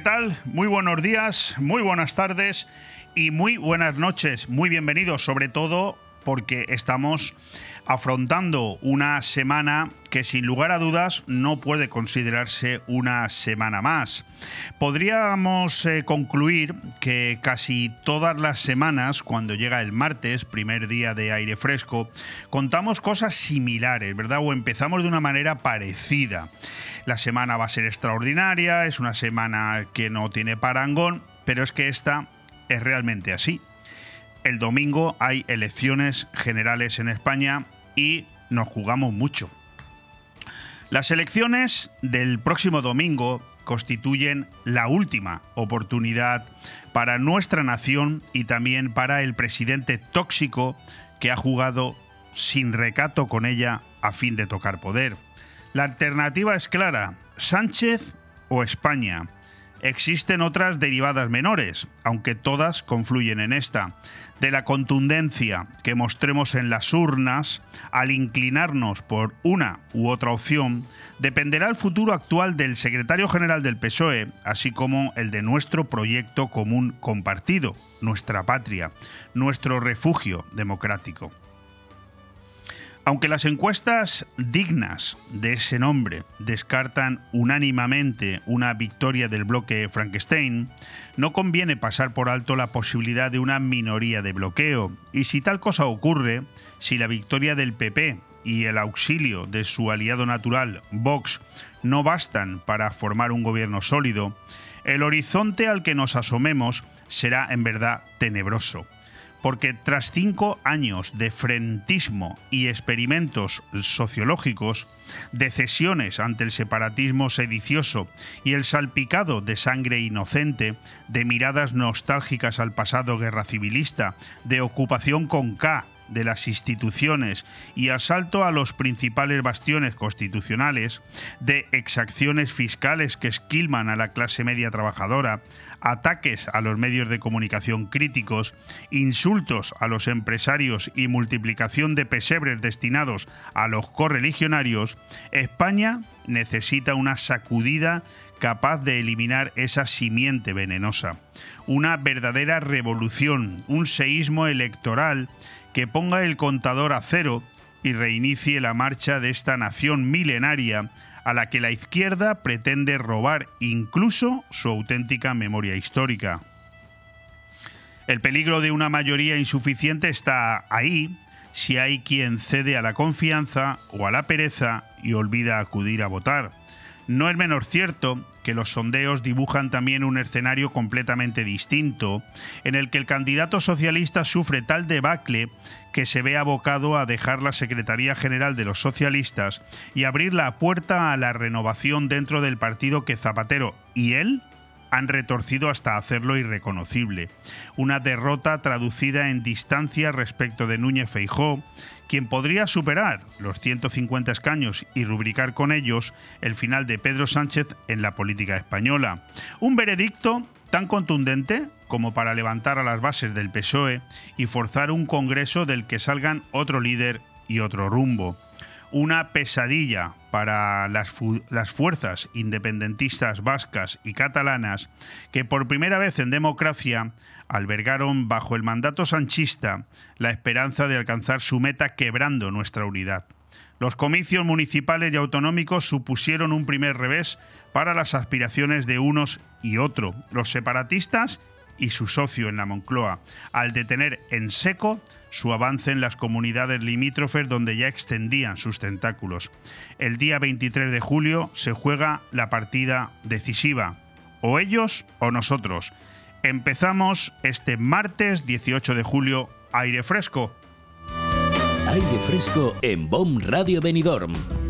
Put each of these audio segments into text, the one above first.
¿Qué tal? Muy buenos días, muy buenas tardes y muy buenas noches. Muy bienvenidos, sobre todo porque estamos afrontando una semana que sin lugar a dudas no puede considerarse una semana más. Podríamos eh, concluir que casi todas las semanas, cuando llega el martes, primer día de aire fresco, contamos cosas similares, ¿verdad? O empezamos de una manera parecida. La semana va a ser extraordinaria, es una semana que no tiene parangón, pero es que esta es realmente así. El domingo hay elecciones generales en España y nos jugamos mucho. Las elecciones del próximo domingo constituyen la última oportunidad para nuestra nación y también para el presidente tóxico que ha jugado sin recato con ella a fin de tocar poder. La alternativa es clara, Sánchez o España. Existen otras derivadas menores, aunque todas confluyen en esta. De la contundencia que mostremos en las urnas, al inclinarnos por una u otra opción, dependerá el futuro actual del secretario general del PSOE, así como el de nuestro proyecto común compartido, nuestra patria, nuestro refugio democrático. Aunque las encuestas dignas de ese nombre descartan unánimamente una victoria del bloque Frankenstein, no conviene pasar por alto la posibilidad de una minoría de bloqueo. Y si tal cosa ocurre, si la victoria del PP y el auxilio de su aliado natural, Vox, no bastan para formar un gobierno sólido, el horizonte al que nos asomemos será en verdad tenebroso porque tras cinco años de frentismo y experimentos sociológicos, de cesiones ante el separatismo sedicioso y el salpicado de sangre inocente, de miradas nostálgicas al pasado guerra civilista, de ocupación con K de las instituciones y asalto a los principales bastiones constitucionales, de exacciones fiscales que esquilman a la clase media trabajadora, ataques a los medios de comunicación críticos, insultos a los empresarios y multiplicación de pesebres destinados a los correligionarios, España necesita una sacudida capaz de eliminar esa simiente venenosa. Una verdadera revolución, un seísmo electoral que ponga el contador a cero y reinicie la marcha de esta nación milenaria a la que la izquierda pretende robar incluso su auténtica memoria histórica. El peligro de una mayoría insuficiente está ahí si hay quien cede a la confianza o a la pereza y olvida acudir a votar. No es menos cierto que los sondeos dibujan también un escenario completamente distinto, en el que el candidato socialista sufre tal debacle que se ve abocado a dejar la Secretaría General de los Socialistas y abrir la puerta a la renovación dentro del partido que Zapatero y él han retorcido hasta hacerlo irreconocible. Una derrota traducida en distancia respecto de Núñez Feijó, quien podría superar los 150 escaños y rubricar con ellos el final de Pedro Sánchez en la política española. Un veredicto tan contundente como para levantar a las bases del PSOE y forzar un Congreso del que salgan otro líder y otro rumbo una pesadilla para las, las, fuerzas independentistas vascas y catalanas que por primera vez en democracia albergaron bajo el mandato sanchista la esperanza de alcanzar su meta quebrando nuestra unidad. Los comicios municipales y autonómicos supusieron un primer revés para las aspiraciones de unos y otros, los separatistas y su socio en la Moncloa, al detener en seco su avance en las comunidades limítrofes donde ya extendían sus tentáculos. El día 23 de julio se juega la partida decisiva, o ellos o nosotros. Empezamos este martes 18 de julio, aire fresco. Aire fresco en BOM Radio Benidorm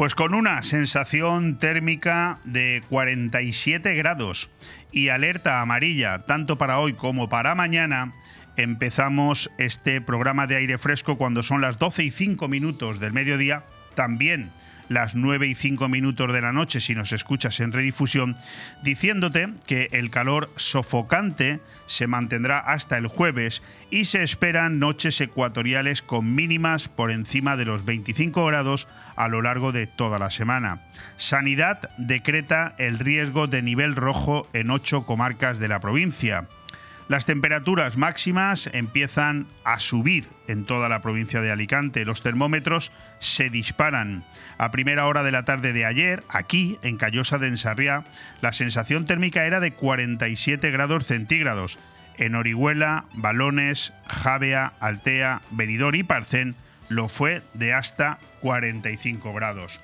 Pues con una sensación térmica de 47 grados y alerta amarilla tanto para hoy como para mañana, empezamos este programa de aire fresco cuando son las 12 y 5 minutos del mediodía, también las 9 y 5 minutos de la noche si nos escuchas en redifusión, diciéndote que el calor sofocante se mantendrá hasta el jueves y se esperan noches ecuatoriales con mínimas por encima de los 25 grados a lo largo de toda la semana. Sanidad decreta el riesgo de nivel rojo en ocho comarcas de la provincia. Las temperaturas máximas empiezan a subir en toda la provincia de Alicante. Los termómetros se disparan. A primera hora de la tarde de ayer, aquí, en Callosa de Ensarriá, la sensación térmica era de 47 grados centígrados. En Orihuela, Balones, Javea, Altea, Benidorm y Parcén lo fue de hasta 45 grados.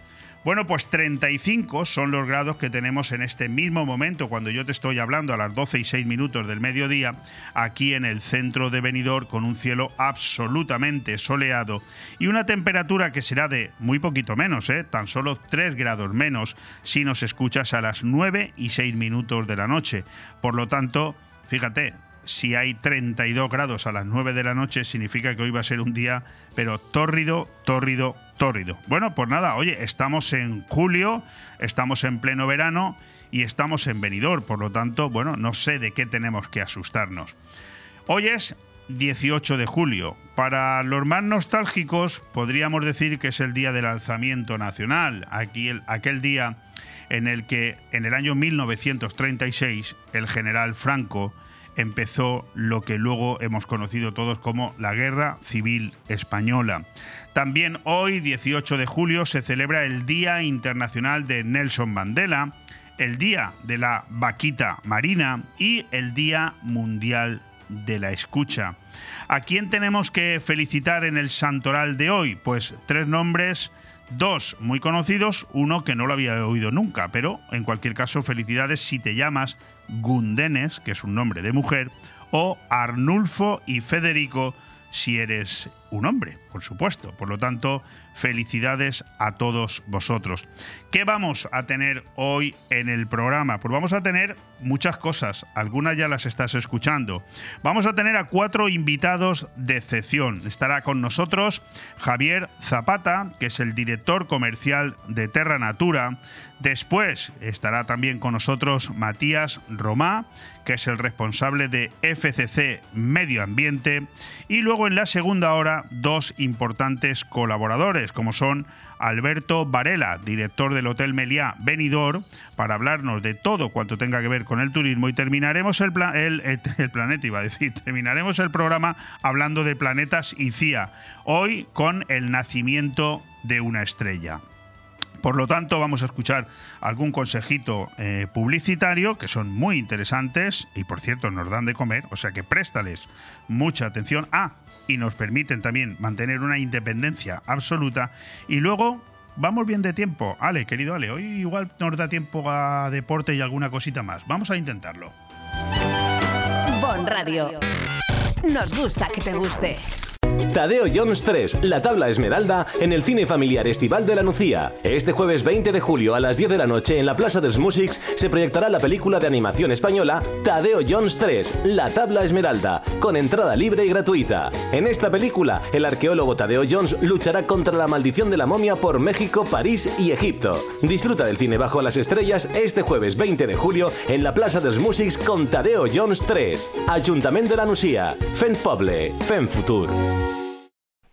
Bueno, pues 35 son los grados que tenemos en este mismo momento cuando yo te estoy hablando a las 12 y 6 minutos del mediodía, aquí en el centro de Benidorm con un cielo absolutamente soleado y una temperatura que será de muy poquito menos, ¿eh? tan solo 3 grados menos si nos escuchas a las 9 y 6 minutos de la noche. Por lo tanto, fíjate, si hay 32 grados a las 9 de la noche, significa que hoy va a ser un día, pero tórrido, tórrido, tórrido. Bueno, pues nada, oye, estamos en julio, estamos en pleno verano y estamos en venidor, por lo tanto, bueno, no sé de qué tenemos que asustarnos. Hoy es 18 de julio. Para los más nostálgicos podríamos decir que es el día del alzamiento nacional, Aquí aquel día en el que en el año 1936 el general Franco empezó lo que luego hemos conocido todos como la Guerra Civil Española. También hoy, 18 de julio, se celebra el Día Internacional de Nelson Mandela, el Día de la Vaquita Marina y el Día Mundial de la Escucha. ¿A quién tenemos que felicitar en el santoral de hoy? Pues tres nombres Dos muy conocidos, uno que no lo había oído nunca, pero en cualquier caso felicidades si te llamas Gundenes, que es un nombre de mujer, o Arnulfo y Federico si eres un hombre, por supuesto. Por lo tanto, felicidades a todos vosotros. ¿Qué vamos a tener hoy en el programa? Pues vamos a tener muchas cosas, algunas ya las estás escuchando. Vamos a tener a cuatro invitados de excepción. Estará con nosotros Javier Zapata, que es el director comercial de Terra Natura. Después estará también con nosotros Matías Romá, que es el responsable de FCC Medio Ambiente. Y luego en la segunda hora, dos importantes colaboradores, como son Alberto Varela, director del Hotel Meliá Benidorm, para hablarnos de todo cuanto tenga que ver con el turismo y terminaremos el, el, planeta, iba a decir, terminaremos el programa hablando de planetas y CIA, hoy con el nacimiento de una estrella. Por lo tanto, vamos a escuchar algún consejito eh, publicitario que son muy interesantes y, por cierto, nos dan de comer, o sea que préstales mucha atención. Ah, y nos permiten también mantener una independencia absoluta. Y luego vamos bien de tiempo. Ale, querido Ale, hoy igual nos da tiempo a deporte y alguna cosita más. Vamos a intentarlo. Bon Radio. Nos gusta que te guste. Tadeo Jones 3, La Tabla Esmeralda, en el Cine Familiar Estival de la Nucía. Este jueves 20 de julio a las 10 de la noche en la Plaza dels Músics se proyectará la película de animación española Tadeo Jones 3, La Tabla Esmeralda, con entrada libre y gratuita. En esta película, el arqueólogo Tadeo Jones luchará contra la maldición de la momia por México, París y Egipto. Disfruta del cine bajo las estrellas este jueves 20 de julio en la Plaza dels Músics con Tadeo Jones 3. Ayuntamiento de la Nucía. Fent Poble. Fent Futur.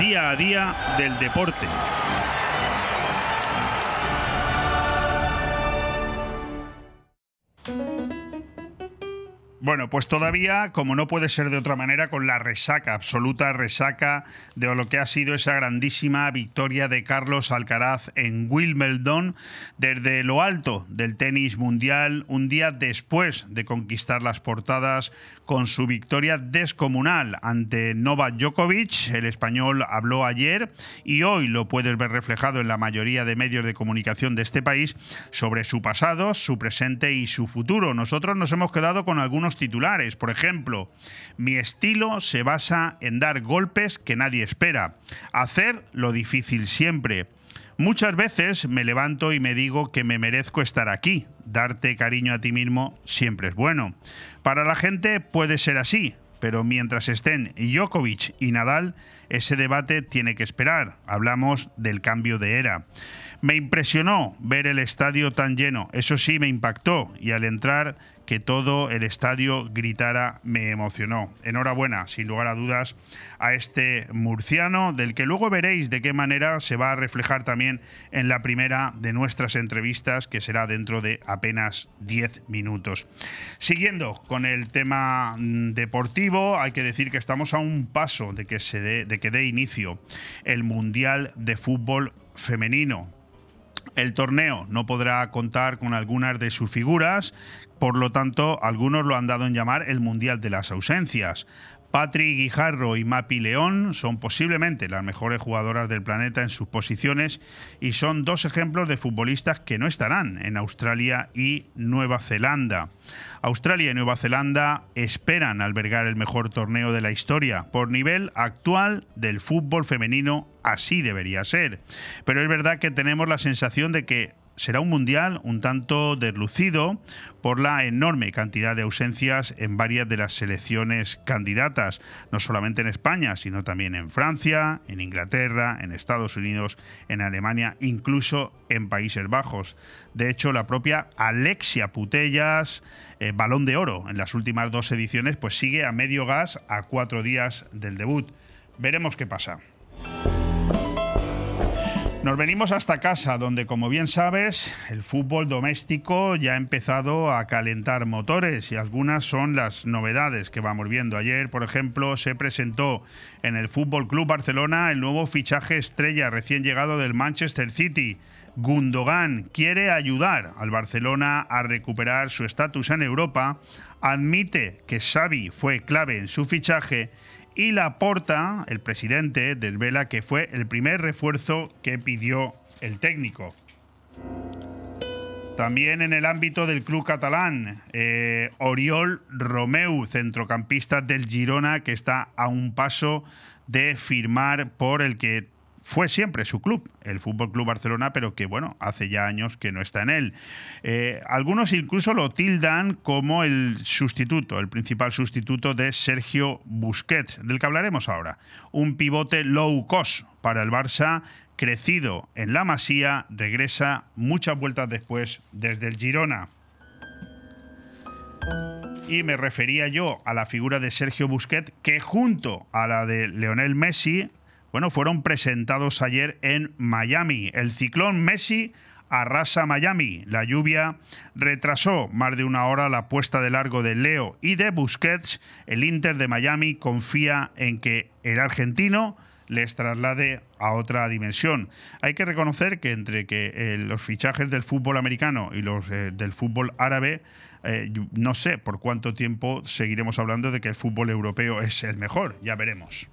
Día a día del deporte. Bueno, pues todavía, como no puede ser de otra manera, con la resaca, absoluta resaca de lo que ha sido esa grandísima victoria de Carlos Alcaraz en Wimbledon desde lo alto del tenis mundial, un día después de conquistar las portadas con su victoria descomunal ante Novak Djokovic. El español habló ayer y hoy lo puedes ver reflejado en la mayoría de medios de comunicación de este país sobre su pasado, su presente y su futuro. Nosotros nos hemos quedado con algunos titulares. Por ejemplo, mi estilo se basa en dar golpes que nadie espera, hacer lo difícil siempre. Muchas veces me levanto y me digo que me merezco estar aquí. Darte cariño a ti mismo siempre es bueno. Para la gente puede ser así, pero mientras estén Djokovic y Nadal, ese debate tiene que esperar. Hablamos del cambio de era. Me impresionó ver el estadio tan lleno, eso sí me impactó y al entrar que todo el estadio gritara me emocionó. Enhorabuena, sin lugar a dudas, a este murciano, del que luego veréis de qué manera se va a reflejar también en la primera de nuestras entrevistas, que será dentro de apenas 10 minutos. Siguiendo con el tema mm, deportivo, hay que decir que estamos a un paso de que, se dé, de que dé inicio el Mundial de Fútbol Femenino. El torneo no podrá contar con algunas de sus figuras por lo tanto, algunos lo han dado en llamar el Mundial de las Ausencias. Patrick Guijarro y Mapi León son posiblemente las mejores jugadoras del planeta en sus posiciones y son dos ejemplos de futbolistas que no estarán en Australia y Nueva Zelanda. Australia y Nueva Zelanda esperan albergar el mejor torneo de la historia. Por nivel actual del fútbol femenino así debería ser. Pero es verdad que tenemos la sensación de que será un mundial un tanto deslucido por la enorme cantidad de ausencias en varias de las selecciones candidatas, no solamente en España, sino también en Francia, en Inglaterra, en Estados Unidos, en Alemania, incluso en Países Bajos. De hecho, la propia Alexia Putellas, eh, balón de oro en las últimas dos ediciones, pues sigue a medio gas a cuatro días del debut. Veremos qué pasa. Nos venimos hasta casa, donde como bien sabes, el fútbol doméstico ya ha empezado a calentar motores y algunas son las novedades que vamos viendo. Ayer, por ejemplo, se presentó en el Fútbol Club Barcelona el nuevo fichaje estrella recién llegado del Manchester City. Gundogan quiere ayudar al Barcelona a recuperar su estatus en Europa, admite que Xavi fue clave en su fichaje y Laporta, el presidente, desvela que fue el primer refuerzo que pidió el técnico. También en el ámbito del club catalán, eh, Oriol Romeu, centrocampista del Girona, que está a un paso de firmar por el que fue siempre su club, el Fútbol Club Barcelona, pero que bueno, hace ya años que no está en él. Eh, algunos incluso lo tildan como el sustituto, el principal sustituto de Sergio Busquets, del que hablaremos ahora. Un pivote low cost para el Barça, crecido en la Masía, regresa muchas vueltas después desde el Girona. Y me refería yo a la figura de Sergio Busquets, que junto a la de Leonel Messi bueno, fueron presentados ayer en Miami. El ciclón Messi arrasa Miami. La lluvia retrasó más de una hora la puesta de largo de Leo y de Busquets. El Inter de Miami confía en que el argentino les traslade a otra dimensión. Hay que reconocer que entre que eh, los fichajes del fútbol americano y los eh, del fútbol árabe, eh, no sé por cuánto tiempo seguiremos hablando de que el fútbol europeo es el mejor, ya veremos.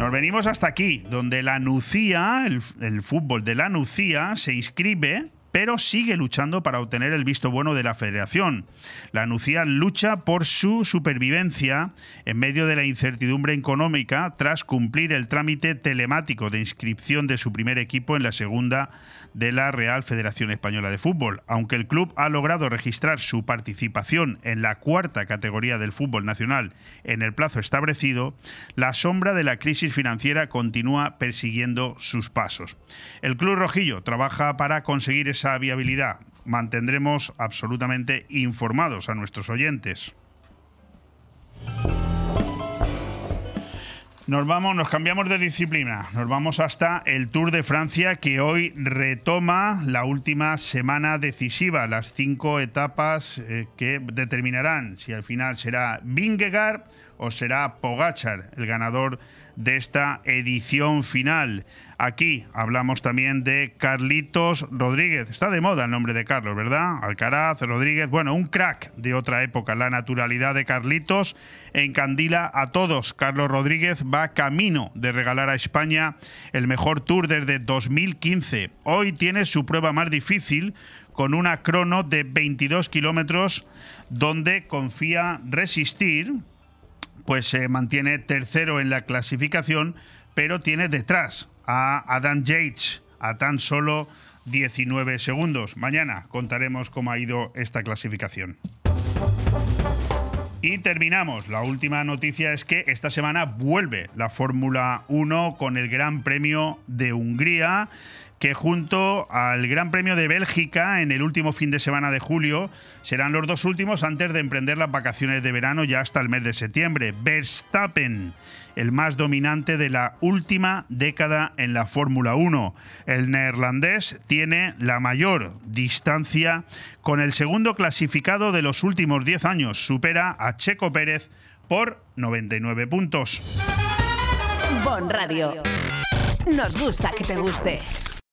Nos venimos hasta aquí, donde la Nucía, el, fútbol de la Nucía, se inscribe pero sigue luchando para obtener el visto bueno de la federación. La Nucía lucha por su supervivencia en medio de la incertidumbre económica tras cumplir el trámite telemático de inscripción de su primer equipo en la segunda de la Real Federación Española de Fútbol. Aunque el club ha logrado registrar su participación en la cuarta categoría del fútbol nacional en el plazo establecido, la sombra de la crisis financiera continúa persiguiendo sus pasos. El club rojillo trabaja para conseguir esa viabilidad. Mantendremos absolutamente informados a nuestros oyentes. Nos vamos, nos cambiamos de disciplina. Nos vamos hasta el Tour de Francia que hoy retoma la última semana decisiva, las cinco etapas eh, que determinarán si al final será Vingegaard o será Pogachar el ganador de esta edición final. Aquí hablamos también de Carlitos Rodríguez. Está de moda el nombre de Carlos, ¿verdad? Alcaraz, Rodríguez. Bueno, un crack de otra época. La naturalidad de Carlitos encandila a todos. Carlos Rodríguez va camino de regalar a España el mejor tour desde 2015. Hoy tiene su prueba más difícil con una crono de 22 kilómetros donde confía resistir pues se mantiene tercero en la clasificación, pero tiene detrás a Adam Yates a tan solo 19 segundos. Mañana contaremos cómo ha ido esta clasificación. Y terminamos. La última noticia es que esta semana vuelve la Fórmula 1 con el Gran Premio de Hungría que junto al Gran Premio de Bélgica en el último fin de semana de julio serán los dos últimos antes de emprender las vacaciones de verano ya hasta el mes de septiembre. Verstappen, el más dominante de la última década en la Fórmula 1. El neerlandés tiene la mayor distancia con el segundo clasificado de los últimos 10 años. Supera a Checo Pérez por 99 puntos. Bon Radio. Nos gusta que te guste.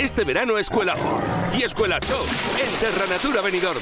Este verano Escuela y Escuela Show en Terra Natura Benidorm.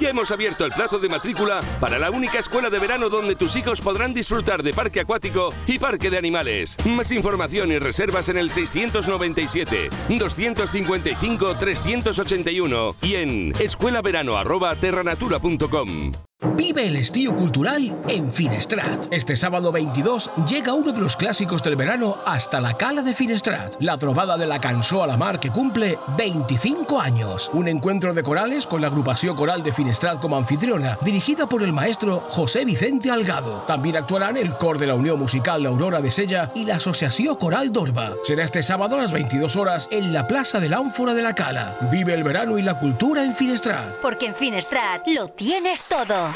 Ya hemos abierto el plazo de matrícula para la única escuela de verano donde tus hijos podrán disfrutar de parque acuático y parque de animales. Más información y reservas en el 697 255 381 y en escuelaverano@terranatura.com. Vive el estío cultural en Finestrat. Este sábado 22 llega uno de los clásicos del verano hasta la cala de Finestrat, la trovada de la Cansó a la Mar que cumple 25 años. Un encuentro de corales con la agrupación coral de Finestrat como anfitriona, dirigida por el maestro José Vicente Algado. También actuarán el cor de la Unión Musical Aurora de Sella y la Asociación Coral Dorba. Será este sábado a las 22 horas en la Plaza de la Ánfora de la Cala. Vive el verano y la cultura en Finestrat. Porque en Finestrat lo tienes todo.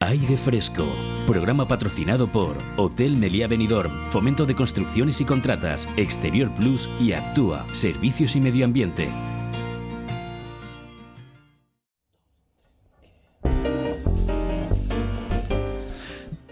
Aire Fresco, programa patrocinado por Hotel Meliá Benidorm, Fomento de Construcciones y Contratas, Exterior Plus y Actúa, Servicios y Medio Ambiente.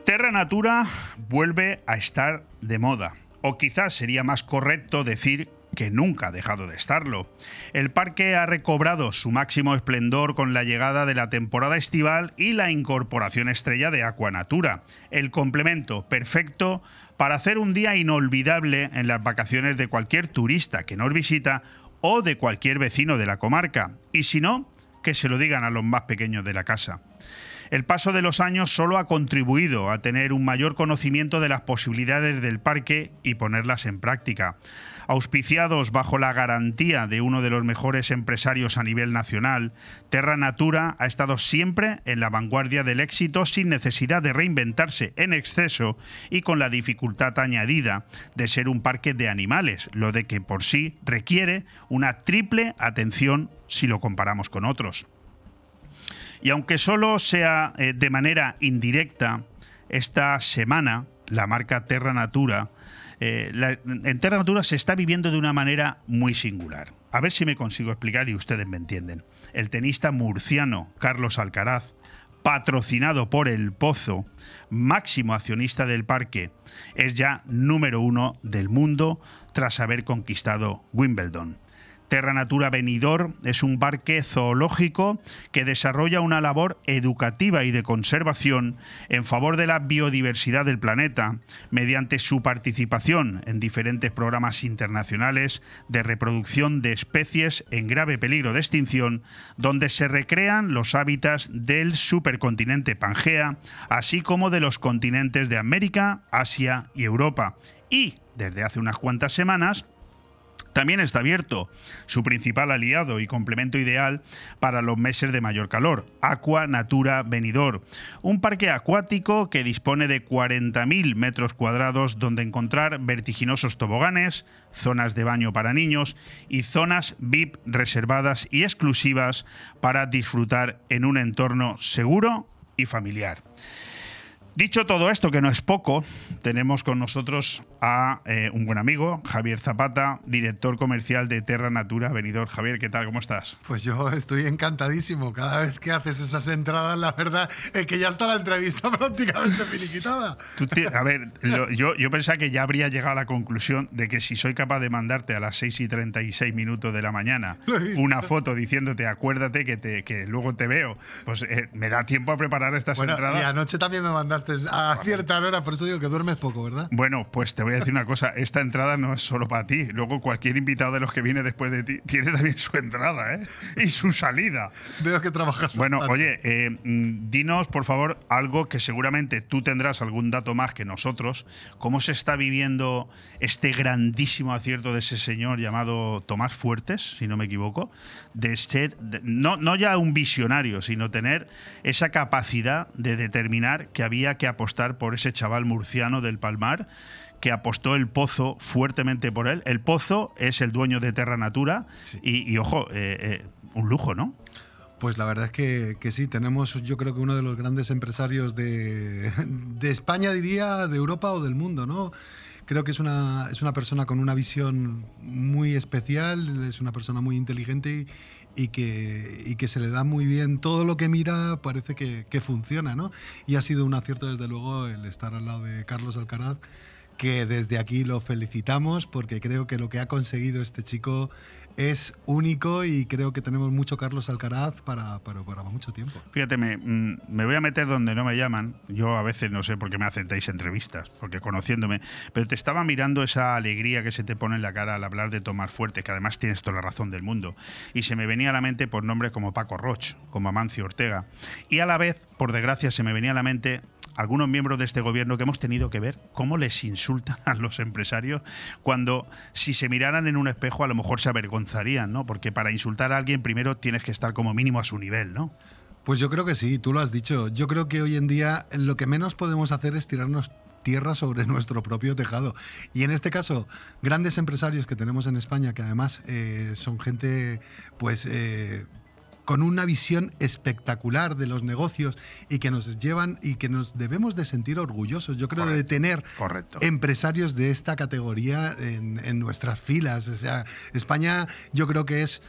Terra Natura vuelve a estar de moda. O quizás sería más correcto decir que nunca ha dejado de estarlo. El parque ha recobrado su máximo esplendor con la llegada de la temporada estival y la incorporación estrella de Aquanatura, el complemento perfecto para hacer un día inolvidable en las vacaciones de cualquier turista que nos visita o de cualquier vecino de la comarca. Y si no, que se lo digan a los más pequeños de la casa. El paso de los años solo ha contribuido a tener un mayor conocimiento de las posibilidades del parque y ponerlas en práctica. Auspiciados bajo la garantía de uno de los mejores empresarios a nivel nacional, Terra Natura ha estado siempre en la vanguardia del éxito sin necesidad de reinventarse en exceso y con la dificultad añadida de ser un parque de animales, lo de que por sí requiere una triple atención si lo comparamos con otros. Y aunque solo sea eh, de manera indirecta, esta semana la marca Terra Natura eh, en Terra Natura se está viviendo de una manera muy singular. A ver si me consigo explicar y ustedes me entienden. El tenista murciano Carlos Alcaraz, patrocinado por El Pozo, máximo accionista del parque, es ya número uno del mundo tras haber conquistado Wimbledon. Terra Natura Benidorm es un parque zoológico que desarrolla una labor educativa y de conservación en favor de la biodiversidad del planeta mediante su participación en diferentes programas internacionales de reproducción de especies en grave peligro de extinción, donde se recrean los hábitats del supercontinente Pangea, así como de los continentes de América, Asia y Europa. Y, desde hace unas cuantas semanas, también está abierto su principal aliado y complemento ideal para los meses de mayor calor, Aqua Natura Benidorm, un parque acuático que dispone de 40.000 metros cuadrados donde encontrar vertiginosos toboganes, zonas de baño para niños y zonas VIP reservadas y exclusivas para disfrutar en un entorno seguro y familiar. Dicho todo esto, que no es poco, tenemos con nosotros a eh, un buen amigo, Javier Zapata, director comercial de Terra Natura Benidorm. Javier, ¿qué tal? ¿Cómo estás? Pues yo estoy encantadísimo. Cada vez que haces esas entradas, la verdad es que ya está la entrevista prácticamente finiquitada. Tú te- a ver, lo- yo, yo pensaba que ya habría llegado a la conclusión de que si soy capaz de mandarte a las 6 y 36 minutos de la mañana una foto diciéndote acuérdate que, te, que luego te veo, pues eh, me da tiempo a preparar estas Bueno, entradas. y anoche también me mandaste a cierta hora, por eso digo que poco, ¿verdad? Bueno, pues te voy a decir una cosa, esta entrada no es solo para ti, luego cualquier invitado de los que viene después de ti tiene también su entrada ¿eh? y su salida. Veo que trabajas Bueno, bastante. oye, eh, mm, dinos por favor algo que seguramente tú tendrás algún dato más que nosotros, cómo se está viviendo este grandísimo acierto de ese señor llamado Tomás Fuertes, si no me equivoco, de ser, de- no, no ya un visionario, sino tener esa capacidad de determinar que había que apostar por ese chaval murciano del Palmar que apostó el Pozo fuertemente por él. El Pozo es el dueño de Terra Natura y, y, ojo, eh, eh, un lujo, ¿no? Pues la verdad es que, que sí, tenemos yo creo que uno de los grandes empresarios de, de España, diría, de Europa o del mundo, ¿no? Creo que es una, es una persona con una visión muy especial, es una persona muy inteligente y, y que, y que se le da muy bien todo lo que mira, parece que, que funciona, ¿no? Y ha sido un acierto, desde luego, el estar al lado de Carlos Alcaraz, que desde aquí lo felicitamos porque creo que lo que ha conseguido este chico es único y creo que tenemos mucho Carlos Alcaraz para, para, para mucho tiempo. Fíjate, me, mm, me voy a meter donde no me llaman. Yo a veces no sé por qué me aceptáis entrevistas, porque conociéndome. Pero te estaba mirando esa alegría que se te pone en la cara al hablar de Tomás Fuerte, que además tienes toda la razón del mundo. Y se me venía a la mente por nombres como Paco Roch, como Amancio Ortega. Y a la vez, por desgracia, se me venía a la mente algunos miembros de este gobierno que hemos tenido que ver cómo les insultan a los empresarios cuando si se miraran en un espejo a lo mejor se avergonzarían, ¿no? Porque para insultar a alguien primero tienes que estar como mínimo a su nivel, ¿no? Pues yo creo que sí, tú lo has dicho. Yo creo que hoy en día lo que menos podemos hacer es tirarnos tierra sobre nuestro propio tejado. Y en este caso, grandes empresarios que tenemos en España, que además eh, son gente, pues... eh, con una visión espectacular de los negocios y que nos llevan y que nos debemos de sentir orgullosos. Yo creo de tener correcto. empresarios de esta categoría en, en nuestras filas. O sea, España yo creo que es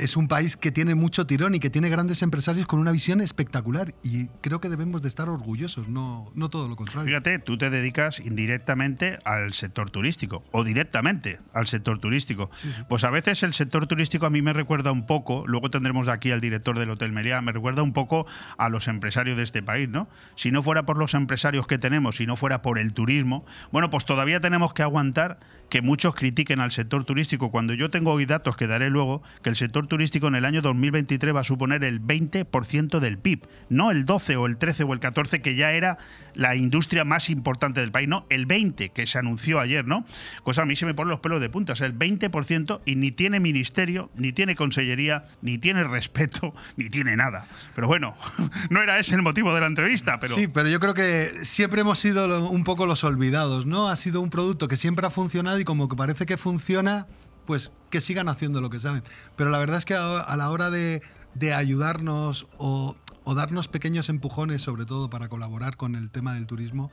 es un país que tiene mucho tirón y que tiene grandes empresarios con una visión espectacular y creo que debemos de estar orgullosos, no, no todo lo contrario. Fíjate, tú te dedicas indirectamente al sector turístico o directamente al sector turístico. Pues a veces el sector turístico a mí me recuerda un poco, luego tendremos aquí al director del Hotel Meliá, me recuerda un poco a los empresarios de este país, ¿no? Si no fuera por los empresarios que tenemos, si no fuera por el turismo, bueno, pues todavía tenemos que aguantar que muchos critiquen al sector turístico cuando yo tengo hoy datos que daré luego que el sector turístico en el año 2023 va a suponer el 20% del PIB, no el 12 o el 13 o el 14 que ya era la industria más importante del país, no, el 20 que se anunció ayer, ¿no? Cosa a mí se me ponen los pelos de punta, o sea, el 20% y ni tiene ministerio, ni tiene consellería, ni tiene respeto, ni tiene nada. Pero bueno, no era ese el motivo de la entrevista, pero Sí, pero yo creo que siempre hemos sido un poco los olvidados, ¿no? Ha sido un producto que siempre ha funcionado y como que parece que funciona, pues que sigan haciendo lo que saben. Pero la verdad es que a, la hora de, de ayudarnos o, o darnos pequeños empujones, sobre todo para colaborar con el tema del turismo,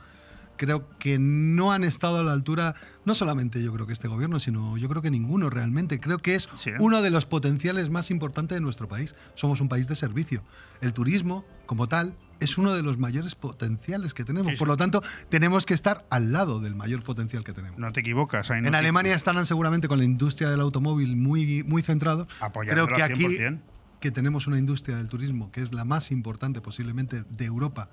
creo que no han estado a la altura, no solamente yo creo que este gobierno, sino yo creo que ninguno realmente. Creo que es Sí. uno de los potenciales más importantes de nuestro país. Somos un país de servicio. El turismo, como tal, es uno de los mayores potenciales que tenemos. Por lo tanto, tenemos que estar al lado del mayor potencial que tenemos. No te equivocas. En Alemania estarán seguramente con la industria del automóvil muy, muy centrados. Creo que aquí 100%. que tenemos una industria del turismo que es la más importante posiblemente de Europa,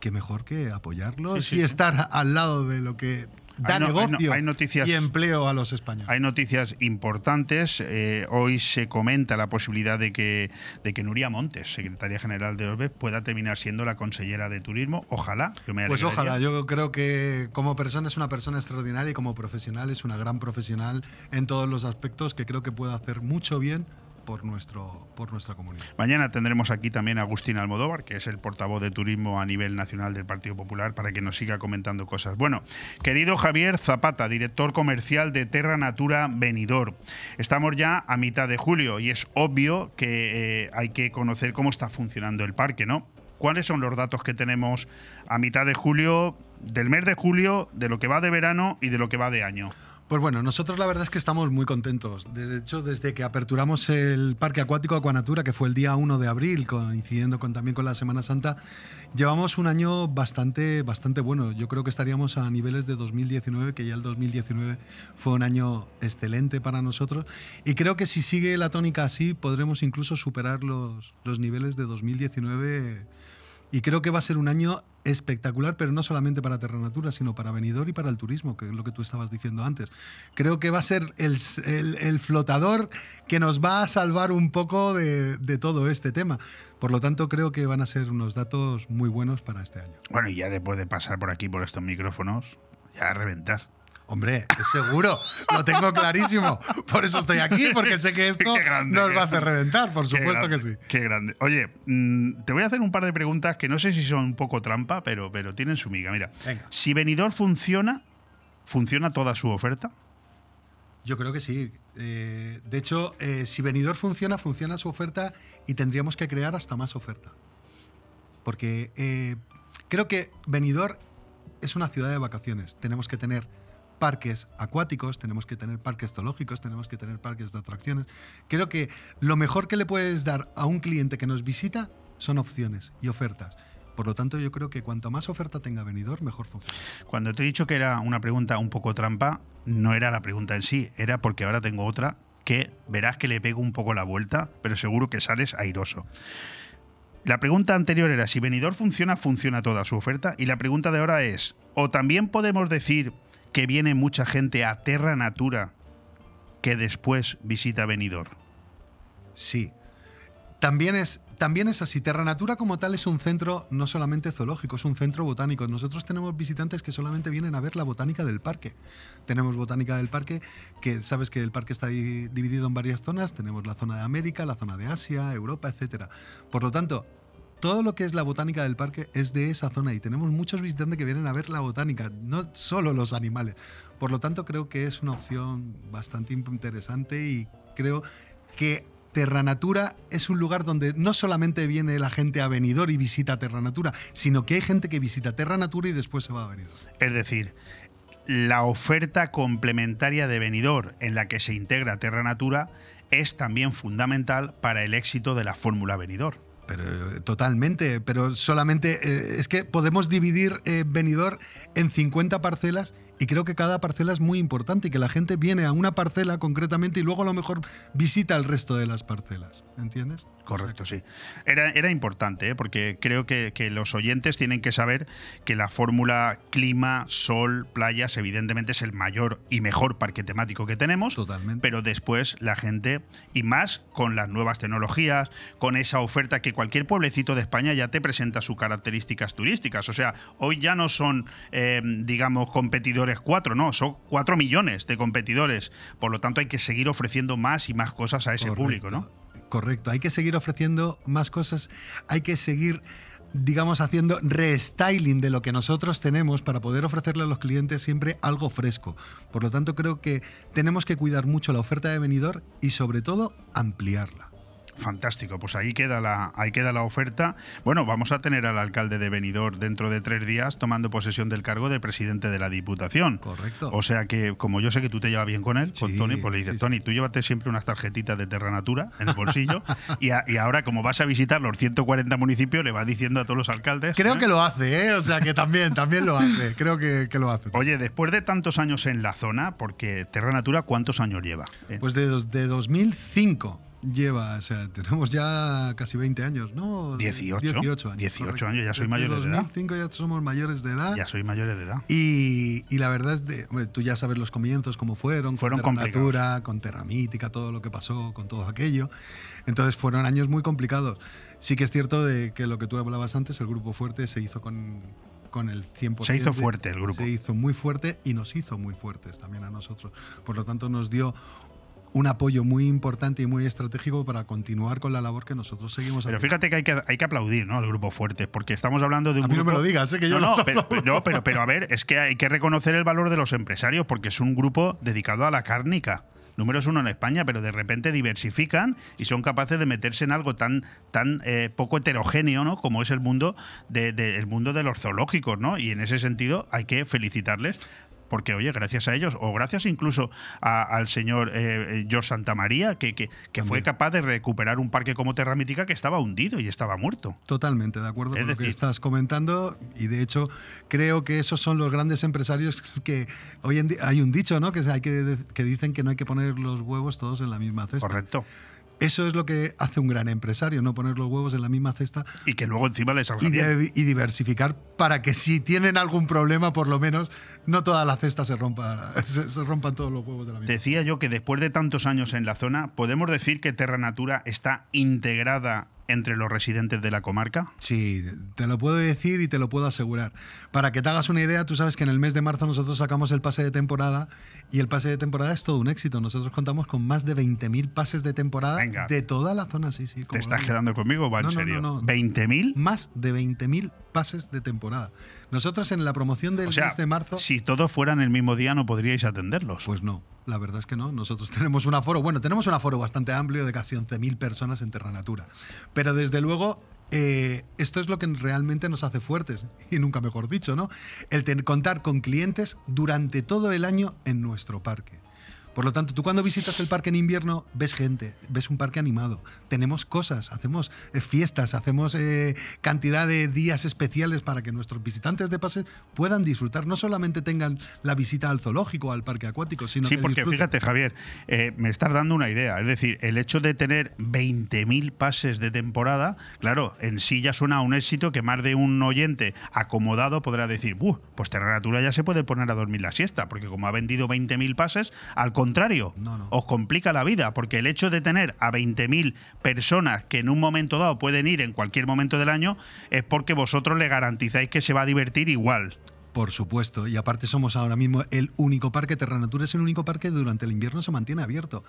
que mejor que apoyarlos Sí, sí, y sí. estar al lado de lo que da Hay no- negocio hay noticias- y empleo a los españoles. Hay noticias importantes. Eh, hoy se comenta la posibilidad de que, de que Nuria Montes, secretaria general de Orbe, pueda terminar siendo la consellera de turismo. Ojalá. Yo me Pues ojalá, yo creo que como persona es una persona extraordinaria y como profesional es una gran profesional en todos los aspectos que creo que puede hacer mucho bien por, nuestro, por nuestra comunidad. Mañana tendremos aquí también a Agustín Almodóvar, que es el portavoz de turismo a nivel nacional del Partido Popular, para que nos siga comentando cosas. Bueno, querido Javier Zapata, director comercial de Terra Natura Benidorm. Estamos ya a mitad de julio y es obvio que eh, hay que conocer cómo está funcionando el parque, ¿no? ¿Cuáles son los datos que tenemos a mitad de julio, del mes de julio, de lo que va de verano y de lo que va de año? Pues bueno, nosotros la verdad es que estamos muy contentos. De hecho, desde que aperturamos el Parque Acuático Acuanatura, que fue el día 1 de abril, coincidiendo con, también con la Semana Santa, llevamos un año bastante, bastante bueno. Yo creo que estaríamos a niveles de 2019, que ya el 2019 fue un año excelente para nosotros. Y creo que si sigue la tónica así, podremos incluso superar los, los niveles de 2019. Y creo que va a ser un año espectacular, pero no solamente para Terranatura, sino para Benidorm y para el turismo, que es lo que tú estabas diciendo antes. Creo que va a ser el flotador que nos va a salvar un poco de, de todo este tema. Por lo tanto, creo que van a ser unos datos muy buenos para este año. Bueno, y ya después de pasar por aquí, por estos micrófonos, ya a reventar. Hombre, es seguro, lo tengo clarísimo. Por eso estoy aquí, porque sé que esto grande, nos va a hacer reventar, por supuesto que sí. Qué grande. Oye, mm, te voy a hacer un par de preguntas que no sé si son un poco trampa, pero, pero tienen su miga. Mira, Venga. si Benidorm funciona, ¿funciona toda su oferta? Yo creo que sí. Eh, de hecho, eh, si Benidorm funciona, funciona su oferta y tendríamos que crear hasta más oferta. Porque eh, creo que Benidorm es una ciudad de vacaciones. Tenemos que tener parques acuáticos, tenemos que tener parques zoológicos, tenemos que tener parques de atracciones. Creo que lo mejor que le puedes dar a un cliente que nos visita son opciones y ofertas. Por lo tanto, yo creo que cuanto más oferta tenga Benidorm, mejor funciona. Cuando te he dicho que era una pregunta un poco trampa, no era la pregunta en sí, era porque ahora tengo otra que verás que le pego un poco la vuelta, pero seguro que sales airoso. La pregunta anterior era si Benidorm funciona, funciona toda su oferta. Y la pregunta de ahora es, ¿o también podemos decir que viene mucha gente a Terra Natura que después visita Benidorm? Sí. También es, también es así. Terra Natura como tal es un centro no solamente zoológico, es un centro botánico. Nosotros tenemos visitantes que solamente vienen a ver la botánica del parque. Tenemos botánica del parque, que sabes que el parque está di- dividido en varias zonas. Tenemos la zona de América, la zona de Asia, Europa, etc. Por lo tanto, todo lo que es la botánica del parque es de esa zona y tenemos muchos visitantes que vienen a ver la botánica, no solo los animales. Por lo tanto, creo que es una opción bastante interesante y creo que Terranatura es un lugar donde no solamente viene la gente a Benidorm y visita Terranatura, sino que hay gente que visita Terranatura y después se va a Benidorm. Es decir, la oferta complementaria de Benidorm en la que se integra Terra Natura es también fundamental para el éxito de la Fórmula Benidorm. Pero totalmente, pero solamente eh, es que podemos dividir eh, Benidorm en 50 parcelas y creo que cada parcela es muy importante y que la gente viene a una parcela concretamente y luego a lo mejor visita el resto de las parcelas, ¿entiendes? Correcto, sí. Era, era importante, ¿eh? porque creo que, que los oyentes tienen que saber que la fórmula clima, sol, playas, evidentemente es el mayor y mejor parque temático que tenemos. Totalmente. Pero después la gente, y más con las nuevas tecnologías, con esa oferta que cualquier pueblecito de España ya te presenta sus características turísticas. O sea, hoy ya no son, eh, digamos, competidores cuatro, no, son cuatro millones de competidores. Por lo tanto, hay que seguir ofreciendo más y más cosas a ese Correcto. público, ¿no? Correcto, hay que seguir ofreciendo más cosas, hay que seguir, digamos, haciendo restyling de lo que nosotros tenemos para poder ofrecerle a los clientes siempre algo fresco. Por lo tanto, creo que tenemos que cuidar mucho la oferta de venidor y sobre todo ampliarla. Fantástico, pues ahí queda la ahí queda la oferta. Bueno, vamos a tener al alcalde de Benidorm dentro de tres días tomando posesión del cargo de presidente de la Diputación. Correcto. O sea que como yo sé que tú te llevas bien con él, con Tony, pues le dices sí, sí. Tony, tú llévate siempre unas tarjetitas de Terra Natura en el bolsillo y, a- y ahora como vas a visitar los 140 municipios le vas diciendo a todos los alcaldes. Creo ¿eh? que lo hace, ¿eh? O sea que también, también lo hace. Creo que, que lo hace. Oye, después de tantos años en la zona, porque Terra Natura, ¿cuántos años lleva? Eh, Pues de, dos- de 2005 lleva, o sea, tenemos ya casi 20 años, ¿no? 18. 18 años. 18 correcto. años, ya soy mayores de edad. 2005 ya somos mayores de edad. ya soy mayores de edad. Y, y la verdad es de, hombre, tú ya sabes los comienzos cómo fueron, Fueron con Terra con Terra Mítica, todo lo que pasó, con todo aquello. Entonces fueron años muy complicados. Sí que es cierto de que lo que tú hablabas antes, el grupo fuerte se hizo con, con el 100%. Se hizo fuerte el grupo. Se hizo muy fuerte y nos hizo muy fuertes también a nosotros. Por lo tanto, nos dio un apoyo muy importante y muy estratégico para continuar con la labor que nosotros seguimos Pero haciendo. fíjate que hay que, hay que aplaudir ¿no? al grupo fuerte, porque estamos hablando de un A mí no grupo... me lo digas, ¿eh? que yo no, no no, pero, pero- no, pero, pero a ver, es que hay que reconocer el valor de los empresarios, porque es un grupo dedicado a la cárnica. Números uno en España, pero de repente diversifican y son capaces de meterse en algo tan, tan eh, poco heterogéneo, ¿no? Como es el mundo de, de- el mundo de los zoológicos, ¿no? Y en ese sentido hay que felicitarles. Porque, oye, gracias a ellos, o gracias incluso a- al señor eh, eh, George Santamaría, que, que, que fue capaz de recuperar un parque como Terra Mítica que estaba hundido y estaba muerto. Totalmente de acuerdo Es con lo que estás comentando y de hecho creo que esos son los grandes empresarios que hoy en día hay un dicho, ¿no? Que hay que que dicen que no hay que poner los huevos todos en la misma cesta. Correcto. Eso es lo que hace un gran empresario, no poner los huevos en la misma cesta Y que luego encima le salga y, bien. de- y diversificar para que si tienen algún problema, por lo menos no toda la cesta se rompa, se, se rompan todos los huevos de la misma. Decía yo que después de tantos años en la zona, ¿podemos decir que Terra Natura está integrada entre los residentes de la comarca? Sí, te lo puedo decir y te lo puedo asegurar. Para que te hagas una idea, tú sabes que en el mes de marzo nosotros sacamos el pase de temporada y el pase de temporada es todo un éxito. Nosotros contamos con más de 20.000 pases de temporada Venga. de toda la zona, sí, sí. ¿Te estás quedando conmigo o va en no, serio? no, no. ¿20.000? Más de 20.000 pases de temporada. Nosotros en la promoción del O sea, mes de marzo... si todos fueran el mismo día no podríais atenderlos. Pues no, la verdad es que no. Nosotros tenemos un aforo, bueno, tenemos un aforo bastante amplio de casi 11.000 personas en Terra Natura. Pero desde luego, eh, esto es lo que realmente nos hace fuertes, y nunca mejor dicho, ¿no? El contar con clientes durante todo el año en nuestro parque. Por lo tanto, tú cuando visitas el parque en invierno ves gente, ves un parque animado, tenemos cosas, hacemos eh, fiestas, hacemos eh, cantidad de días especiales para que nuestros visitantes de pase puedan disfrutar, no solamente tengan la visita al zoológico o al parque acuático, sino Sí, que porque disfruten. fíjate, Javier, eh, me estás dando una idea. Es decir, el hecho de tener 20.000 pases de temporada, claro, en sí ya suena a un éxito que más de un oyente acomodado podrá decir, "Buh, pues Terra Natura ya se puede poner a dormir la siesta, porque como ha vendido 20.000 pases, al contrario, No, no. os complica la vida, porque el hecho de tener a 20.000 personas que en un momento dado pueden ir en cualquier momento del año, es porque vosotros le garantizáis que se va a divertir igual. Por supuesto, y aparte somos ahora mismo el único parque, Terra Natura es el único parque que durante el invierno se mantiene abierto.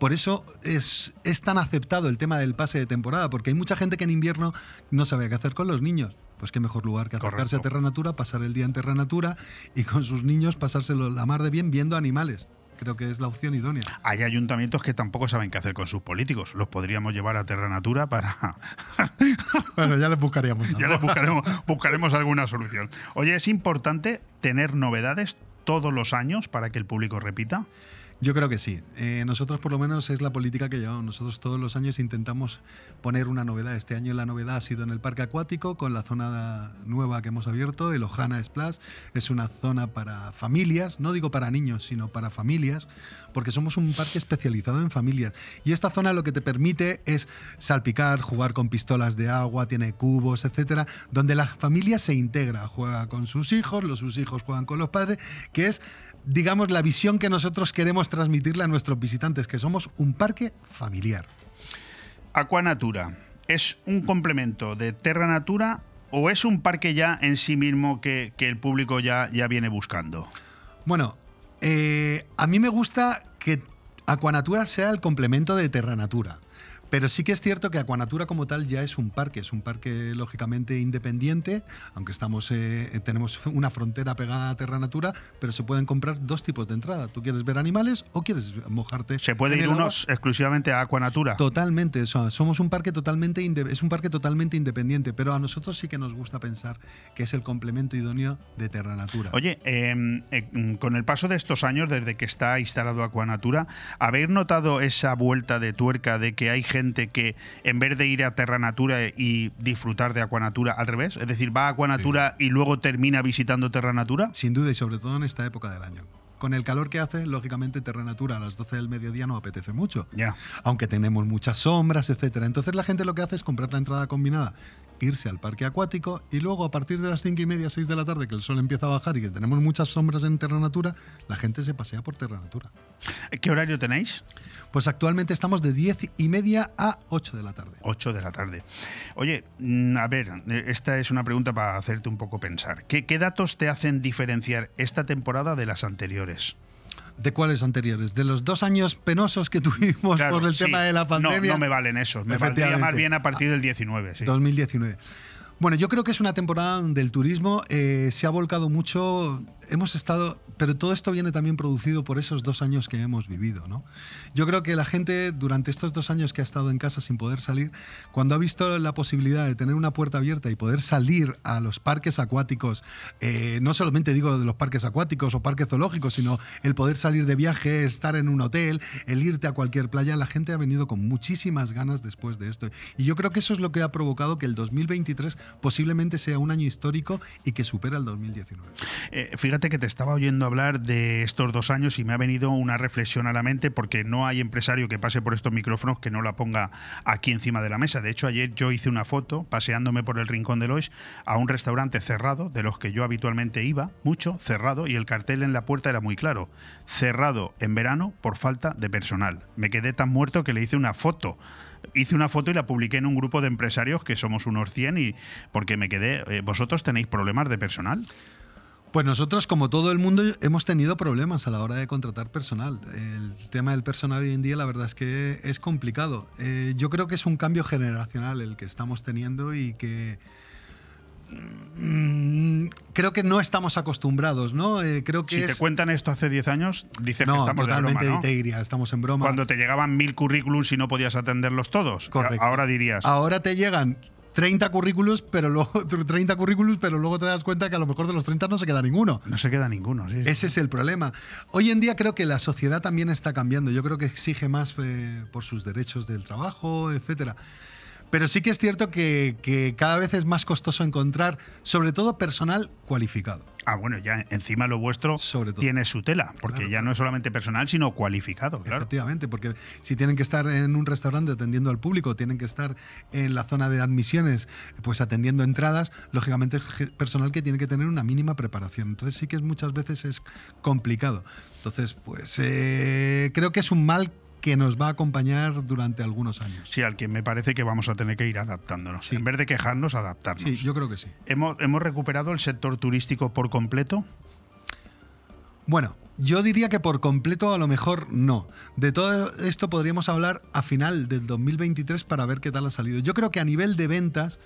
Por eso es, es tan aceptado el tema del pase de temporada, porque hay mucha gente que en invierno no sabe qué hacer con los niños. Pues qué mejor lugar que acercarse Correcto. a Terra Natura, pasar el día en Terra Natura y con sus niños pasárselo la mar de bien viendo animales. Creo que es la opción idónea. Hay ayuntamientos que tampoco saben qué hacer con sus políticos. Los podríamos llevar a Terra Natura para. Bueno, ya les buscaríamos. ya les buscaremos, buscaremos alguna solución. Oye, es importante tener novedades todos los años para que el público repita. Yo creo que sí. Eh, nosotros por lo menos es la política que llevamos. Nosotros todos los años intentamos poner una novedad. Este año la novedad ha sido en el parque acuático con la zona nueva que hemos abierto, el Ojana Splash. Es una zona para familias, no digo para niños, sino para familias, porque somos un parque especializado en familias. Y esta zona lo que te permite es salpicar, jugar con pistolas de agua, tiene cubos, etcétera, donde la familia se integra, juega con sus hijos, los sus hijos juegan con los padres, que es digamos, la visión que nosotros queremos transmitirle a nuestros visitantes, que somos un parque familiar. Aquanatura, ¿es un complemento de Terra Natura o es un parque ya en sí mismo que, que el público ya, ya viene buscando? Bueno, eh, a mí me gusta que Aquanatura sea el complemento de Terra Natura. Pero sí que es cierto que Aquanatura como tal ya es un parque, es un parque lógicamente independiente, aunque estamos eh, tenemos una frontera pegada a Terra Natura, pero se pueden comprar dos tipos de entrada. ¿Tú quieres ver animales o quieres mojarte? ¿Se puede ir agua? unos exclusivamente a Aquanatura? Totalmente, o sea, somos un parque totalmente es un parque totalmente independiente, pero a nosotros sí que nos gusta pensar que es el complemento idóneo de Terra Natura. Oye, eh, eh, con el paso de estos años, desde que está instalado Aquanatura, ¿habéis notado esa vuelta de tuerca de que hay gente que en vez de ir a Terra Natura y disfrutar de Aquanatura, al revés? Es decir, va a Aquanatura y luego termina visitando Terra Natura. Sin duda y sobre todo en esta época del año. Con el calor que hace, lógicamente Terra Natura a las 12 del mediodía no apetece mucho. Ya. Aunque tenemos muchas sombras, etcétera. Entonces la gente lo que hace es comprar la entrada combinada, irse al parque acuático y luego a partir de las 5 y media, 6 de la tarde, que el sol empieza a bajar y que tenemos muchas sombras en Terra Natura, la gente se pasea por Terra Natura. ¿Qué horario tenéis? Pues actualmente estamos de 10 y media a 8 de la tarde. 8 de la tarde. Oye, mm, a ver, eh, esta es una pregunta para hacerte un poco pensar. ¿Qué, qué datos te hacen diferenciar esta temporada de las anteriores? ¿De cuáles anteriores? ¿De los dos años penosos que tuvimos Claro, por el sí. tema de la No, pandemia? No, me valen esos. Me valdría más bien a partir del 19. sí. 2019. Bueno, yo creo que es una temporada donde el turismo eh, se ha volcado mucho. Hemos estado, pero todo esto viene también producido por esos dos años que hemos vivido, ¿no? Yo creo que la gente durante estos dos años que ha estado en casa sin poder salir, cuando ha visto la posibilidad de tener una puerta abierta y poder salir a los parques acuáticos, eh, no solamente digo de los parques acuáticos o parques zoológicos, sino el poder salir de viaje, estar en un hotel, el irte a cualquier playa, la gente ha venido con muchísimas ganas después de esto. Y yo creo que eso es lo que ha provocado que el 2023 posiblemente sea un año histórico y que supera el 2019. Eh, fíjate que te estaba oyendo hablar de estos dos años y me ha venido una reflexión a la mente porque no hay empresario que pase por estos micrófonos que no la ponga aquí encima de la mesa. De hecho, ayer yo hice una foto paseándome por el rincón de Lois a un restaurante cerrado, de los que yo habitualmente iba, mucho cerrado, y el cartel en la puerta era muy claro. Cerrado en verano por falta de personal. Me quedé tan muerto que le hice una foto hice una foto y la publiqué en un grupo de empresarios que somos unos 100 y porque me quedé, eh, ¿vosotros tenéis problemas de personal? Pues nosotros, como todo el mundo, hemos tenido problemas a la hora de contratar personal. El tema del personal hoy en día, la verdad es que es complicado. Eh, yo creo que es un cambio generacional el que estamos teniendo y que mm, creo que no estamos acostumbrados, ¿no? Eh, creo que Si es... te cuentan esto hace 10 años, dices que no, estamos de broma, totalmente ¿no? te diría, estamos en broma. Cuando te llegaban mil currículums y no podías atenderlos todos. Correcto. Ahora dirías, Ahora te llegan 30 currículos, pero luego 30 currículos, pero luego te das cuenta que a lo mejor de los 30 no se queda ninguno. no se queda ninguno. sí, sí. Ese es el problema. Hoy en día creo que la sociedad también está cambiando. Yo creo que exige más eh, por sus derechos del trabajo, etcétera. Pero sí que es cierto que, que cada vez es más costoso encontrar, sobre todo personal cualificado. Ah, bueno, ya encima lo vuestro Sobre todo. tiene su tela, porque Claro, ya no es solamente personal, sino cualificado, claro. Efectivamente, porque si tienen que estar en un restaurante atendiendo al público, tienen que estar en la zona de admisiones, pues atendiendo entradas, lógicamente es personal que tiene que tener una mínima preparación. Entonces sí que es, muchas veces es complicado. Entonces, pues eh, creo que es un mal que nos va a acompañar durante algunos años. Sí, al que me parece que vamos a tener que ir adaptándonos. Sí. En vez de quejarnos, adaptarnos. Sí, yo creo que sí. ¿Hemos, ¿Hemos recuperado el sector turístico por completo? Bueno, yo diría que por completo a lo mejor no. De todo esto podríamos hablar a final del 2023 para ver qué tal ha salido. Yo creo que a nivel de ventas,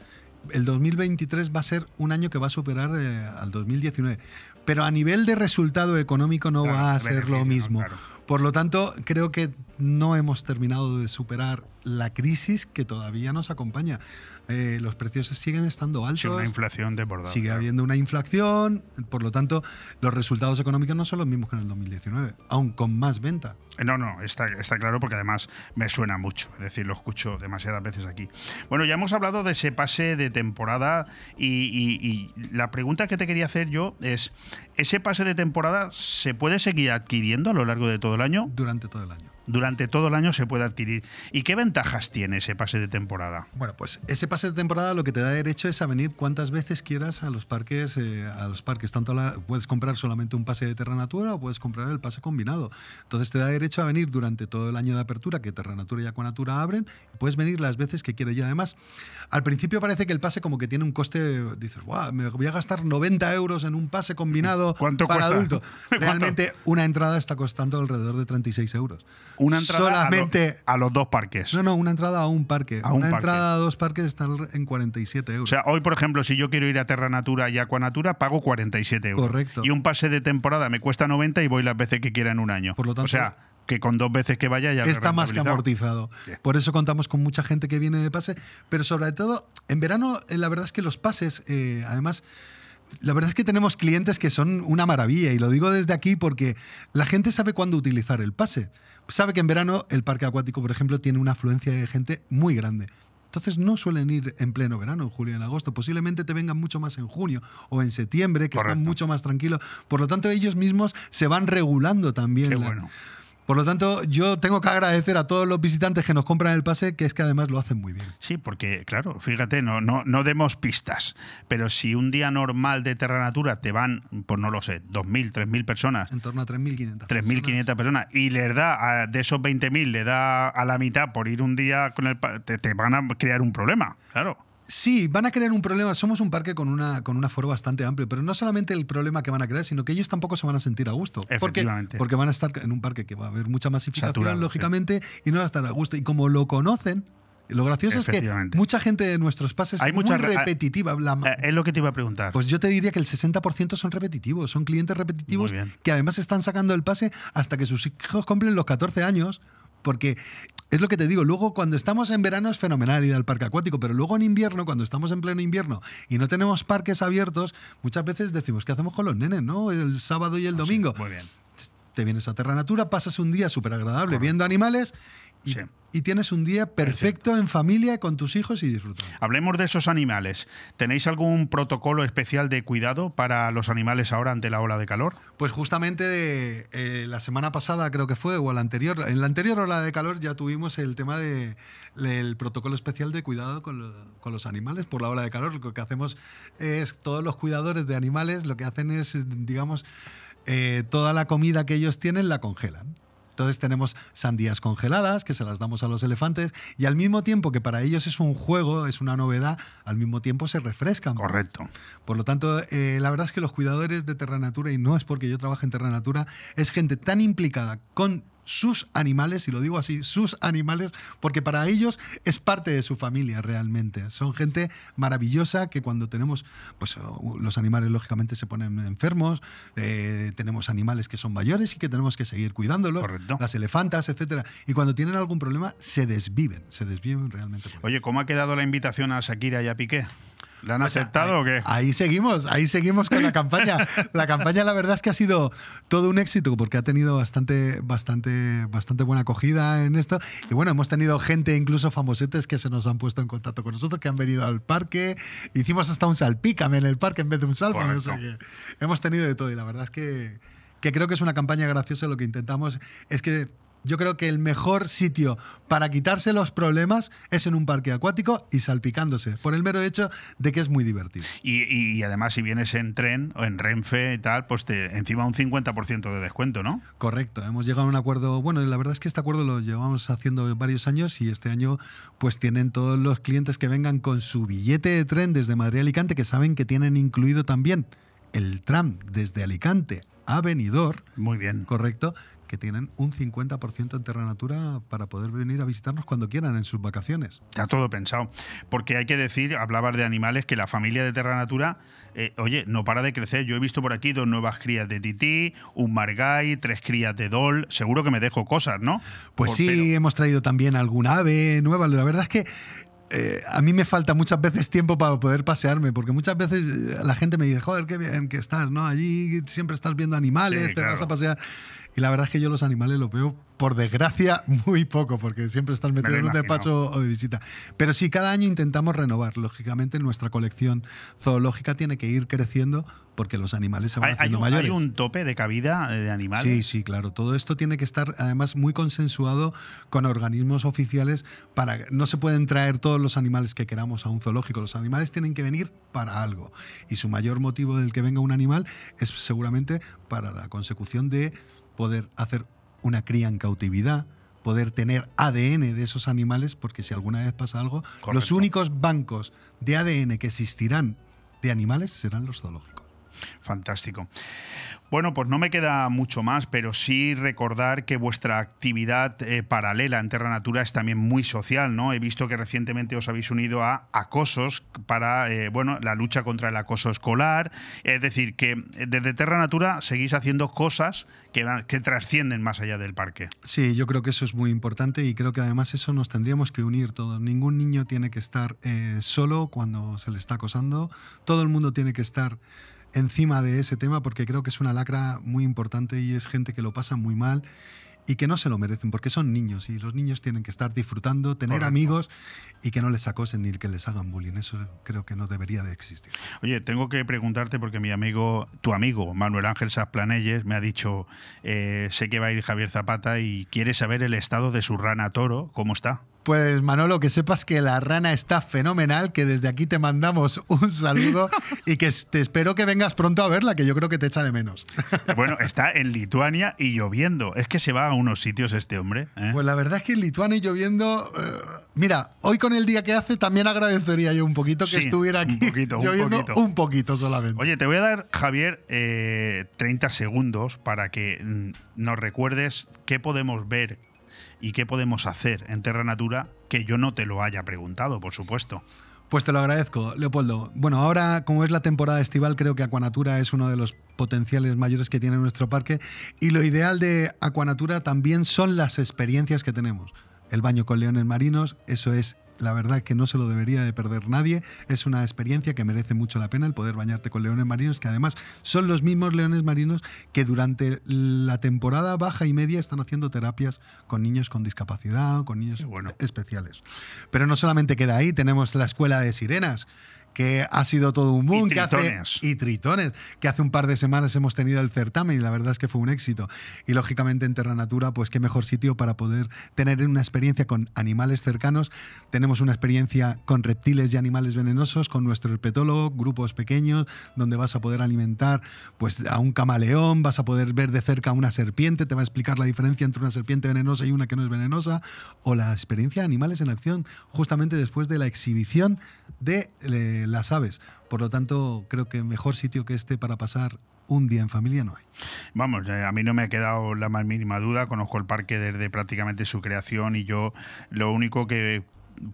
el 2023 va a ser un año que va a superar eh, al 2019. Pero a nivel de resultado económico no Claro, va a ser lo mismo. Claro. Por lo tanto, creo que no hemos terminado de superar la crisis que todavía nos acompaña. Eh, los precios siguen estando altos. Sí, una inflación desbordada. Sigue habiendo una inflación, por lo tanto, los resultados económicos no son los mismos que en el 2019, aún con más venta. No, no, está, está claro porque además me suena mucho, es decir, lo escucho demasiadas veces aquí. Bueno, ya hemos hablado de ese pase de temporada y, y- y la pregunta que te quería hacer yo es, ¿ese pase de temporada se puede seguir adquiriendo a lo largo de todo el año? durante todo el año. Durante todo el año se puede adquirir. ¿Y qué ventajas tiene ese pase de temporada? Bueno, pues ese pase de temporada lo que te da derecho es a venir cuantas veces quieras a los parques, eh, a los parques. Tanto la- puedes comprar solamente un pase de Terra Natura o puedes comprar el pase combinado. Entonces te da derecho a venir durante todo el año de apertura que Terra Natura y Aquanatura abren. y Puedes venir las veces que quieras. Y además, al principio parece que el pase como que tiene un coste, dices, "Guau, me voy a gastar 90 euros en un pase combinado ¿Cuánto para cuesta? adulto. ¿Cuánto? Realmente una entrada está costando alrededor de 36 euros. Una entrada a lo- solamente. a, los dos parques. No, no, una entrada a un parque. A un una parque. entrada a dos parques está en 47 O euros. sea, hoy, por ejemplo, si yo quiero ir a Terra Natura y Aquanatura, pago 47 euros. Correcto. Y un pase de temporada me cuesta 90 y voy las veces que quiera en un año. Por lo tanto, o sea, que con dos veces que vaya ya está más que amortizado. Por eso contamos con mucha gente que viene de pase, pero sobre todo en verano eh, la verdad es que los pases, eh, además, la verdad es que tenemos clientes que son una maravilla y lo digo desde aquí porque la gente sabe cuándo utilizar el pase. Sabe que en verano el parque acuático, por ejemplo, tiene una afluencia de gente muy grande. Entonces no suelen ir en pleno verano, en julio y en agosto. Posiblemente te vengan mucho más en junio o en septiembre, que están mucho más tranquilos. Por lo tanto, ellos mismos se van regulando también. Qué la- bueno. Por lo tanto, yo tengo que agradecer a todos los visitantes que nos compran el pase, que es que además lo hacen muy bien. Sí, porque, claro, fíjate, no, no, no demos pistas, pero si un día normal de Terra Natura te van, pues no lo sé, 2.000, 3.000 personas, En torno a 3.500. 3.500 personas, y les da, a- de esos 20.000, le da a la mitad por ir un día con el... Te, te van a crear un problema, claro. Sí, van a crear un problema. Somos un parque con, una, con un aforo bastante amplio, pero no solamente el problema que van a crear, sino que ellos tampoco se van a sentir a gusto. Porque, Efectivamente. porque van a estar en un parque que va a haber mucha masificación, Saturado, sí. lógicamente, y no va a estar a gusto. Y como lo conocen, lo gracioso es que mucha gente de nuestros pases Hay es muy mucha repetitiva. La- Eh, es lo que te iba a preguntar. Pues yo te diría que el 60% son repetitivos, son clientes repetitivos que además están sacando el pase hasta que sus hijos cumplen los 14 años. Porque es lo que te digo, luego cuando estamos en verano es fenomenal ir al parque acuático, pero luego en invierno, cuando estamos en pleno invierno y no tenemos parques abiertos, muchas veces decimos, ¿qué hacemos con los nenes, no? El sábado y el domingo. Muy bien. Te vienes a Terra Natura, pasas un día súper agradable viendo animales y, Sí. y tienes un día perfecto en familia con tus hijos y disfrutando. Hablemos de esos animales. ¿Tenéis algún protocolo especial de cuidado para los animales ahora ante la ola de calor? Pues justamente eh, la semana pasada creo que fue, o la anterior, en la anterior ola de calor ya tuvimos el tema de- del protocolo especial de cuidado con, lo- con los animales por la ola de calor. Lo que hacemos es, todos los cuidadores de animales lo que hacen es, digamos, eh, toda la comida que ellos tienen la congelan. Entonces tenemos sandías congeladas que se las damos a los elefantes y al mismo tiempo que para ellos es un juego, es una novedad, al mismo tiempo se refrescan. Correcto. Por lo tanto, eh, la verdad es que los cuidadores de Terra Natura, y no es porque yo trabaje en Terra Natura, es gente tan implicada con sus animales, y lo digo así, sus animales, porque para ellos es parte de su familia realmente. Son gente maravillosa que cuando tenemos, pues los animales lógicamente se ponen enfermos, eh, tenemos animales que son mayores y que tenemos que seguir cuidándolos, Correcto. las elefantas, etcétera. Y cuando tienen algún problema, se desviven, se desviven realmente. Oye, ¿cómo ha quedado la invitación a Shakira y a Piqué? ¿La han aceptado ahí, o qué? Ahí seguimos, ahí seguimos con la campaña. La campaña, la verdad es que ha sido todo un éxito porque ha tenido bastante, bastante, bastante buena acogida en esto. Y bueno, hemos tenido gente, incluso famosetes, que se nos han puesto en contacto con nosotros, que han venido al parque. Hicimos hasta un salpícame en el parque en vez de un. O sea que hemos tenido de todo y la verdad es que, que creo que es una campaña graciosa. Lo que intentamos es que yo creo que el mejor sitio para quitarse los problemas es en un parque acuático y salpicándose, por el mero hecho de que es muy divertido. Y, y- y además, si vienes en tren o en Renfe y tal, pues te, encima un 50% de descuento, ¿no? Correcto, hemos llegado a un acuerdo. Bueno, la verdad es que este acuerdo lo llevamos haciendo varios años y este año pues tienen todos los clientes que vengan con su billete de tren desde Madrid a Alicante, que saben que tienen incluido también el tram desde Alicante a Benidorm, Muy bien. correcto, que tienen un 50% en Terra Natura para poder venir a visitarnos cuando quieran en sus vacaciones. Está todo pensado. Porque hay que decir, hablabas de animales, que la familia de Terra Natura, eh, oye, no para de crecer. Yo he visto por aquí dos nuevas crías de tití, un margay, tres crías de dol. Seguro que me dejo cosas, ¿no? Pues Por- sí, pero- hemos traído también alguna ave nueva. La verdad es que eh, a mí me falta muchas veces tiempo para poder pasearme, porque muchas veces eh, la gente me dice, joder, qué bien que estás, ¿no? Allí siempre estás viendo animales, Sí, te vas a pasear. Y la verdad es que yo los animales los veo, por desgracia, muy poco, porque siempre estás metido lo en un despacho o de visita. Pero sí, cada año intentamos renovar. Lógicamente, nuestra colección zoológica tiene que ir creciendo porque los animales se van Hay, hay haciendo un, mayores. hay un tope de cabida de animales. Sí, sí, claro. Todo esto tiene que estar además muy consensuado con organismos oficiales para no se pueden traer todos los animales que queramos a un zoológico. Los animales tienen que venir para algo. Y su mayor motivo del que venga un animal es seguramente para la consecución de poder hacer una cría en cautividad, poder tener ADN de esos animales, porque si alguna vez pasa algo, los únicos bancos de ADN que existirán de animales serán los zoológicos. Fantástico. Bueno, pues no me queda mucho más, pero sí recordar que vuestra actividad eh, paralela en Terra Natura es también muy social, ¿no? He visto que recientemente os habéis unido a Acosos para, eh, bueno, la lucha contra el acoso escolar. Es decir, que desde Terra Natura seguís haciendo cosas que, que trascienden más allá del parque. Sí, yo creo que eso es muy importante y creo que además eso nos tendríamos que unir todos. Ningún niño tiene que estar eh, solo cuando se le está acosando. Todo el mundo tiene que estar encima de ese tema porque creo que es una lacra muy importante y es gente que lo pasa muy mal y que no se lo merecen porque son niños y los niños tienen que estar disfrutando, tener Correcto. amigos y que no les acosen ni que les hagan bullying. Eso creo que no debería de existir. Oye, tengo que preguntarte porque mi amigo, tu amigo Manuel Ángel Sasplanelles me ha dicho, eh, sé que va a ir Javier Zapata y quiere saber el estado de su rana toro, ¿cómo está? Pues Manolo, que sepas que la rana está fenomenal, que desde aquí te mandamos un saludo y que te espero que vengas pronto a verla, que yo creo que te echa de menos. Bueno, está en Lituania y lloviendo. Es que se va a unos sitios este hombre. ¿eh? Pues la verdad es que en Lituania y lloviendo... eh, mira, hoy con el día que hace también agradecería yo un poquito que Sí, estuviera aquí un poquito, un lloviendo poquito. un poquito solamente. Oye, te voy a dar, Javier, eh, 30 segundos para que mm, nos recuerdes qué podemos ver y qué podemos hacer en Terra Natura que yo no te lo haya preguntado, por supuesto. Pues te lo agradezco, Leopoldo. Bueno, ahora, como es la temporada estival, creo que Aquanatura es uno de los potenciales mayores que tiene nuestro parque. Y lo ideal de Aquanatura también son las experiencias que tenemos. El baño con leones marinos, eso es la verdad que no se lo debería de perder nadie. Es una experiencia que merece mucho la pena el poder bañarte con leones marinos, que además son los mismos leones marinos que durante la temporada baja y media están haciendo terapias con niños con discapacidad, con niños bueno. especiales. Pero no solamente queda ahí, tenemos la escuela de sirenas que ha sido todo un boom. Y que hace- tritones. y tritones, que hace un par de semanas hemos tenido el certamen y la verdad es que fue un éxito. Y lógicamente en Terra Natura, pues qué mejor sitio para poder tener una experiencia con animales cercanos. Tenemos una experiencia con reptiles y animales venenosos, con nuestro herpetólogo, grupos pequeños, donde vas a poder alimentar pues, a un camaleón, vas a poder ver de cerca a una serpiente, te va a explicar la diferencia entre una serpiente venenosa y una que no es venenosa, o la experiencia de animales en acción, justamente después de la exhibición de eh, las aves. Por lo tanto, creo que mejor sitio que este para pasar un día en familia no hay. Vamos, eh, a mí no me ha quedado la más mínima duda. Conozco el parque desde prácticamente su creación y yo lo único que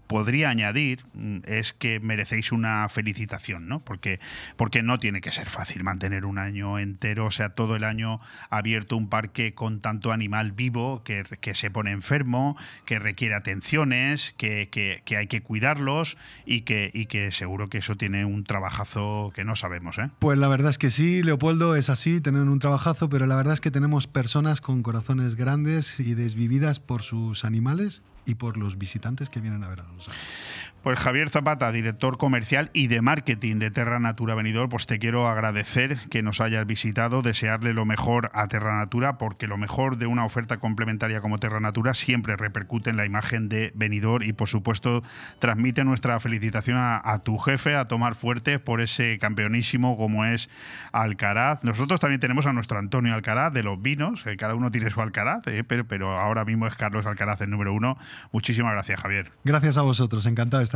podría añadir mm, es que merecéis una felicitación, ¿no? Porque, porque no tiene que ser fácil mantener un año entero, o sea, todo el año abierto un parque con tanto animal vivo que, que se pone enfermo, que requiere atenciones, que, que- hay que cuidarlos y que, y que seguro que eso tiene un trabajazo que no sabemos, ¿eh? Pues la verdad es que sí, Leopoldo, es así, tener un trabajazo, pero la verdad es que tenemos personas con corazones grandes y desvividas por sus animales y por los visitantes que vienen a vernos. Pues Javier Zapata, director comercial y de marketing de Terra Natura Venidor, pues te quiero agradecer que nos hayas visitado, desearle lo mejor a Terra Natura, porque lo mejor de una oferta complementaria como Terra Natura siempre repercute en la imagen de Venidor y por supuesto transmite nuestra felicitación a, tu jefe, a Tomar Fuerte, por ese campeonísimo como es Alcaraz. Nosotros también tenemos a nuestro Antonio Alcaraz de los vinos, cada uno tiene su Alcaraz, eh, pero, pero ahora mismo es Carlos Alcaraz el número uno. Muchísimas gracias, Javier. Gracias a vosotros, encantado de estar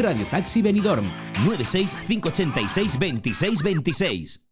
Radio Taxi Benidorm 96 586 26 26.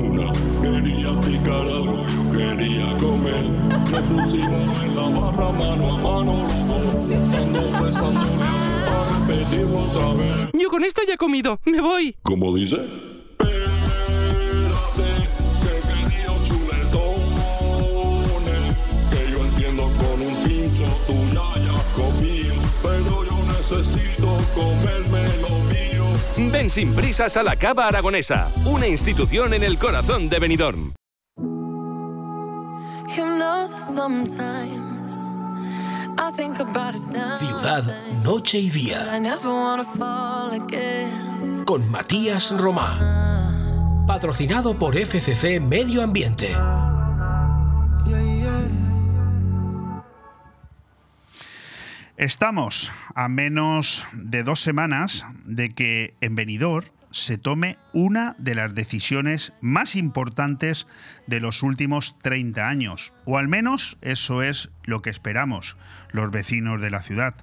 Quería picar algo, yo quería comer. Nos pusimos en la barra mano a mano los dos. Ando besándole a repetirlo otra vez. Yo con esto ya he comido. Me voy. ¿Cómo dice? Espérate, que querido chuletones. Que yo entiendo con un pincho tú ya hayas comido. Pero yo necesito comerme lo mío. Ven sin prisas a la Cava Aragonesa, una institución en el corazón de Benidorm. Ciudad, noche y día. I never wanna fall again. Con Matías Romá. Patrocinado por FCC Medio Ambiente. Estamos a menos de dos semanas de que en Benidorm se tome una de las decisiones más importantes de los últimos 30 años, o al menos eso es lo que esperamos los vecinos de la ciudad.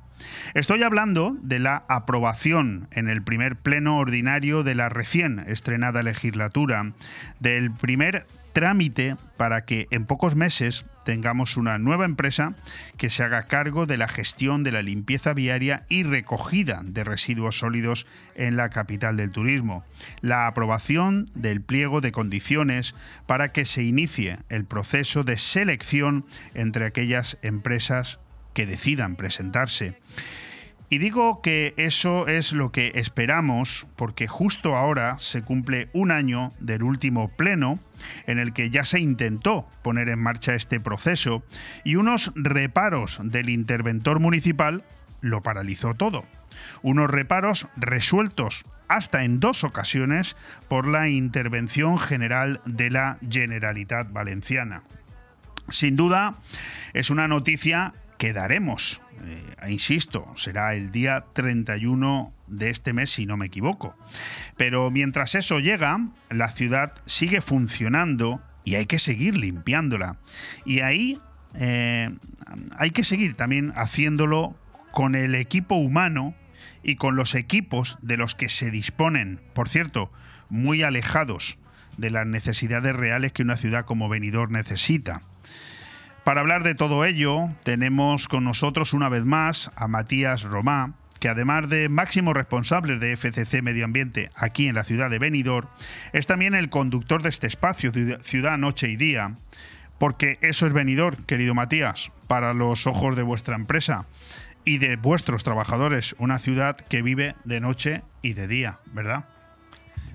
Estoy hablando de la aprobación en el primer pleno ordinario de la recién estrenada legislatura, del primer trámite para que en pocos meses tengamos una nueva empresa que se haga cargo de la gestión de la limpieza viaria y recogida de residuos sólidos en la capital del turismo. La aprobación del pliego de condiciones para que se inicie el proceso de selección entre aquellas empresas que decidan presentarse. Y digo que eso es lo que esperamos porque justo ahora se cumple un año del último pleno en el que ya se intentó poner en marcha este proceso y unos reparos del interventor municipal lo paralizó todo. Unos reparos resueltos hasta en dos ocasiones por la intervención general de la Generalitat Valenciana. Sin duda, es una noticia que daremos eh, insisto, será el día 31 de este mes si no me equivoco. Pero mientras eso llega, la ciudad sigue funcionando y hay que seguir limpiándola. Y ahí eh, hay que seguir también haciéndolo con el equipo humano y con los equipos de los que se disponen, por cierto, muy alejados de las necesidades reales que una ciudad como Benidorm necesita. Para hablar de todo ello, tenemos con nosotros una vez más a Matías Romá, que además de máximo responsable de FCC Medio Ambiente aquí en la ciudad de Benidorm, es también el conductor de este espacio, Ciudad Noche y Día, porque eso es Benidorm, querido Matías, para los ojos de vuestra empresa y de vuestros trabajadores, una ciudad que vive de noche y de día, ¿verdad?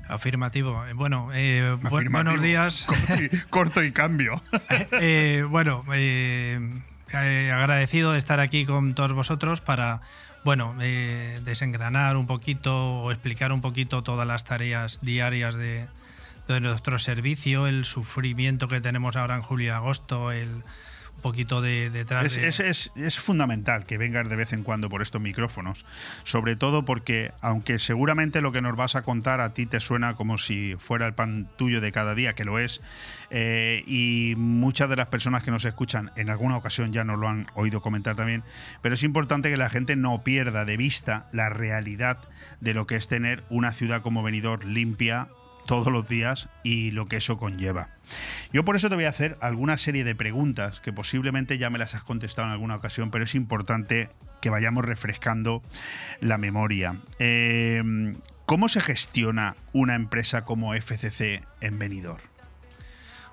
Afirmativo. Eh, bueno, eh, buenos días. Corto y, cambio. Eh, bueno, agradecido de estar aquí con todos vosotros para, bueno, desengranar un poquito o explicar un poquito todas las tareas diarias de, de nuestro servicio, el sufrimiento que tenemos ahora en julio y agosto, el poquito de detrás. Es, es, es, fundamental que vengas de vez en cuando por estos micrófonos, sobre todo porque, aunque seguramente lo que nos vas a contar a ti te suena como si fuera el pan tuyo de cada día, que lo es, eh, y muchas de las personas que nos escuchan en alguna ocasión ya nos lo han oído comentar también, pero es importante que la gente no pierda de vista la realidad de lo que es tener una ciudad como Benidorm limpia, todos los días y lo que eso conlleva. Yo por eso te voy a hacer alguna serie de preguntas que posiblemente ya me las has contestado en alguna ocasión, pero es importante que vayamos refrescando la memoria. Eh, ¿Cómo se gestiona una empresa como FCC en Benidorm?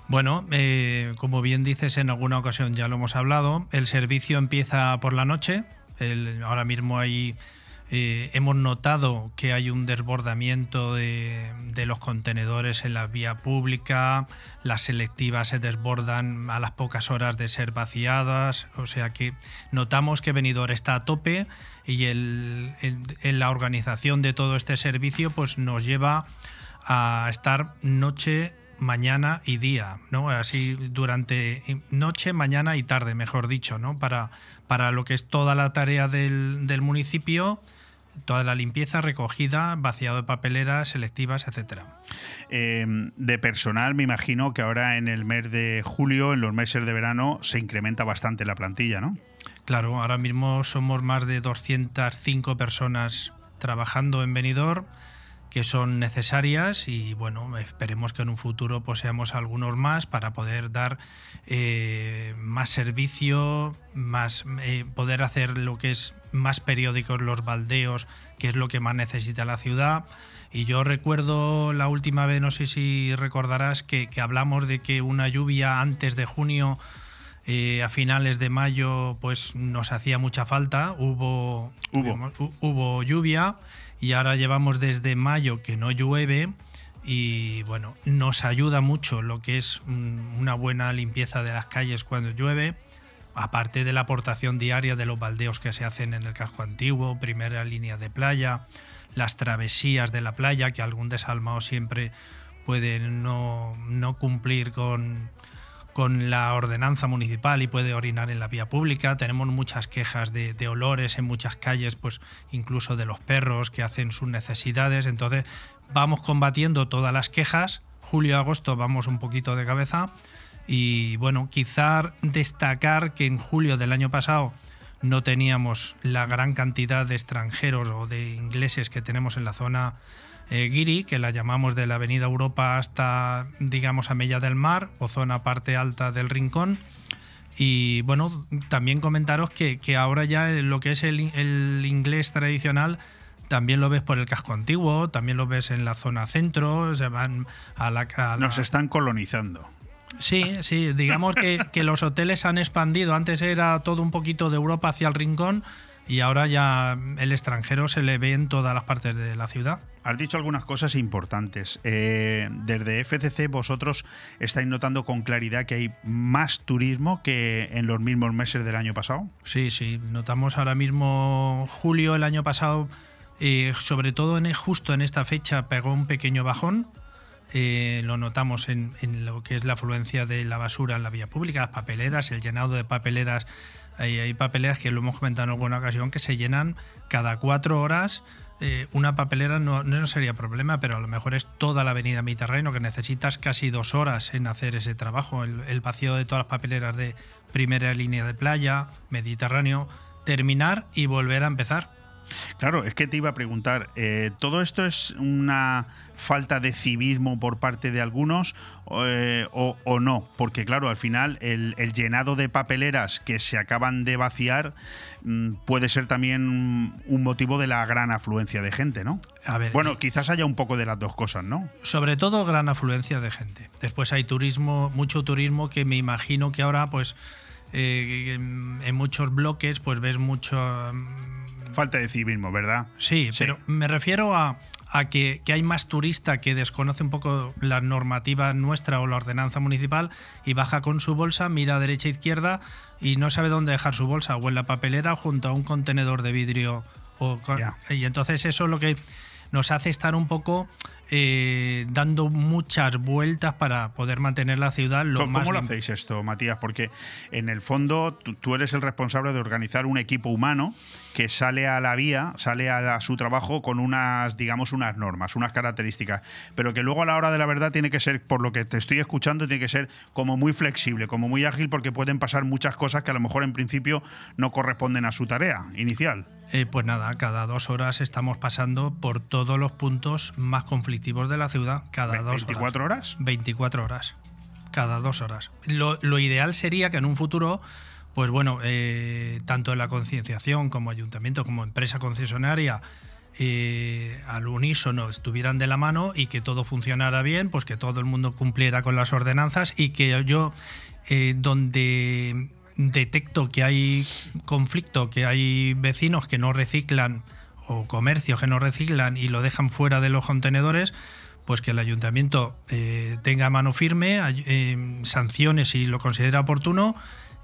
Bueno, eh, como bien dices, en alguna ocasión ya lo hemos hablado, el servicio empieza por la noche, El- ahora mismo hay eh, hemos notado que hay un desbordamiento de, los contenedores en la vía pública, las selectivas se desbordan a las pocas horas de ser vaciadas, o sea que notamos que Benidorm está a tope y el- en la organización de todo este servicio pues nos lleva a estar noche, mañana y día. Así durante noche, mañana y tarde, mejor dicho, ¿no? Para, para lo que es toda la tarea del municipio, toda la limpieza, recogida, vaciado de papeleras, selectivas, etcétera. Eh, de personal, me imagino que ahora en el mes de julio, en los meses de verano, se incrementa bastante la plantilla, ¿no? Claro, ahora mismo somos más de 205 personas trabajando en Benidorm que son necesarias y bueno, esperemos que en un futuro pues seamos algunos más para poder dar eh, más servicio, más eh, poder hacer lo que es más periódicos los baldeos, que es lo que más necesita la ciudad. Y yo recuerdo la última vez, no sé si recordarás, que, que hablamos de que una lluvia antes de junio eh, a finales de mayo pues nos hacía mucha falta, hubo, Hubo. hu- hubo lluvia y ahora llevamos desde mayo que no llueve y bueno, nos ayuda mucho lo que es mm, una buena limpieza de las calles cuando llueve, aparte de la aportación diaria de los baldeos que se hacen en el casco antiguo, primera línea de playa, las travesías de la playa, que algún desalmado siempre puede no, no cumplir con, con la ordenanza municipal y puede orinar en la vía pública. Tenemos muchas quejas de, de olores en muchas calles, pues incluso de los perros que hacen sus necesidades. Entonces vamos combatiendo todas las quejas. Julio agosto vamos un poquito de cabeza. Y bueno, quizá destacar que en julio del año pasado no teníamos la gran cantidad de extranjeros o de ingleses que tenemos en la zona eh, Guiri, que la llamamos de la Avenida Europa hasta, digamos, a Mella del Mar o zona parte alta del Rincón. Y bueno, también comentaros que, que ahora ya lo que es el, el inglés tradicional también lo ves por el casco antiguo, también lo ves en la zona centro, se van a la... a la- Nos están colonizando. Sí, sí, digamos que, que los hoteles han expandido. Antes era todo un poquito de Europa hacia el rincón y ahora ya el extranjero se le ve en todas las partes de la ciudad. Has dicho algunas cosas importantes. Eh, desde FCC vosotros estáis notando con claridad que hay más turismo que en los mismos meses del año pasado. Sí, sí, notamos ahora mismo julio el año pasado, eh, sobre todo en, justo en esta fecha pegó un pequeño bajón. Eh, lo notamos en, en lo que es la afluencia de la basura en la vía pública, las papeleras, el llenado de papeleras. Hay, hay papeleras que lo hemos comentado en alguna ocasión que se llenan cada cuatro horas. Eh, una papelera no, no sería problema, pero a lo mejor es toda la avenida Mediterráneo, que necesitas casi dos horas en hacer ese trabajo. El, el vacío de todas las papeleras de primera línea de playa, Mediterráneo, terminar y volver a empezar. Claro, es que te iba a preguntar, eh, ¿todo esto es una falta de civismo por parte de algunos eh, o, o no? Porque claro, al final el, el llenado de papeleras que se acaban de vaciar mm, puede ser también un motivo de la gran afluencia de gente, ¿no? A ver, Bueno, quizás haya un poco de las dos cosas, ¿no? sobre todo gran afluencia de gente. Después hay turismo, mucho turismo que me imagino que ahora, pues, eh, en, en muchos bloques, pues ves mucho. Falta de civismo, ¿verdad? Sí, pero me refiero a, a que, que hay más turista que desconoce un poco la normativa nuestra o la ordenanza municipal y baja con su bolsa, mira a derecha e izquierda y no sabe dónde dejar su bolsa, o en la papelera junto a un contenedor de vidrio. O con- y entonces eso es lo que nos hace estar un poco eh, dando muchas vueltas para poder mantener la ciudad lo ¿Cómo, más cómo lo hacéis esto, Matías? Porque en el fondo tú, tú eres el responsable de organizar un equipo humano que sale a la vía, sale a, a su trabajo con unas, digamos, unas normas, unas características, pero que luego a la hora de la verdad tiene que ser, por lo que te estoy escuchando, tiene que ser como muy flexible, como muy ágil, porque pueden pasar muchas cosas que a lo mejor en principio no corresponden a su tarea inicial. Eh, pues nada, cada dos horas estamos pasando por todos los puntos más conflictivos de la ciudad. Cada Ve- dos 24 horas. 24 horas. Cada dos horas. Lo, lo ideal sería que en un futuro, pues bueno, eh, tanto en la concienciación como ayuntamiento, como empresa concesionaria, eh, al unísono estuvieran de la mano y que todo funcionara bien, pues que todo el mundo cumpliera con las ordenanzas y que yo, eh, donde detecto que hay conflicto, que hay vecinos que no reciclan o comercios que no reciclan y lo dejan fuera de los contenedores, pues que el ayuntamiento eh, tenga mano firme, eh, sanciones si lo considera oportuno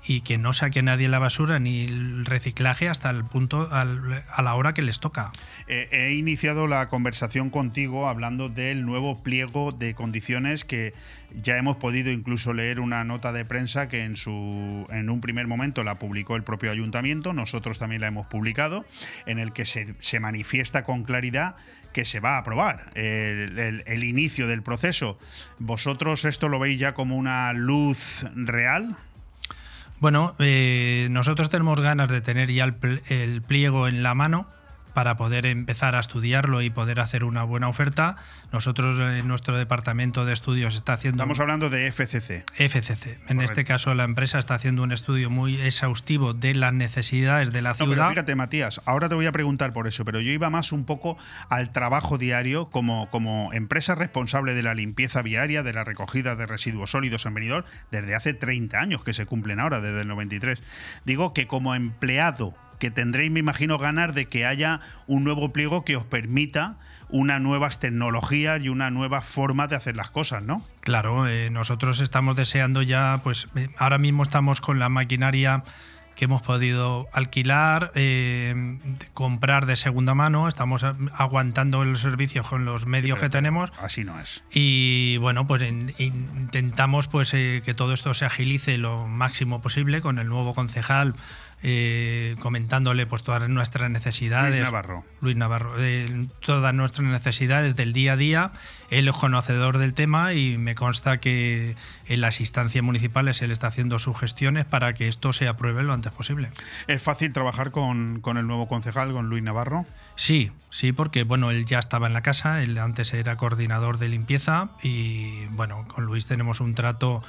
y que no saque nadie la basura ni el reciclaje hasta el punto al- a la hora que les toca. Eh, he iniciado la conversación contigo hablando del nuevo pliego de condiciones que ya hemos podido incluso leer una nota de prensa que en su en un primer momento la publicó el propio ayuntamiento, nosotros también la hemos publicado, en el que se, se manifiesta con claridad que se va a aprobar el, el- el inicio del proceso. ¿Vosotros esto lo veis ya como una luz real? Bueno, eh, nosotros tenemos ganas de tener ya el, el pliego en la mano para poder empezar a estudiarlo y poder hacer una buena oferta. Nosotros, eh, nuestro departamento de estudios está haciendo... Estamos hablando de FCC. FCC. En este caso, la empresa está haciendo un estudio muy exhaustivo de las necesidades de la No, pero ciudad. fíjate, Matías, ahora te voy a preguntar por eso, pero yo iba más un poco al trabajo diario como, como empresa responsable de la limpieza viaria, de la recogida de residuos sólidos en Benidorm, desde hace 30 años que se cumplen ahora, desde el 93. Digo que como empleado que tendréis, me imagino, ganas de que haya un nuevo pliego que os permita unas nuevas tecnologías y una nueva forma de hacer las cosas, ¿no? Claro, eh, nosotros estamos deseando ya, pues eh, ahora mismo estamos con la maquinaria que hemos podido alquilar, eh, comprar de segunda mano, estamos aguantando el servicio con los medios que tenemos. Así no es. Y bueno, pues in- intentamos pues que todo esto se agilice lo máximo posible con el nuevo concejal eh, comentándole pues todas nuestras necesidades. Luis Navarro. Luis Navarro, eh, todas nuestras necesidades del día a día. Él es conocedor del tema y me consta que en las instancias municipales él está haciendo sus gestiones para que esto se apruebe lo antes posible. ¿Es fácil trabajar con, con el nuevo concejal, con Luis Navarro? Sí, sí, porque bueno, él ya estaba en la casa, él antes era coordinador de limpieza y bueno, con Luis tenemos un trato,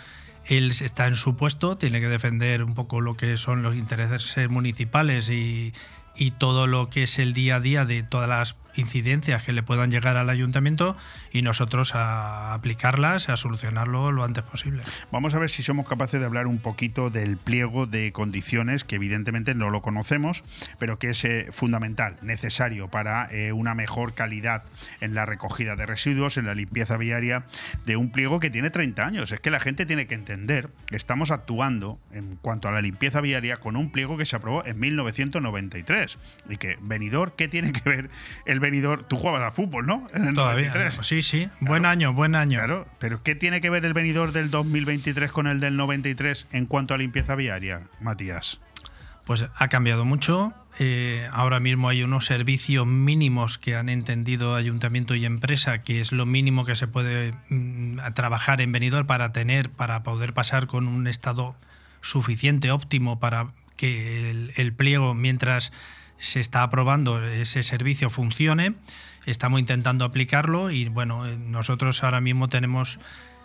él está en su puesto, tiene que defender un poco lo que son los intereses municipales y, y todo lo que es el día a día de todas las incidencias que le puedan llegar al ayuntamiento y nosotros a aplicarlas, a solucionarlo lo antes posible. Vamos a ver si somos capaces de hablar un poquito del pliego de condiciones que evidentemente no lo conocemos, pero que es eh, fundamental, necesario para eh, una mejor calidad en la recogida de residuos, en la limpieza viaria de un pliego que tiene 30 años. Es que la gente tiene que entender que estamos actuando en cuanto a la limpieza viaria con un pliego que se aprobó en 1993 y que venidor, ¿qué tiene que ver el venidor? Tú jugabas al fútbol, ¿no? En el Todavía, 93. sí, sí, buen año, buen año. Claro, pero ¿qué tiene que ver el venidor del 2023 con el del 93 en cuanto a limpieza viaria, Matías? Pues ha cambiado mucho. Eh, ahora mismo hay unos servicios mínimos que han entendido ayuntamiento y empresa, que es lo mínimo que se puede mm, trabajar en venidor para tener, para poder pasar con un estado suficiente, óptimo, para que el, el pliego, mientras se está aprobando ese servicio, funcione. Estamos intentando aplicarlo y bueno, eh, nosotros ahora mismo tenemos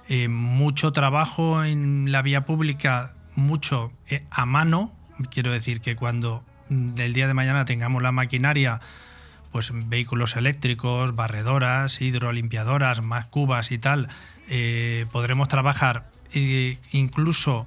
eh, mucho trabajo en la vía pública, mucho eh, a mano. Quiero decir que cuando mm, del día de mañana tengamos la maquinaria, pues vehículos eléctricos, barredoras, hidrolimpiadoras, más cubas y tal, podremos trabajar incluso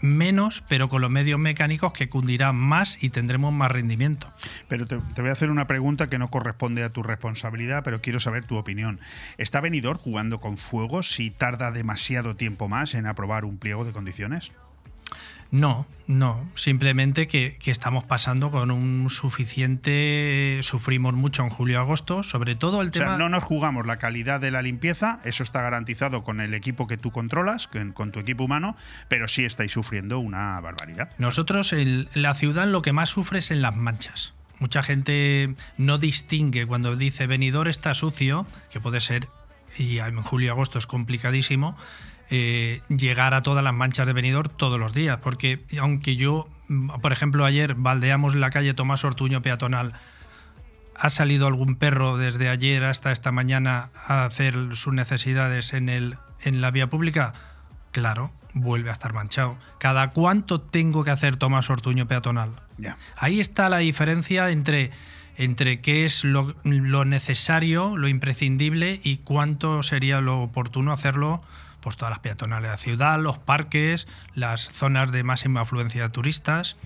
menos, pero con los medios mecánicos que cundirá más y tendremos más rendimiento. Pero te, voy a hacer una pregunta que no corresponde a tu responsabilidad, pero quiero saber tu opinión. ¿Está Benidorm jugando con fuego si tarda demasiado tiempo más en aprobar un pliego de condiciones? No, no, simplemente que, que estamos pasando con un suficiente, sufrimos mucho en julio-agosto, sobre todo el O sea, tema... no nos jugamos la calidad de la limpieza, eso está garantizado con el equipo que tú controlas, con, con tu equipo humano, pero sí estáis sufriendo una barbaridad. Nosotros, el- la ciudad lo que más sufre es en las manchas. Mucha gente no distingue cuando dice venidor está sucio, que puede ser, y en julio y agosto es complicadísimo, eh, llegar a todas las manchas de venidor todos los días. Porque aunque yo, por ejemplo, ayer baldeamos la calle Tomás Ortuño peatonal, ha salido algún perro desde ayer hasta esta mañana a hacer sus necesidades en, el, en la vía pública, claro, vuelve a estar manchado. ¿Cada cuánto tengo que hacer Tomás Ortuño peatonal? Ya. Ahí está la diferencia entre, entre qué es lo, lo necesario, lo imprescindible y cuánto sería lo oportuno hacerlo pues todas las peatonales de la ciudad, los parques, las zonas de máxima afluencia de turistas.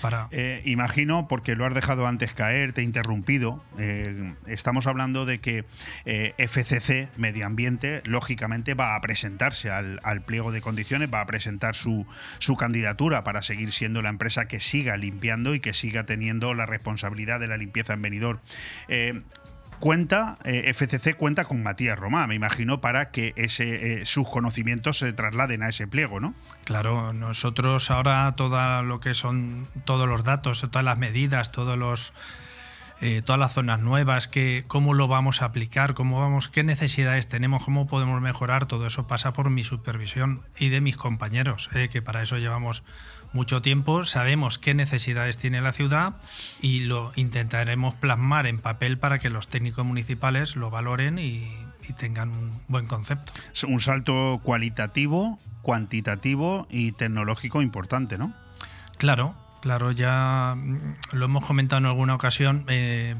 Para... Eh, imagino, porque lo has dejado antes caer, te he interrumpido, eh, estamos hablando de que eh, FCC, Medio Ambiente, lógicamente va a presentarse al, al pliego de condiciones, va a presentar su, su, candidatura para seguir siendo la empresa que siga limpiando y que siga teniendo la responsabilidad de la limpieza en venidor cuenta, eh, FCC cuenta con Matías Romá, me imagino, para que ese, eh, sus conocimientos se trasladen a ese pliego, ¿no? Claro, nosotros ahora todo lo que son todos los datos, todas las medidas, todos los eh, todas las zonas nuevas, que, cómo lo vamos a aplicar, cómo vamos, qué necesidades tenemos, cómo podemos mejorar, todo eso pasa por mi supervisión y de mis compañeros, que para eso llevamos mucho tiempo, sabemos qué necesidades tiene la ciudad y lo intentaremos plasmar en papel para que los técnicos municipales lo valoren y, tengan un buen concepto. Es un salto cualitativo, cuantitativo y tecnológico importante, ¿no? Claro, claro, ya mm, lo hemos comentado en alguna ocasión, eh,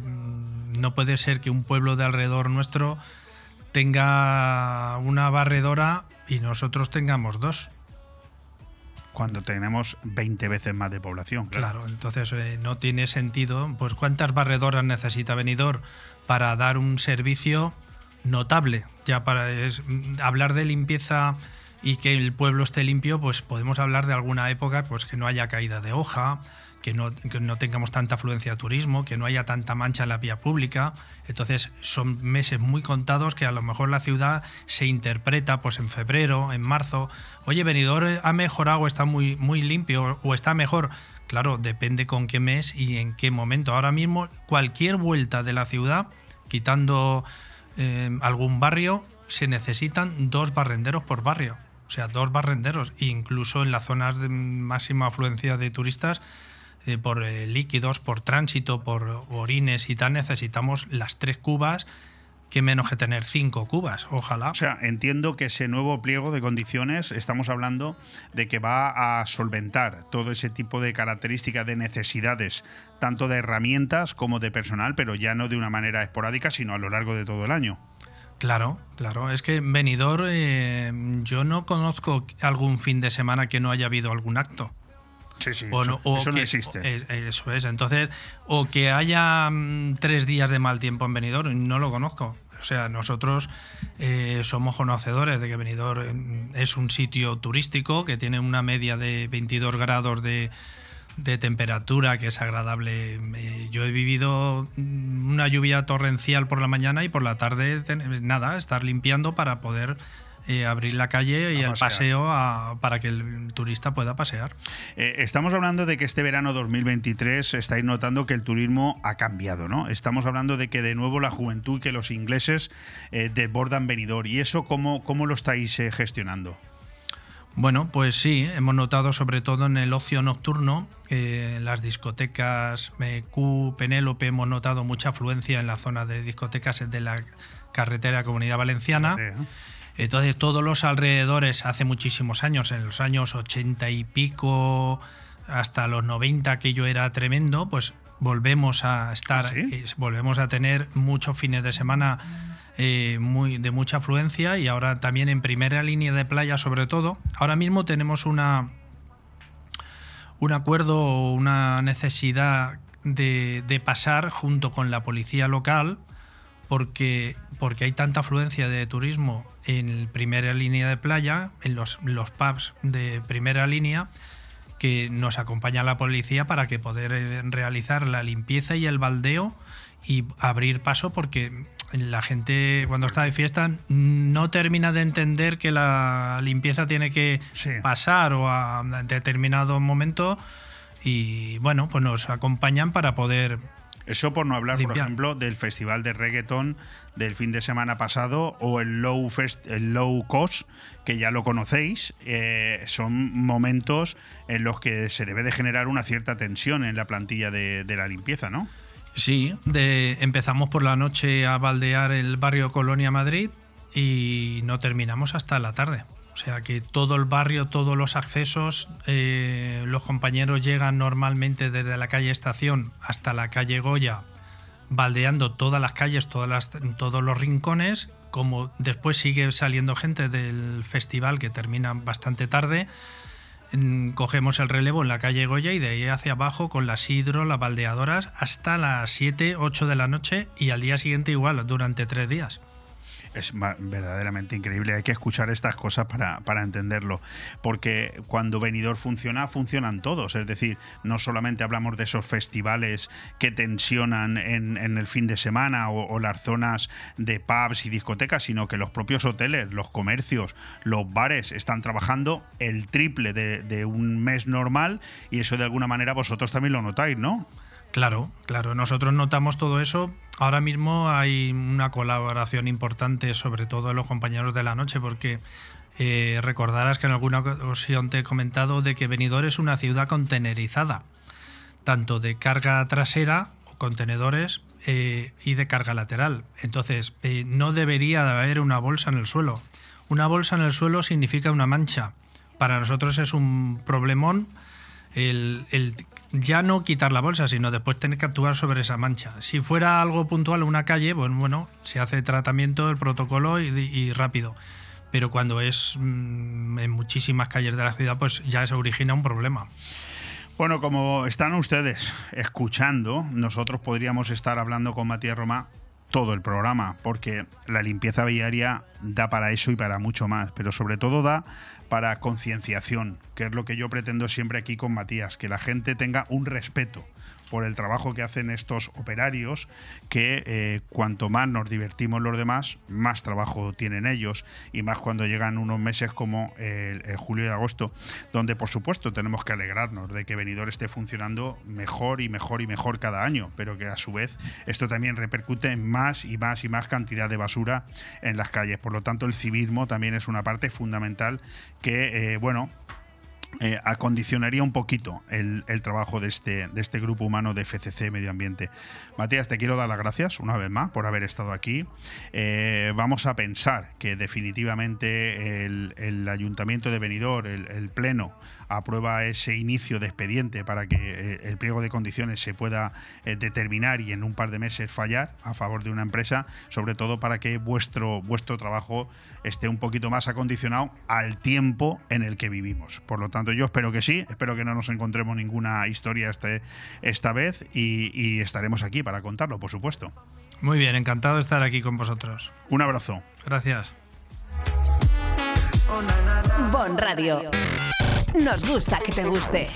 no puede ser que un pueblo de alrededor nuestro tenga una barredora y nosotros tengamos dos cuando tenemos 20 veces más de población. Claro, entonces eh, no tiene sentido. Pues cuántas barredoras necesita Benidorm para dar un servicio notable. Ya para hablar de limpieza y que el pueblo esté limpio, pues podemos hablar de alguna época, pues que no haya caída de hoja, que no, no, tengamos tanta afluencia de turismo, que no haya tanta mancha en la vía pública. Entonces son meses muy contados que a lo mejor la ciudad se interpreta pues en febrero, en marzo. Oye, Benidorm ha mejorado, está muy, muy limpio o está mejor. Claro, depende con qué mes y en qué momento. Ahora mismo cualquier vuelta de la ciudad, quitando eh, algún barrio, se necesitan dos barrenderos por barrio. O sea, dos barrenderos. Incluso en las zonas de máxima afluencia de turistas eh, por eh, líquidos, por tránsito, por orines y tal, necesitamos las tres cubas que menos que tener cinco cubas, ojalá. O sea, entiendo que ese nuevo pliego de condiciones, estamos hablando de que va a solventar todo ese tipo de características, de necesidades, tanto de herramientas como de personal, pero ya no de una manera esporádica, sino a lo largo de todo el año. Claro, claro. Es que venidor, eh, yo no conozco algún fin de semana que no haya habido algún acto. Sí, sí, eso, no existe. Eh, eso es. Entonces, o que haya mm, tres días de mal tiempo en Benidorm, no lo conozco. O sea, nosotros eh, somos conocedores de que Benidorm mm, es un sitio turístico que tiene una media de 22 grados de, de temperatura que es agradable. Eh, yo he vivido mm, una lluvia torrencial por la mañana y por la tarde nada, estar limpiando para poder eh, abrir la calle y el paseo para que el turista pueda pasear. Eh, estamos hablando de que este verano 2023 estáis notando que el turismo ha cambiado, ¿no? Estamos hablando de que de nuevo la juventud y que los ingleses eh, desbordan venidor. ¿Y eso cómo, cómo lo estáis gestionando? Bueno, pues sí, hemos notado sobre todo en el ocio nocturno, en las discotecas Q, Penélope, hemos notado mucha afluencia en la zona de discotecas de la carretera Comunidad Valenciana. Entonces todos los alrededores hace muchísimos años, en los años 80 y pico hasta los 90 aquello era tremendo, pues volvemos a estar, eh, volvemos a tener muchos fines de semana eh, muy, de mucha afluencia y ahora también en primera línea de playa sobre todo. Ahora mismo tenemos una un acuerdo o una necesidad de, de pasar junto con la policía local porque, porque hay tanta afluencia de turismo en primera línea de playa, en los, los pubs de primera línea, que nos acompaña la policía para que poder eh, realizar la limpieza y el baldeo y abrir paso porque la gente cuando está de fiesta no termina de entender que la limpieza tiene que pasar o a determinado momento y bueno, pues nos acompañan para poder eso por no hablar, por ejemplo, del festival de reggaeton del fin de semana pasado o el Low, Fest, el low Cost, que ya lo conocéis. Eh, son momentos en los que se debe de generar una cierta tensión en la plantilla de, la limpieza, ¿no? Sí, de, empezamos por la noche a baldear el barrio Colonia Madrid y no terminamos hasta la tarde. O sea que todo el barrio, todos los accesos, eh, los compañeros llegan normalmente desde la calle Estación hasta la calle Goya, baldeando todas las calles, todos los rincones, como después sigue saliendo gente del festival que termina bastante tarde, cogemos el relevo en la calle Goya y de ahí hacia abajo con las hidro, las baldeadoras, hasta las 7, 8 de la noche y al día siguiente igual, durante tres días es verdaderamente increíble. Hay que escuchar estas cosas para, para entenderlo. Porque cuando Venidor funciona, funcionan todos. Es decir, no solamente hablamos de esos festivales que tensionan en, el fin de semana o, las zonas de pubs y discotecas, sino que los propios hoteles, los comercios, los bares están trabajando el triple de un mes normal y eso de alguna manera vosotros también lo notáis, ¿no? Claro, claro. Nosotros notamos todo eso. Ahora mismo hay una colaboración importante, sobre todo de los compañeros de la noche, porque eh, recordarás que en alguna ocasión te he comentado de que Benidorm es una ciudad contenerizada, tanto de carga trasera, contenedores, eh, y de carga lateral. Entonces, eh, no debería haber una bolsa en el suelo. Una bolsa en el suelo significa una mancha. Para nosotros es un problemón el ya no quitar la bolsa, sino después tener que actuar sobre esa mancha. Si fuera algo puntual, una calle, pues bueno, se hace tratamiento, el protocolo y, rápido. Pero cuando es mm, en muchísimas calles de la ciudad, pues ya se origina un problema. Bueno, como están ustedes escuchando, nosotros podríamos estar hablando con Matías Roma todo el programa, porque la limpieza viaria da para eso y para mucho más, pero sobre todo da para concienciación, que es lo que yo pretendo siempre aquí con Matías, que la gente tenga un respeto por el trabajo que hacen estos operarios, que eh, cuanto más nos divertimos los demás, más trabajo tienen ellos, y más cuando llegan unos meses como el, julio y agosto, donde por supuesto tenemos que alegrarnos de que Venidor esté funcionando mejor y mejor y mejor cada año, pero que a su vez esto también repercute en más y más y más cantidad de basura en las calles. Por lo tanto, el civismo también es una parte fundamental que, eh, bueno, eh, acondicionaría un poquito el, trabajo de este, de este grupo humano de FCC Medio Ambiente. Matías, te quiero dar las gracias una vez más por haber estado aquí. Eh, vamos a pensar que definitivamente el, Ayuntamiento de Benidorm, el Pleno, aprueba ese inicio de expediente para que eh, el pliego de condiciones se pueda eh, determinar y en un par de meses fallar a favor de una empresa, sobre todo para que vuestro, vuestro trabajo esté un poquito más acondicionado al tiempo en el que vivimos. Por lo tanto, yo espero que sí, espero que no nos encontremos ninguna historia este, esta vez y, y estaremos aquí para contarlo, por supuesto. Muy bien, encantado de estar aquí con vosotros. Un abrazo. Gracias. Bon Radio. Nos gusta que te guste.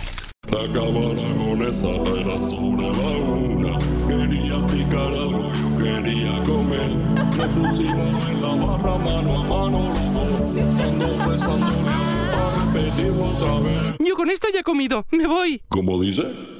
La cámara con esa era sobre la una. Quería picar algo, yo quería comer. Me pusimos en la barra mano a mano los Ando besándole a repetirlo otra vez. Yo con esto ya he comido, me voy. ¿Cómo dice?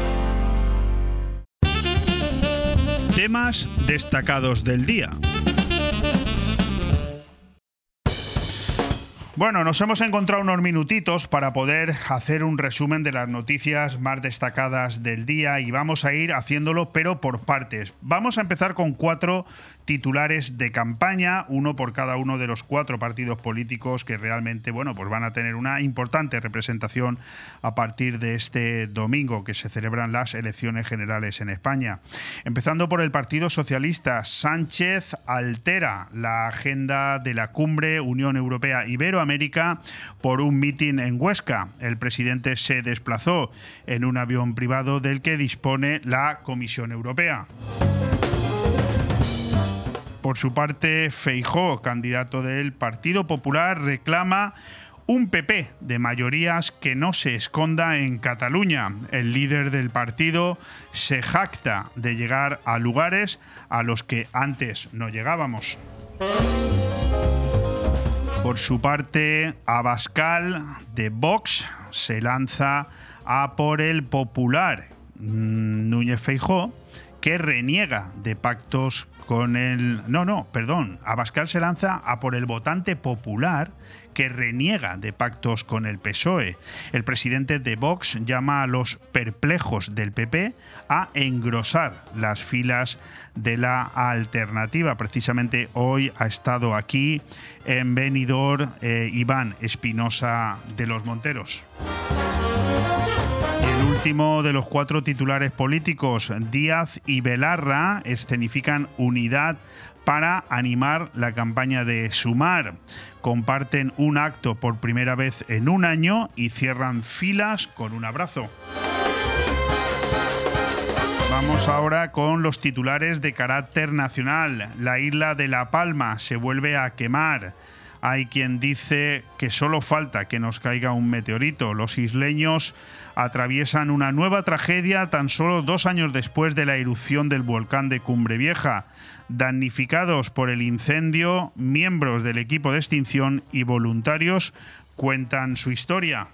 Temas destacados del día. Bueno, nos hemos encontrado unos minutitos para poder hacer un resumen de las noticias más destacadas del día y vamos a ir haciéndolo pero por partes. Vamos a empezar con cuatro titulares de campaña, uno por cada uno de los cuatro partidos políticos que realmente, bueno, pues van a tener una importante representación a partir de este domingo que se celebran las elecciones generales en España. Empezando por el Partido Socialista, Sánchez altera la agenda de la cumbre Unión Europea Iberoamérica por un mitin en Huesca. El presidente se desplazó en un avión privado del que dispone la Comisión Europea. Por su parte, Feijó, candidato del Partido Popular, reclama un PP de mayorías que no se esconda en Cataluña. El líder del partido se jacta de llegar a lugares a los que antes no llegábamos. Por su parte, Abascal de Vox se lanza a por el popular mm, Núñez Feijó, que reniega de pactos con el... No, no, perdón. Abascal se lanza a por el votante popular que reniega de pactos con el PSOE. El presidente de Vox llama a los perplejos del PP a engrosar las filas de la alternativa. Precisamente hoy ha estado aquí en Benidorm eh, Iván Espinosa de los Monteros último de los cuatro titulares políticos, Díaz y Belarra, escenifican unidad para animar la campaña de Sumar. Comparten un acto por primera vez en un año y cierran filas con un abrazo. Vamos ahora con los titulares de carácter nacional. La isla de La Palma se vuelve a quemar. Hay quien dice que solo falta que nos caiga un meteorito. Los isleños atraviesan una nueva tragedia tan solo dos años después de la erupción del volcán de Cumbre Vieja. Damnificados por el incendio, miembros del equipo de extinción y voluntarios cuentan su historia.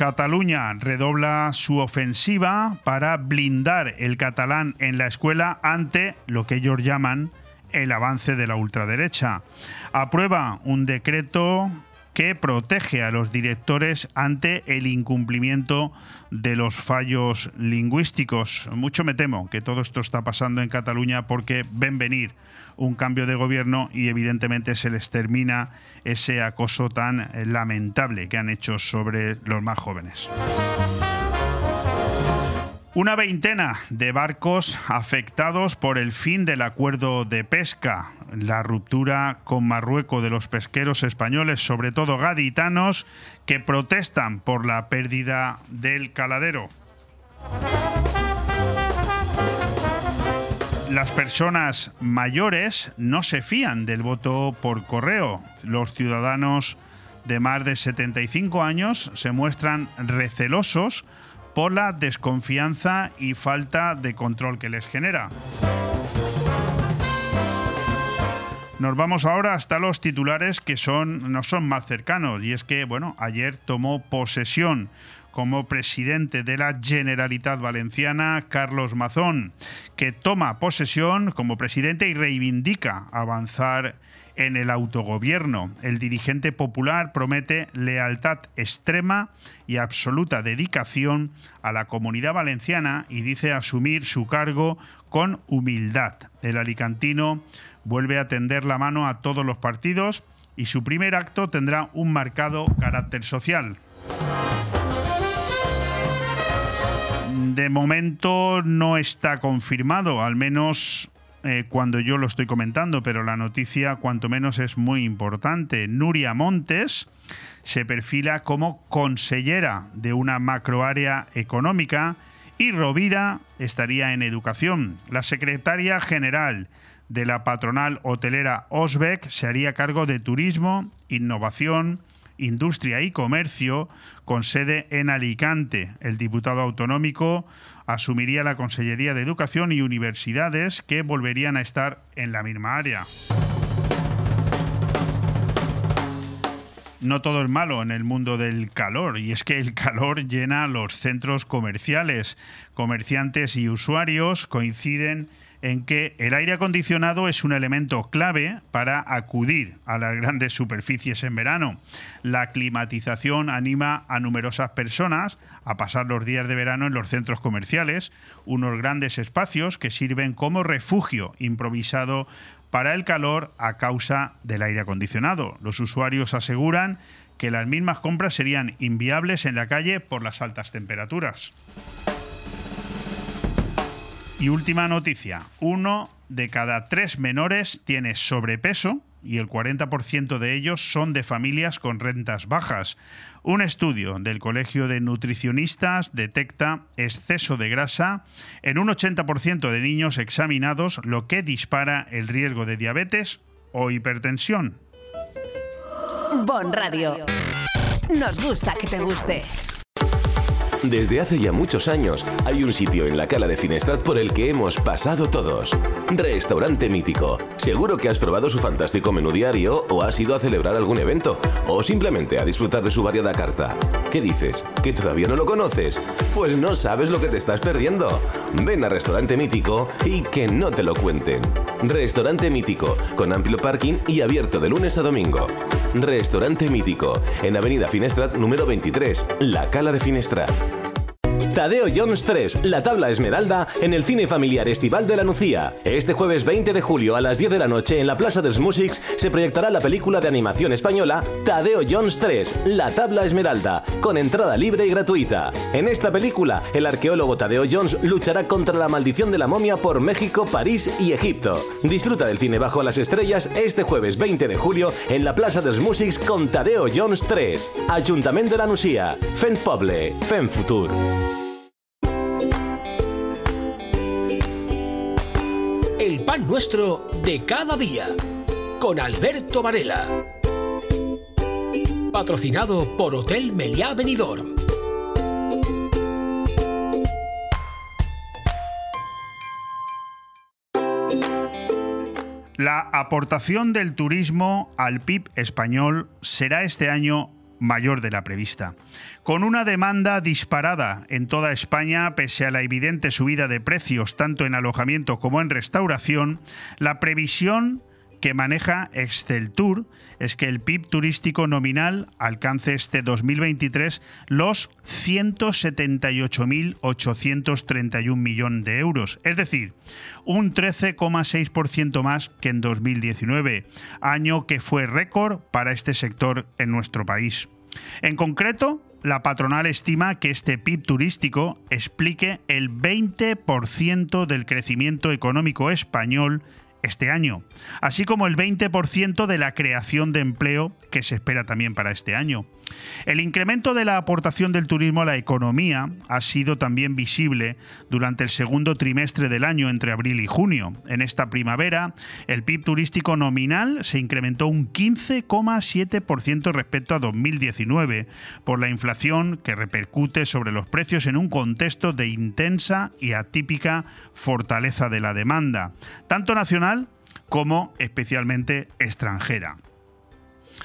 Cataluña redobla su ofensiva para blindar el catalán en la escuela ante lo que ellos llaman el avance de la ultraderecha. Aprueba un decreto que protege a los directores ante el incumplimiento de los fallos lingüísticos. Mucho me temo que todo esto está pasando en Cataluña porque ven venir un cambio de gobierno y evidentemente se les termina ese acoso tan eh, lamentable que han hecho sobre los más jóvenes. Una veintena de barcos afectados por el fin del acuerdo de pesca, la ruptura con Marruecos de los pesqueros españoles, sobre todo gaditanos, que protestan por la pérdida del caladero. Las personas mayores no se fían del voto por correo. Los ciudadanos de más de 75 años se muestran recelosos por la desconfianza y falta de control que les genera. Nos vamos ahora hasta los titulares que son, no son más cercanos, y es que, bueno, ayer tomó posesión como presidente de la Generalitat Valenciana, Carlos Mazón, que toma posesión como presidente y reivindica avanzar en el autogobierno. El dirigente popular promete lealtad extrema y absoluta dedicación a la comunidad valenciana y dice asumir su cargo con humildad. El alicantino vuelve a tender la mano a todos los partidos y su primer acto tendrá un marcado carácter social. De momento no está confirmado, al menos eh, cuando yo lo estoy comentando, pero la noticia cuanto menos es muy importante. Nuria Montes se perfila como consellera de una macroárea económica y Rovira estaría en educación. La secretaria general de la patronal hotelera Osbeck se haría cargo de turismo, innovación, industria y comercio con sede en Alicante. El diputado autonómico asumiría la Consellería de Educación y Universidades que volverían a estar en la misma área. no todo es malo en el mundo del calor, y es que el calor llena los centros comerciales. Comerciantes y usuarios coinciden en que el aire acondicionado es un elemento clave para acudir a las grandes superficies en verano. La climatización anima a numerosas personas a pasar los días de verano en los centros comerciales, unos grandes espacios que sirven como refugio improvisado para el calor a causa del aire acondicionado. Los usuarios aseguran que las mismas compras serían inviables en la calle por las altas temperaturas. Y última noticia, uno de cada tres menores tiene sobrepeso y el 40% de ellos son de familias con rentas bajas. Un estudio del Colegio de Nutricionistas detecta exceso de grasa en un 80% de niños examinados, lo que dispara el riesgo de diabetes o hipertensión. Bon Radio. Nos gusta que te guste. Desde hace ya muchos años hay un sitio en la cala de Finestrat por el que hemos pasado todos. Restaurante Mítico. Seguro que has probado su fantástico menú diario o has ido a celebrar algún evento o simplemente a disfrutar de su variada carta. ¿Qué dices? ¿Que todavía no lo conoces? Pues no sabes lo que te estás perdiendo. Ven a Restaurante Mítico y que no te lo cuenten. Restaurante Mítico, con amplio parking y abierto de lunes a domingo. Restaurante Mítico, en Avenida Finestrat número 23, La Cala de Finestrat. Tadeo Jones 3, la tabla esmeralda en el cine familiar estival de la Nucía. Este jueves 20 de julio a las 10 de la noche en la Plaza dels Músics se proyectará la película de animación española Tadeo Jones 3, la tabla esmeralda, con entrada libre y gratuita. En esta película, el arqueólogo Tadeo Jones luchará contra la maldición de la momia por México, París y Egipto. Disfruta del cine bajo las estrellas este jueves 20 de julio en la Plaza dels Músics con Tadeo Jones 3. Ayuntamiento de la Nucía. Fent Poble. Fent Futur. Pan nuestro de cada día. Con Alberto Varela. Patrocinado por Hotel Meliá Benidorm. La aportación del turismo al PIB español será este año mayor de la prevista. Con una demanda disparada en toda España, pese a la evidente subida de precios tanto en alojamiento como en restauración, la previsión que maneja Exceltur es que el PIB turístico nominal alcance este 2023 los 178.831 millones de euros, es decir, un 13,6% más que en 2019, año que fue récord para este sector en nuestro país. En concreto, la patronal estima que este PIB turístico explique el 20% del crecimiento económico español este año, así como el 20% de la creación de empleo que se espera también para este año. El incremento de la aportación del turismo a la economía ha sido también visible durante el segundo trimestre del año entre abril y junio. En esta primavera, el PIB turístico nominal se incrementó un 15,7% respecto a 2019 por la inflación que repercute sobre los precios en un contexto de intensa y atípica fortaleza de la demanda, tanto nacional como especialmente extranjera.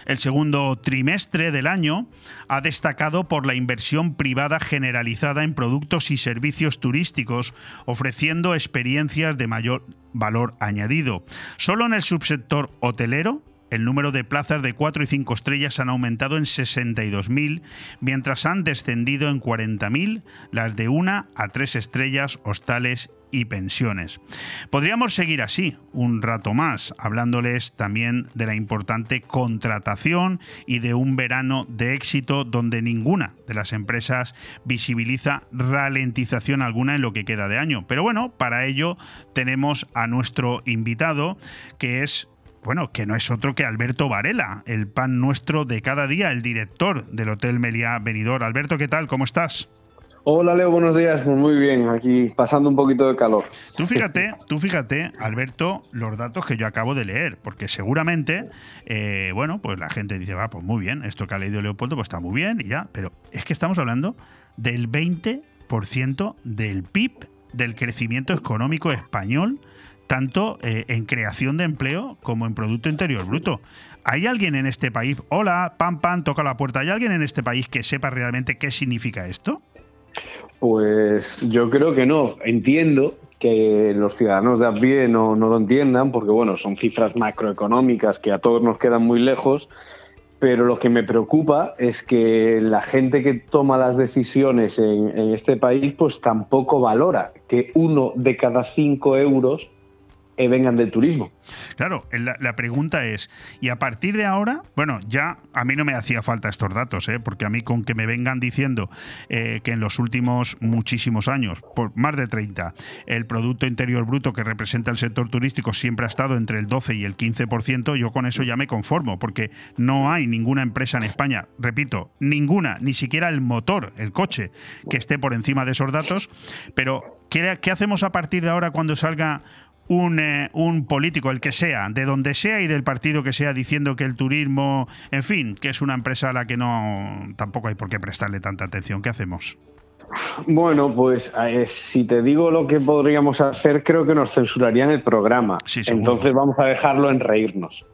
El segundo trimestre del año ha destacado por la inversión privada generalizada en productos y servicios turísticos, ofreciendo experiencias de mayor valor añadido. Solo en el subsector hotelero, el número de plazas de 4 y 5 estrellas han aumentado en 62.000, mientras han descendido en 40.000 las de 1 a 3 estrellas, hostales y pensiones. Podríamos seguir así un rato más, hablándoles también de la importante contratación y de un verano de éxito donde ninguna de las empresas visibiliza ralentización alguna en lo que queda de año. Pero bueno, para ello tenemos a nuestro invitado, que es bueno, que no es otro que Alberto Varela, el pan nuestro de cada día, el director del Hotel Meliá Benidorm. Alberto, ¿qué tal? ¿Cómo estás? Hola Leo, buenos días. Pues muy bien, aquí pasando un poquito de calor. Tú fíjate, tú fíjate, Alberto, los datos que yo acabo de leer, porque seguramente, eh, bueno, pues la gente dice, va, pues muy bien, esto que ha leído Leopoldo, pues está muy bien y ya, pero es que estamos hablando del 20% del PIB, del crecimiento económico español, tanto eh, en creación de empleo como en Producto Interior Bruto. ¿Hay alguien en este país, hola, pam, pam, toca la puerta, ¿hay alguien en este país que sepa realmente qué significa esto? Pues yo creo que no. Entiendo que los ciudadanos de a pie no, lo entiendan, porque bueno, son cifras macroeconómicas que a todos nos quedan muy lejos, pero lo que me preocupa es que la gente que toma las decisiones en, en, este país pues tampoco valora que uno de cada cinco euros eh, vengan del turismo. Claro, la, pregunta es, y a partir de ahora, bueno, ya a mí no me hacía falta estos datos, ¿eh? porque a mí con que me vengan diciendo eh, que en los últimos muchísimos años, por más de 30, el Producto Interior Bruto que representa el sector turístico siempre ha estado entre el 12 y el 15%, yo con eso ya me conformo, porque no hay ninguna empresa en España, repito, ninguna, ni siquiera el motor, el coche, que esté por encima de esos datos, pero ¿qué, qué hacemos a partir de ahora cuando salga un, eh, un, político, el que sea, de donde sea y del partido que sea, diciendo que el turismo, en fin, que es una empresa a la que no tampoco hay por qué prestarle tanta atención. ¿Qué hacemos? Bueno, pues eh, si te digo lo que podríamos hacer, creo que nos censurarían el programa. Entonces vamos a dejarlo en reírnos.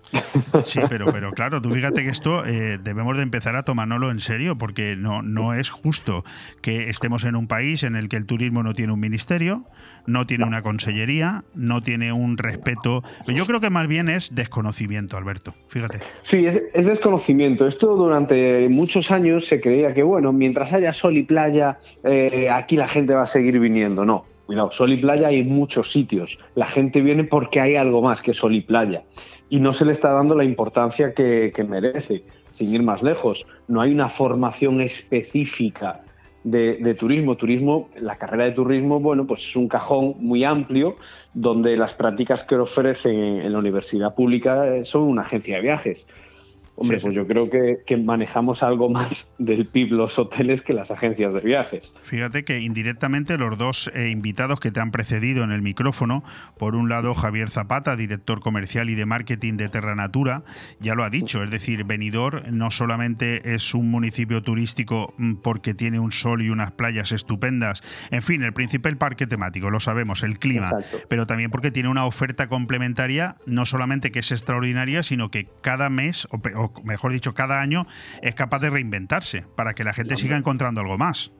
Sí, pero, pero claro, tú fíjate que esto eh, debemos de empezar a tomárnoslo en serio, porque no, no es justo que estemos en un país en el que el turismo no tiene un ministerio, no tiene una consellería, no tiene un respeto. Yo creo que más bien es desconocimiento, Alberto. Fíjate. Sí, es, desconocimiento. Esto durante muchos años se creía que, bueno, mientras haya sol y playa, eh, aquí la gente va a seguir viniendo. No, cuidado, sol y playa hay en muchos sitios. La gente viene porque hay algo más que sol y playa. Y no se le está dando la importancia que, que merece. Sin ir más lejos, no hay una formación específica de, turismo. Turismo, la carrera de turismo, bueno, pues es un cajón muy amplio donde las prácticas que ofrecen en la universidad pública son una agencia de viajes. Hombre, pues yo creo que, manejamos algo más del PIB los hoteles que las agencias de viajes. Fíjate que indirectamente los dos eh, invitados que te han precedido en el micrófono, por un lado Javier Zapata, director comercial y de marketing de Terra Natura, ya lo ha dicho, es decir, Benidorm no solamente es un municipio turístico mm, porque tiene un sol y unas playas estupendas, en fin, el principal parque temático, lo sabemos, el clima, pero también porque tiene una oferta complementaria, no solamente que es extraordinaria, sino que cada mes o mejor dicho, cada año es capaz de reinventarse para que la gente siga encontrando algo más.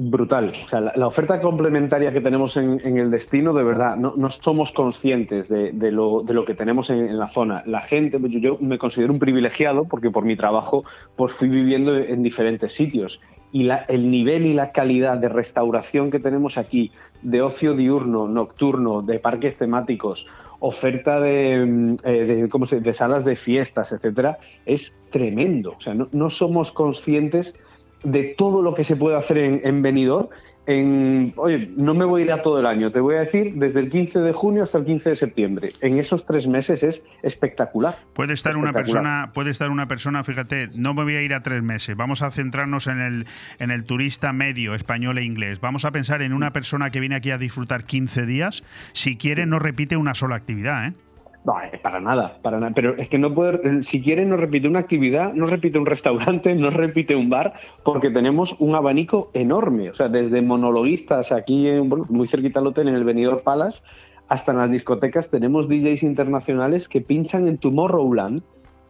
Brutal. La, oferta complementaria que tenemos en, el destino, de verdad, no, somos conscientes de, lo, que tenemos en, la zona. La gente, pues yo, me considero un privilegiado porque por mi trabajo pues fui viviendo en diferentes sitios. Y el nivel y la calidad de restauración que tenemos aquí, de ocio diurno, nocturno, de parques temáticos, oferta de, mm, eh, ¿cómo se, de salas de fiestas, etcétera, es tremendo. O sea, no, somos conscientes de todo lo que se puede hacer en, en Benidorm en, oye, no me voy a ir a todo el año, te voy a decir desde el 15 de junio hasta el 15 de septiembre. En esos tres meses es espectacular. Puede estar una persona, puede estar una persona, fíjate, no me voy a ir a tres meses. Vamos a centrarnos en el, en el turista medio español e inglés. Vamos a pensar en una persona que viene aquí a disfrutar 15 días. Si quiere, no repite una sola actividad, ¿eh? No, para nada, para nada. Pero es que no puede, si quiere, no repite una actividad, no repite un restaurante, no repite un bar, porque tenemos un abanico enorme. O sea, desde monologuistas aquí, muy cerquita al hotel, en el Benidorm Palace, hasta en las discotecas tenemos DJs internacionales que pinchan en Tomorrowland,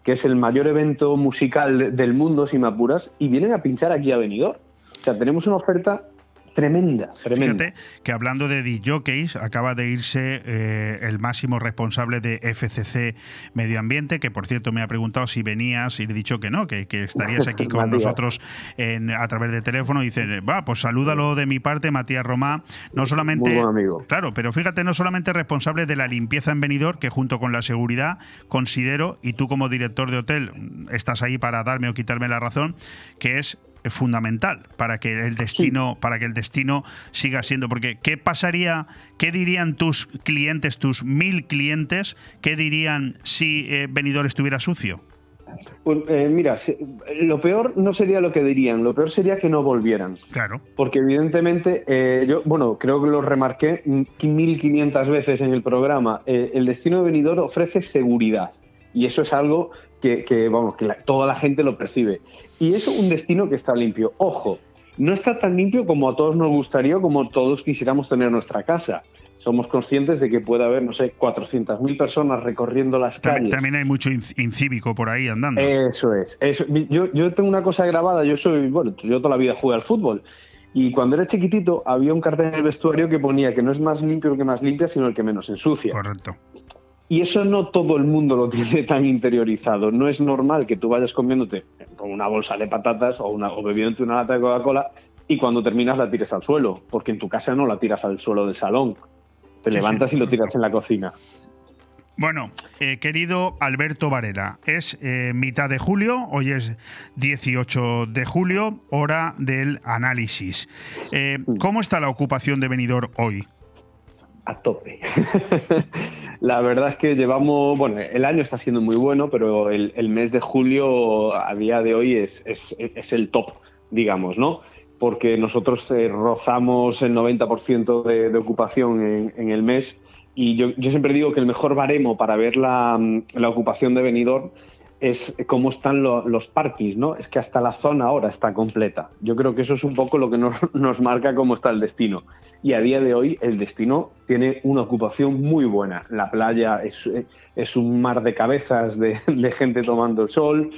que es el mayor evento musical del mundo, si me apuras, y vienen a pinchar aquí a Benidorm. O sea, tenemos una oferta tremenda, tremenda. Fíjate que hablando de DJs, acaba de irse eh, el máximo responsable de FCC Medio Ambiente, que por cierto me ha preguntado si venías y le he dicho que no, que, que estarías aquí con nosotros en- a través de teléfono. Y dice, va, pues salúdalo de mi parte, Matías Romá. No solamente. Muy buen amigo. Claro, pero fíjate, no solamente responsable de la limpieza en Benidorm, que junto con la seguridad considero, y tú como director de hotel estás ahí para darme o quitarme la razón, que es fundamental para que el destino para que el destino siga siendo porque qué pasaría qué dirían tus clientes tus mil clientes qué dirían si eh, Benidorm estuviera sucio Pues, eh, mira, lo peor no sería lo que dirían, lo peor sería que no volvieran. claro Porque evidentemente, eh, yo, bueno, creo que lo remarqué mm, 1500 veces en el programa, eh, el destino de Benidorm ofrece seguridad. Y eso es algo que, que, vamos, que la- toda la gente lo percibe. Y es un destino que está limpio. Ojo, no está tan limpio como a todos nos gustaría, como todos quisiéramos tener nuestra casa. Somos conscientes de que puede haber, no sé, 400.000 personas recorriendo las calles. también hay mucho inc- incívico por ahí andando Eso es. Eso. Yo, yo tengo una cosa grabada. Yo soy, bueno, yo toda la vida jugué al fútbol. Y cuando era chiquitito había un cartel en el vestuario que ponía que no es más limpio el que más limpia, sino el que menos ensucia. correcto Y eso no todo el mundo lo tiene tan interiorizado. No es normal que tú vayas comiéndote con una bolsa de patatas o, una, o bebiéndote una lata de Coca-Cola y cuando terminas la tires al suelo, porque en tu casa no la tiras al suelo del salón. Te Sí, levantas sí, y lo tiras en la cocina. Bueno, eh, querido Alberto Varela, es eh, mitad de julio, hoy es 18 de julio, hora del análisis. Eh, ¿Cómo está la ocupación de Benidorm hoy? A tope. la verdad es que llevamos, bueno, el año está siendo muy bueno, pero el, mes de julio a día de hoy es, es- el top, digamos, ¿no? Porque nosotros eh, rozamos el 90% de, ocupación en, el mes y yo, yo siempre digo que el mejor baremo para ver la, la ocupación de Benidorm es cómo están lo- los parkings, ¿no? Es que hasta la zona ahora está completa. Yo creo que eso es un poco lo que nos, nos marca cómo está el destino. Y a día de hoy el destino tiene una ocupación muy buena. La playa es, es un mar de cabezas de, de gente tomando el sol.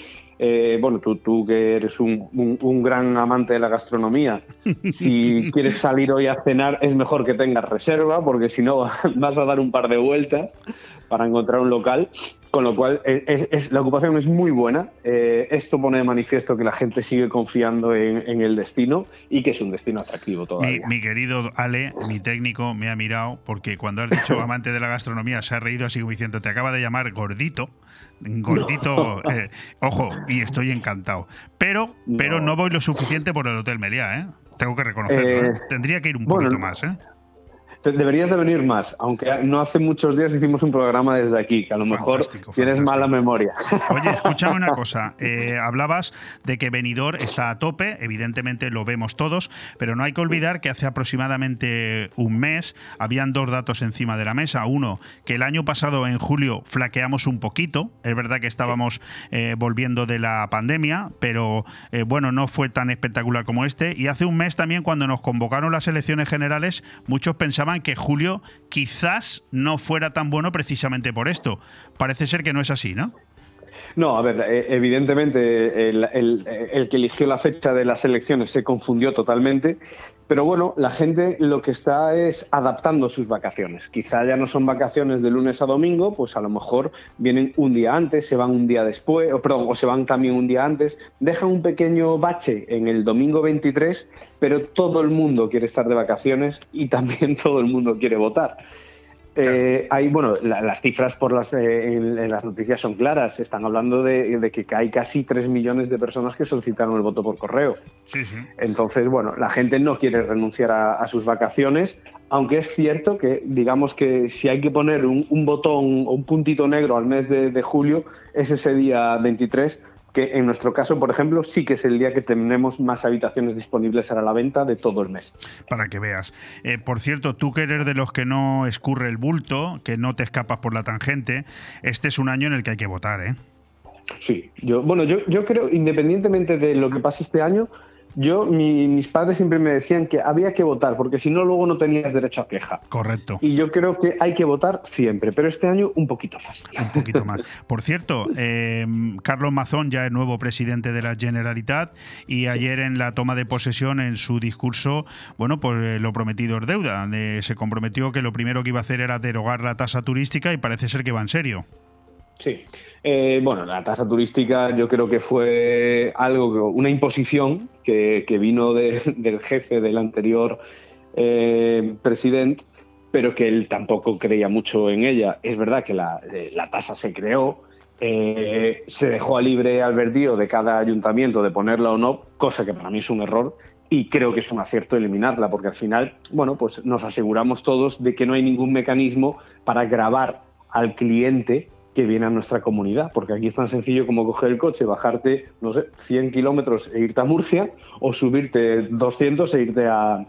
Eh, bueno, tú, tú que eres un, un- un gran amante de la gastronomía, si quieres salir hoy a cenar es mejor que tengas reserva porque si no vas a dar un par de vueltas para encontrar un local. Con lo cual, eh, es- es- la ocupación es muy buena. Eh, esto pone de manifiesto que la gente sigue confiando en, en el destino y que es un destino atractivo todavía. mi querido Ale, mi técnico, me ha mirado porque cuando has dicho amante de la gastronomía se ha reído así como diciendo, te acaba de llamar gordito. Gordito, eh, ojo, y estoy encantado. Pero, pero no voy lo suficiente por el Hotel Meliá, ¿eh? Tengo que reconocerlo. Tendría que ir un bueno, poquito más, ¿eh? Deberías de venir más, aunque no hace muchos días hicimos un programa desde aquí, que a lo mejor tienes mala memoria. Oye, escúchame una cosa. eh, hablabas de que Benidorm está a tope, evidentemente lo vemos todos, pero no hay que olvidar que hace aproximadamente un mes habían dos datos encima de la mesa. Uno, que el año pasado en julio flaqueamos un poquito. Es verdad que estábamos eh, volviendo de la pandemia, pero eh, bueno, no fue tan espectacular como este. Y hace un mes también, cuando nos convocaron las elecciones generales, muchos pensaban que julio quizás no fuera tan bueno precisamente por esto. Parece ser que no es así, ¿no? No, a ver, eh, evidentemente el, que eligió la fecha de las elecciones se confundió totalmente, pero bueno, la gente lo que está es adaptando sus vacaciones. Quizá ya no son vacaciones de lunes a domingo, pues a lo mejor vienen un día antes, se van un día después, o se van también un día antes, dejan un pequeño bache en el domingo 23, pero todo el mundo quiere estar de vacaciones y también todo el mundo quiere votar. Eh, hay, bueno, la- las cifras por las, eh, en, en las noticias son claras. Están hablando de, de que hay casi 3 millones de personas que solicitaron el voto por correo. Sí, sí. Entonces, bueno, la gente no quiere renunciar a, a sus vacaciones, aunque es cierto que, digamos que si hay que poner un, un botón o un puntito negro al mes de, de julio, es ese día 23, que en nuestro caso, por ejemplo, sí que es el día que tenemos más habitaciones disponibles a la venta de todo el mes. para que veas. Eh, por cierto, tú que eres de los que no escurre el bulto, que no te escapas por la tangente, este es un año en el que hay que votar, ¿eh? Sí, yo, bueno, yo, yo creo, independientemente de lo que pase este año, Yo, mi- mis padres siempre me decían que había que votar, porque si no, luego no tenías derecho a queja. Correcto. Y yo creo que hay que votar siempre, pero este año un poquito más. Un poquito más. Por cierto, eh, Carlos Mazón ya es nuevo presidente de la Generalitat y ayer en la toma de posesión, en su discurso, bueno, pues eh, lo prometido es deuda. De- se comprometió que lo primero que iba a hacer era derogar la tasa turística y parece ser que va en serio. Sí. Eh, bueno, la tasa turística yo creo que fue algo, una imposición que, vino de- del jefe del anterior eh, presidente, pero que él tampoco creía mucho en ella. Es verdad que la, eh, tasa se creó, se dejó a libre albedrío de cada ayuntamiento de ponerla o no, cosa que para mí es un error. Y creo que es un acierto eliminarla, porque al final, bueno, pues nos aseguramos todos de que no hay ningún mecanismo para grabar al cliente que viene a nuestra comunidad, porque aquí es tan sencillo como coger el coche, bajarte, no sé, 100 kilómetros e irte a Murcia, o subirte 200 e irte a,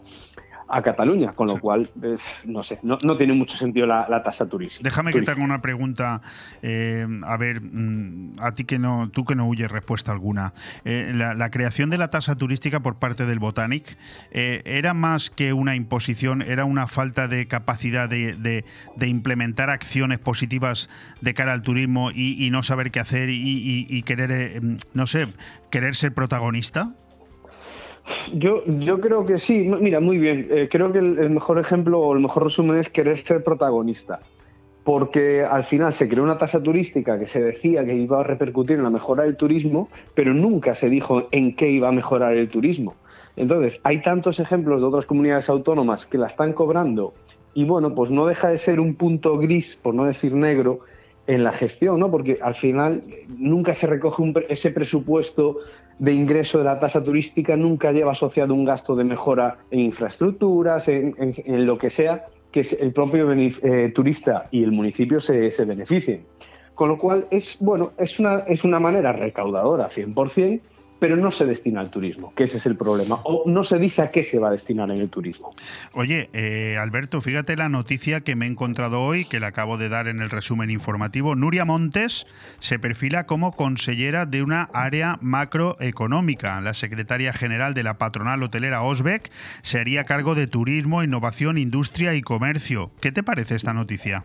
a Cataluña, con lo cual, eh, no sé, no, no tiene mucho sentido la, la tasa turística. Déjame que te haga una pregunta, eh, a ver, mm, a ti que no, tú que no huyes respuesta alguna. Eh, la, la creación de la tasa turística por parte del Botanic eh, era más que una imposición, era una falta de capacidad de, de- de implementar acciones positivas de cara al turismo y, y no saber qué hacer y, y- y querer, no sé, querer ser protagonista. Yo, yo creo que sí. Mira, muy bien. Eh, creo que el, el mejor ejemplo o el mejor resumen es querer ser protagonista. Porque al final se creó una tasa turística que se decía que iba a repercutir en la mejora del turismo, pero nunca se dijo en qué iba a mejorar el turismo. Entonces, hay tantos ejemplos de otras comunidades autónomas que la están cobrando y bueno, pues no deja de ser un punto gris, por no decir negro, en la gestión, ¿no? Porque al final nunca se recoge un ese presupuesto de ingreso de la tasa turística, nunca lleva asociado un gasto de mejora en infraestructuras, en, lo que sea, que el propio eh, turista y el municipio se, se beneficien. Con lo cual, es, bueno, es una, es una manera recaudadora 100%, pero no se destina al turismo, que ese es el problema. O no se dice a qué se va a destinar en el turismo. Oye, eh, Alberto, fíjate la noticia que me he encontrado hoy, que le acabo de dar en el resumen informativo. Nuria Montes se perfila como consellera de una área macroeconómica. La secretaria general de la patronal hotelera Osbeck se haría cargo de turismo, innovación, industria y comercio. ¿Qué te parece esta noticia?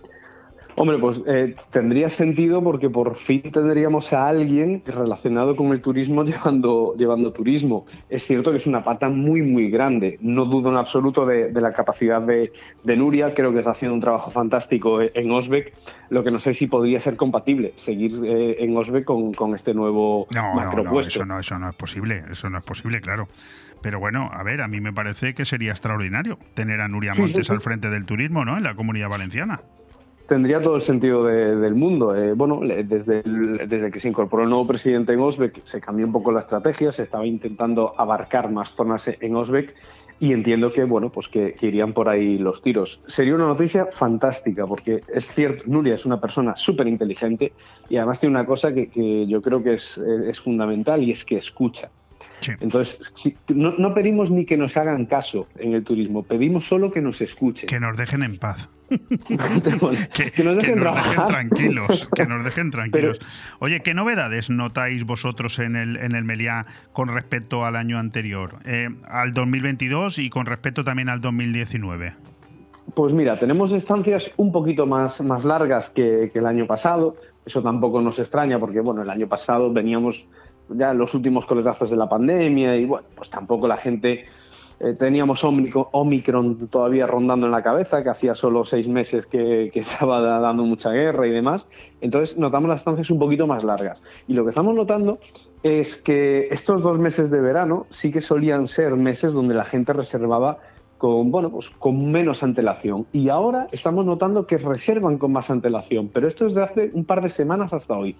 Hombre, pues eh, tendría sentido porque por fin tendríamos a alguien relacionado con el turismo llevando, llevando turismo. Es cierto que es una pata muy, muy grande. No dudo en absoluto de, de la capacidad de, de Nuria. Creo que está haciendo un trabajo fantástico en Osbeck. Lo que no sé si podría ser compatible seguir eh, en Osbeck con, con este nuevo No, no, no, macropuesto. eso no, eso no es posible, eso no es posible, claro. Pero bueno, a ver, a mí me parece que sería extraordinario tener a Nuria Sí, sí, Montes sí. al frente del turismo, ¿no? En la comunidad valenciana. Tendría todo el sentido de- del mundo. Eh, bueno, desde, el- desde que se incorporó el nuevo presidente en Osbeck se cambió un poco la estrategia, se estaba intentando abarcar más zonas en Osbeck y entiendo que bueno, pues que, que irían por ahí los tiros. Sería una noticia fantástica porque es cierto, Nuria es una persona súper inteligente y además tiene una cosa que, que yo creo que es, es fundamental y es que escucha. Entonces, si- no, no pedimos ni que nos hagan caso en el turismo, pedimos solo que nos escuchen. Que nos dejen en paz. que, que nos dejen que nos dejen trabajar. tranquilos, que nos dejen tranquilos. Oye, ¿qué novedades notáis vosotros en el, en el Meliá con respecto al año anterior, Eh, al 2022 y con respecto también al 2019? Pues mira, tenemos estancias un poquito más, más largas que, que el año pasado. Eso tampoco nos extraña porque, bueno, el año pasado veníamos ya en los últimos coletazos de la pandemia y, bueno, pues tampoco la gente... eh, teníamos Omicron, todavía rondando en la cabeza, que hacía solo seis meses que, estaba da- dando mucha guerra y demás. Entonces notamos las estancias un poquito más largas. Y lo que estamos notando es que estos dos meses de verano sí que solían ser meses donde la gente reservaba con, bueno, pues con menos antelación. Y ahora estamos notando que reservan con más antelación, pero esto es de hace un par de semanas hasta hoy.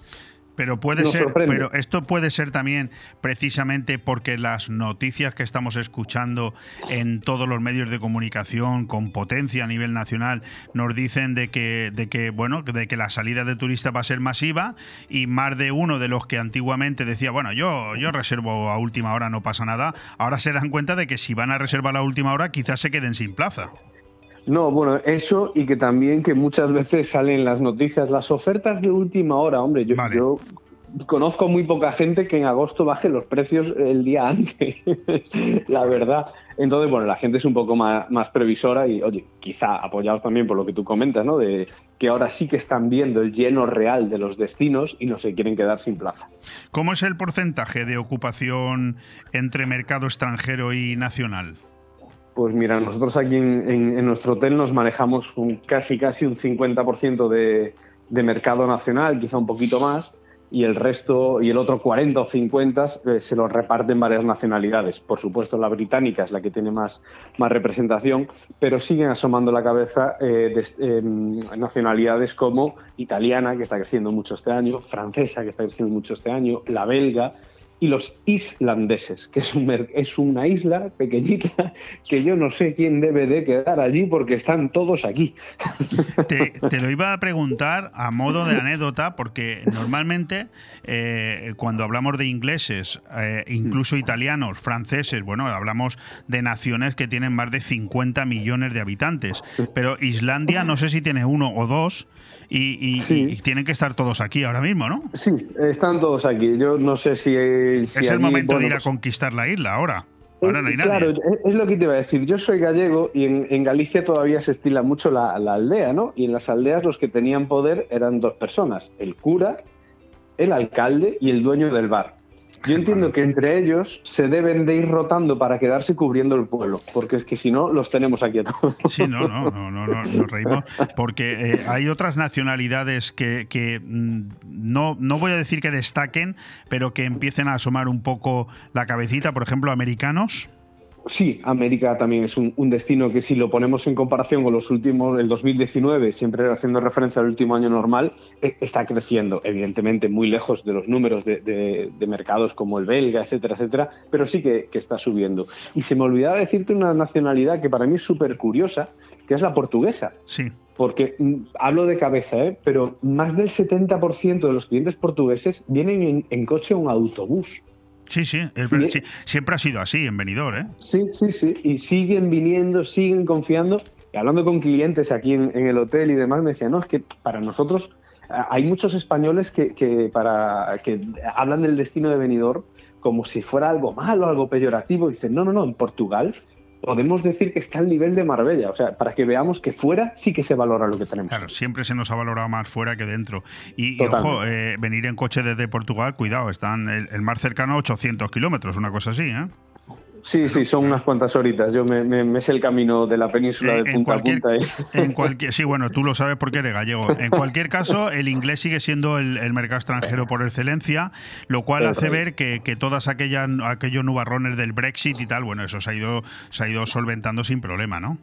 Pero puede Nos ser, sorprende. pero esto puede ser también precisamente porque las noticias que estamos escuchando en todos los medios de comunicación con potencia a nivel nacional nos dicen de que, de que bueno, de que la salida de turistas va a ser masiva y más de uno de los que antiguamente decía, bueno, yo, yo reservo a última hora, no pasa nada, ahora se dan cuenta de que si van a reservar a última hora quizás se queden sin plaza. No, bueno, eso y que también que muchas veces salen las noticias, las ofertas de última hora, hombre, yo, yo conozco muy poca gente que en agosto baje los precios el día antes, la verdad. Entonces, bueno, la gente es un poco más, más, previsora y, oye, quizá apoyados también por lo que tú comentas, ¿no? De que ahora sí que están viendo el lleno real de los destinos y no se quieren quedar sin plaza. ¿Cómo es el porcentaje de ocupación entre mercado extranjero y nacional? Pues mira, nosotros aquí en, nuestro hotel nos manejamos un, casi casi un 50% de, de mercado nacional, quizá un poquito más, y el resto, y el otro 40 o 50 eh, se lo reparten varias nacionalidades. Por supuesto, la británica es la que tiene más, más representación, pero siguen asomando la cabeza eh, em, nacionalidades como italiana, que está creciendo mucho este año, francesa, que está creciendo mucho este año, la belga, y los islandeses, que es, un, es una isla pequeñita que yo no sé quién debe de quedar allí porque están todos aquí. Te, lo iba a preguntar a modo de anécdota porque normalmente eh, cuando hablamos de ingleses, eh, incluso italianos, franceses, bueno, hablamos de naciones que tienen más de 50 millones de habitantes, pero Islandia no sé si tiene uno o dos y, tienen que estar todos aquí ahora mismo, ¿no? Sí, están todos aquí. Yo no sé si... es el momento de ir a pues conquistar la isla ahora. Ahora no hay nadie. Claro, es lo que te iba a decir. Yo soy gallego y en, Galicia todavía se estila mucho la, aldea, ¿no? Y en las aldeas los que tenían poder eran dos personas, el cura, el alcalde y el dueño del bar. Yo entiendo que entre ellos se deben de ir rotando para quedarse cubriendo el pueblo, porque es que si no, los tenemos aquí a todos. Sí, no, no, no, no, nos reímos, porque eh, hay otras nacionalidades que, que mm, no, no voy a decir que destaquen, pero que empiecen a asomar un poco la cabecita, por ejemplo, americanos. Sí, América también es un, destino que si lo ponemos en comparación con los últimos, el 2019, siempre haciendo referencia al último año normal, e, está creciendo, evidentemente muy lejos de los números de, mercados como el belga, etcétera, etcétera, pero sí que, está subiendo. Y se me olvidaba decirte una nacionalidad que para mí es súper curiosa, que es la portuguesa. Sí porque mm, hablo de cabeza, ¿eh? pero más del 70% de los clientes portugueses vienen en, en coche o en autobús. Sí, sí, siempre ha sido así en Benidorm, ¿eh? Sí, sí, sí, y siguen viniendo, siguen confiando. Y hablando con clientes aquí en, el hotel y demás, me decían, no, es que para nosotros hay muchos españoles que, para, que hablan del destino de Benidorm como si fuera algo malo, algo peyorativo. Y dicen, no, no, no, en Portugal podemos decir que está al nivel de Marbella. O sea, para que veamos que fuera sí que se valora lo que tenemos. Claro, siempre se nos ha valorado más fuera que dentro. Y, ojo, eh, venir en coche desde Portugal, cuidado, están el, el mar cercano a 800 kilómetros, una cosa así, ¿eh? Sí, sí, son unas cuantas horitas. Yo me, me, sé el camino de la península de punta a punta. En cualquier, sí, bueno, tú lo sabes porque eres gallego. En cualquier caso, el inglés sigue siendo el, mercado extranjero por excelencia, lo cual hace ver que, que todas aquellas aquellos nubarrones del Brexit y tal, bueno, eso se ha ido, se ha ido solventando sin problema, ¿no?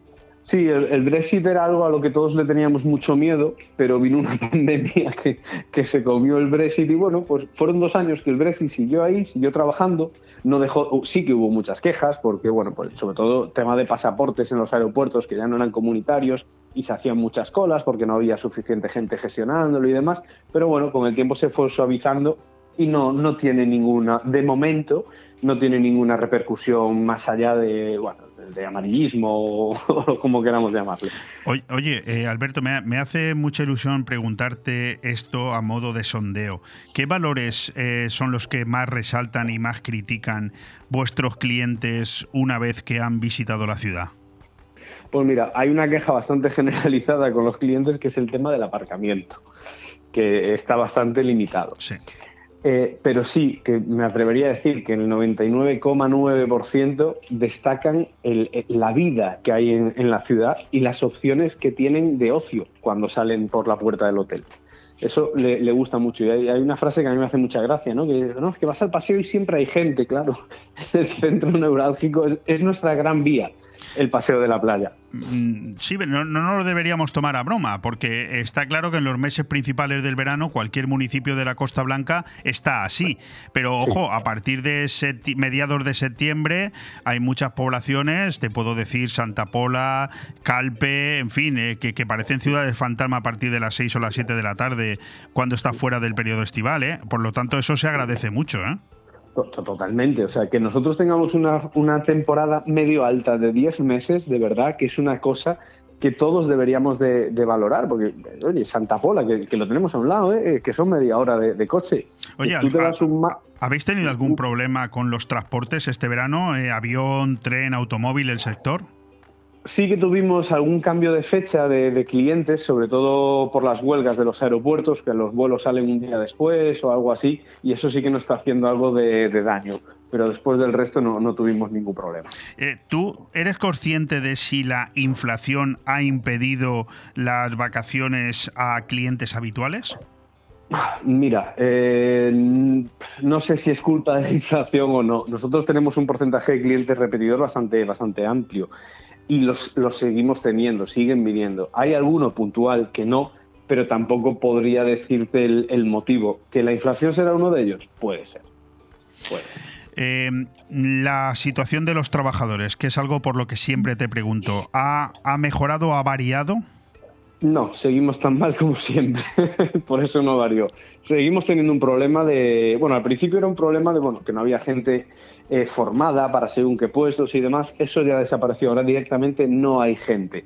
Sí, el, Brexit era algo a lo que todos le teníamos mucho miedo, pero vino una pandemia que, que, se comió el Brexit y bueno, pues fueron dos años que el Brexit siguió ahí, siguió trabajando, no dejó, uh, sí que hubo muchas quejas, porque bueno, pues sobre todo tema de pasaportes en los aeropuertos que ya no eran comunitarios y se hacían muchas colas porque no había suficiente gente gestionándolo y demás, pero bueno, con el tiempo se fue suavizando y no, no tiene ninguna, de momento, no tiene ninguna repercusión más allá de, bueno, de amarillismo o como queramos llamarle. Oye, eh, Alberto, me, hace mucha ilusión preguntarte esto a modo de sondeo. ¿Qué valores eh, son los que más resaltan y más critican vuestros clientes una vez que han visitado la ciudad? Pues mira, hay una queja bastante generalizada con los clientes que es el tema del aparcamiento, que está bastante limitado. Sí. Eh, pero sí, que me atrevería a decir que el 99,9% destacan la vida que hay en, la ciudad y las opciones que tienen de ocio cuando salen por la puerta del hotel. Eso le, gusta mucho. Y hay, una frase que a mí me hace mucha gracia, ¿no? Que no, es que vas al paseo y siempre hay gente, claro. el centro neurálgico, es nuestra gran vía el paseo de la playa. Mm, sí, no, no, lo deberíamos tomar a broma, porque está claro que en los meses principales del verano cualquier municipio de la Costa Blanca está así. Pero ojo, a partir de mediados de septiembre hay muchas poblaciones, te puedo decir Santa Pola, Calpe, en fin, eh, que, que, parecen ciudades fantasma a partir de las 6 o las 7 de la tarde cuando está fuera del periodo estival. ¿eh? Por lo tanto, eso se agradece mucho. ¿eh? Totalmente, o sea, que nosotros tengamos una, una temporada medio alta de 10 meses, de verdad que es una cosa que todos deberíamos de, valorar, porque, oye, Santa Pola, que, lo tenemos a un lado, ¿eh? que son media hora de, coche. Oye, ¿habéis tenido algún problema con los transportes este verano? Eh, ¿Avión, tren, automóvil, el sector? Sí que tuvimos algún cambio de fecha de, clientes, sobre todo por las huelgas de los aeropuertos, que los vuelos salen un día después o algo así, y eso sí que nos está haciendo algo de, daño. Pero después del resto no, tuvimos ningún problema. Eh, ¿Tú eres consciente de si la inflación ha impedido las vacaciones a clientes habituales? Mira, eh, no sé si es culpa de la inflación o no. Nosotros tenemos un porcentaje de clientes repetidor bastante, bastante amplio y los, seguimos teniendo, siguen viniendo. Hay alguno puntual que no, pero tampoco podría decirte el, motivo. ¿Que la inflación será uno de ellos? Puede ser. Eh, la situación de los trabajadores, que es algo por lo que siempre te pregunto, ¿ha, ha mejorado, ha variado? No, seguimos tan mal como siempre, por eso no varió. Seguimos teniendo un problema de, bueno, al principio era un problema de, bueno, que no había gente eh, formada para según qué puestos y demás, eso ya desapareció, ahora directamente no hay gente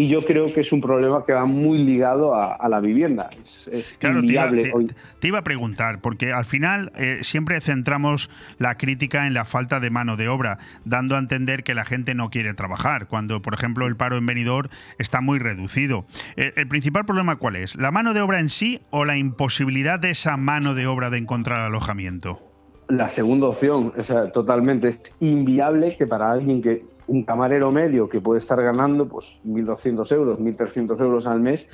y yo creo que es un problema que va muy ligado a, la vivienda. Es, claro, te iba, a preguntar, porque al final eh, siempre centramos la crítica en la falta de mano de obra, dando a entender que la gente no quiere trabajar, cuando, por ejemplo, el paro en venidor está muy reducido. Eh, ¿El principal problema cuál es? ¿La mano de obra en sí o la imposibilidad de esa mano de obra de encontrar alojamiento? La segunda opción, o sea, totalmente. Es inviable que para alguien que un camarero medio que puede estar ganando pues 1.200 euros, 1.300 euros al mes,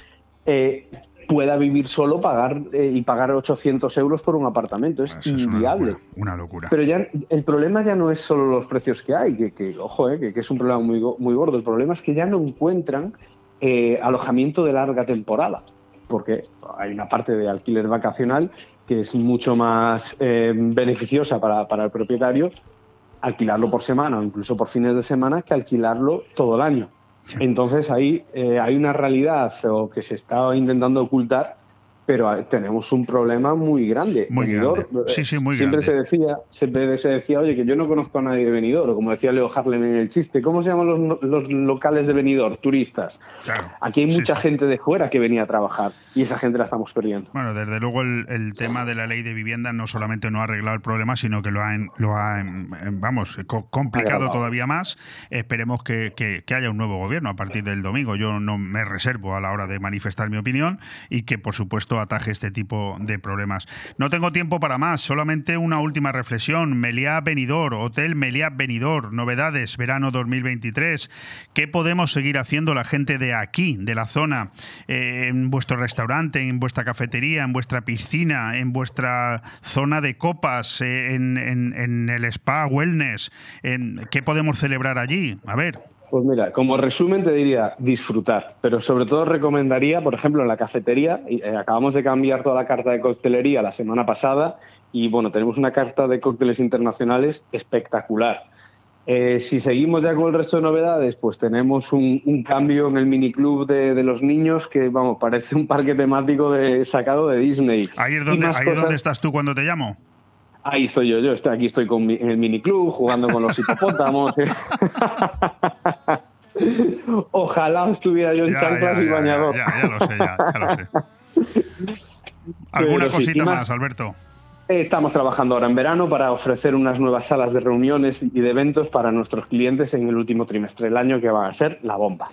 eh, pueda vivir solo pagar eh, y pagar 800 euros por un apartamento. Es inviable. una, locura, Pero ya el problema ya no es solo los precios que hay, que, ojo, eh, que, es un problema muy, muy gordo. El problema es que ya no encuentran alojamiento de larga temporada, porque hay una parte de alquiler vacacional que es mucho más beneficiosa para, para el propietario alquilarlo por semana o incluso por fines de semana que alquilarlo todo el año. Entonces ahí eh, hay una realidad o que se está intentando ocultar pero tenemos un problema muy grande. Muy grande. Sí, sí, muy siempre Se decía, siempre se decía, oye, que yo no conozco a nadie de Benidorm, o como decía Leo Harlem en el chiste, ¿cómo se llaman los, locales de Benidorm? Turistas. Aquí hay mucha gente de fuera que venía a trabajar y esa gente la estamos perdiendo. Bueno, desde luego el, tema de la ley de vivienda no solamente no ha arreglado el problema, sino que lo ha, lo ha vamos, complicado todavía más. Esperemos que, que haya un nuevo gobierno a partir del domingo. Yo no me reservo a la hora de manifestar mi opinión y que, por supuesto, ataje este tipo de problemas. No tengo tiempo para más, solamente una última reflexión. Meliá Benidor, Hotel Meliá Benidor, novedades, verano 2023. ¿Qué podemos seguir haciendo la gente de aquí, de la zona, eh, en vuestro restaurante, en vuestra cafetería, en vuestra piscina, en vuestra zona de copas, eh, en, en, el spa, wellness? En, ¿Qué podemos celebrar allí? A ver. Pues mira, como resumen te diría disfrutar, pero sobre todo recomendaría, por ejemplo, en la cafetería, eh, acabamos de cambiar toda la carta de coctelería la semana pasada y bueno, tenemos una carta de cócteles internacionales espectacular. Eh, si seguimos ya con el resto de novedades, pues tenemos un, cambio en el miniclub de, de los niños que, vamos, parece un parque temático de, sacado de Disney. Ahí es donde, ahí es donde estás tú cuando te llamo. Ahí estoy yo, yo estoy aquí estoy con en el miniclub jugando con los hipopótamos. Ojalá estuviera yo en chanclas y bañador. Ya, ya, lo sé, ya, ya lo sé. ¿Alguna cosita más, Alberto? Estamos trabajando ahora en verano para ofrecer unas nuevas salas de reuniones y de eventos para nuestros clientes en el último trimestre del año, que va a ser la bomba.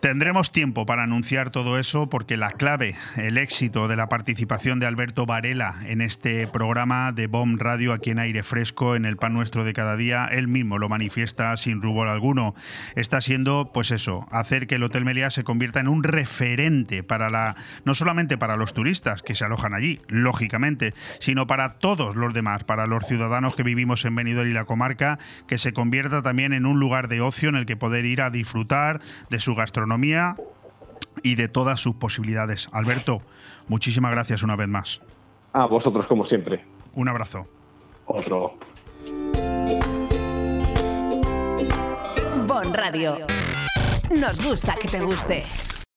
Tendremos tiempo para anunciar todo eso porque la clave, el éxito de la participación de Alberto Varela en este programa de BOM Radio aquí en aire fresco, en el pan nuestro de cada día, él mismo lo manifiesta sin rubor alguno. Está siendo, pues eso, hacer que el Hotel Meliá se convierta en un referente para la, no solamente para los turistas que se alojan allí, lógicamente, sino para todos los demás, para los ciudadanos que vivimos en Benidorm y la comarca, que se convierta también en un lugar de ocio en el que poder ir a disfrutar de su gastronomía y de todas sus posibilidades. Alberto, muchísimas gracias una vez más. A vosotros, como siempre. Un abrazo. Otro. Bon Radio. Nos gusta que te guste.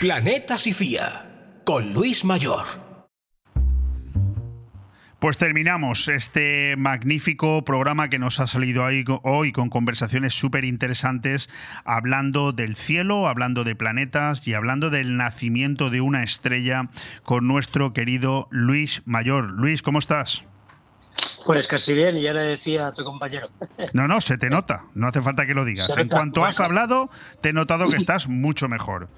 Planeta Sifía, con Luis Mayor. Pues terminamos este magnífico programa que nos ha salido ahí hoy con conversaciones súper interesantes, hablando del cielo, hablando de planetas y hablando del nacimiento de una estrella con nuestro querido Luis Mayor. Luis, ¿cómo estás? Pues casi bien, y ya le decía a tu compañero. No, no, se te nota, no hace falta que lo digas. En cuanto has hablado, te he notado que estás mucho mejor.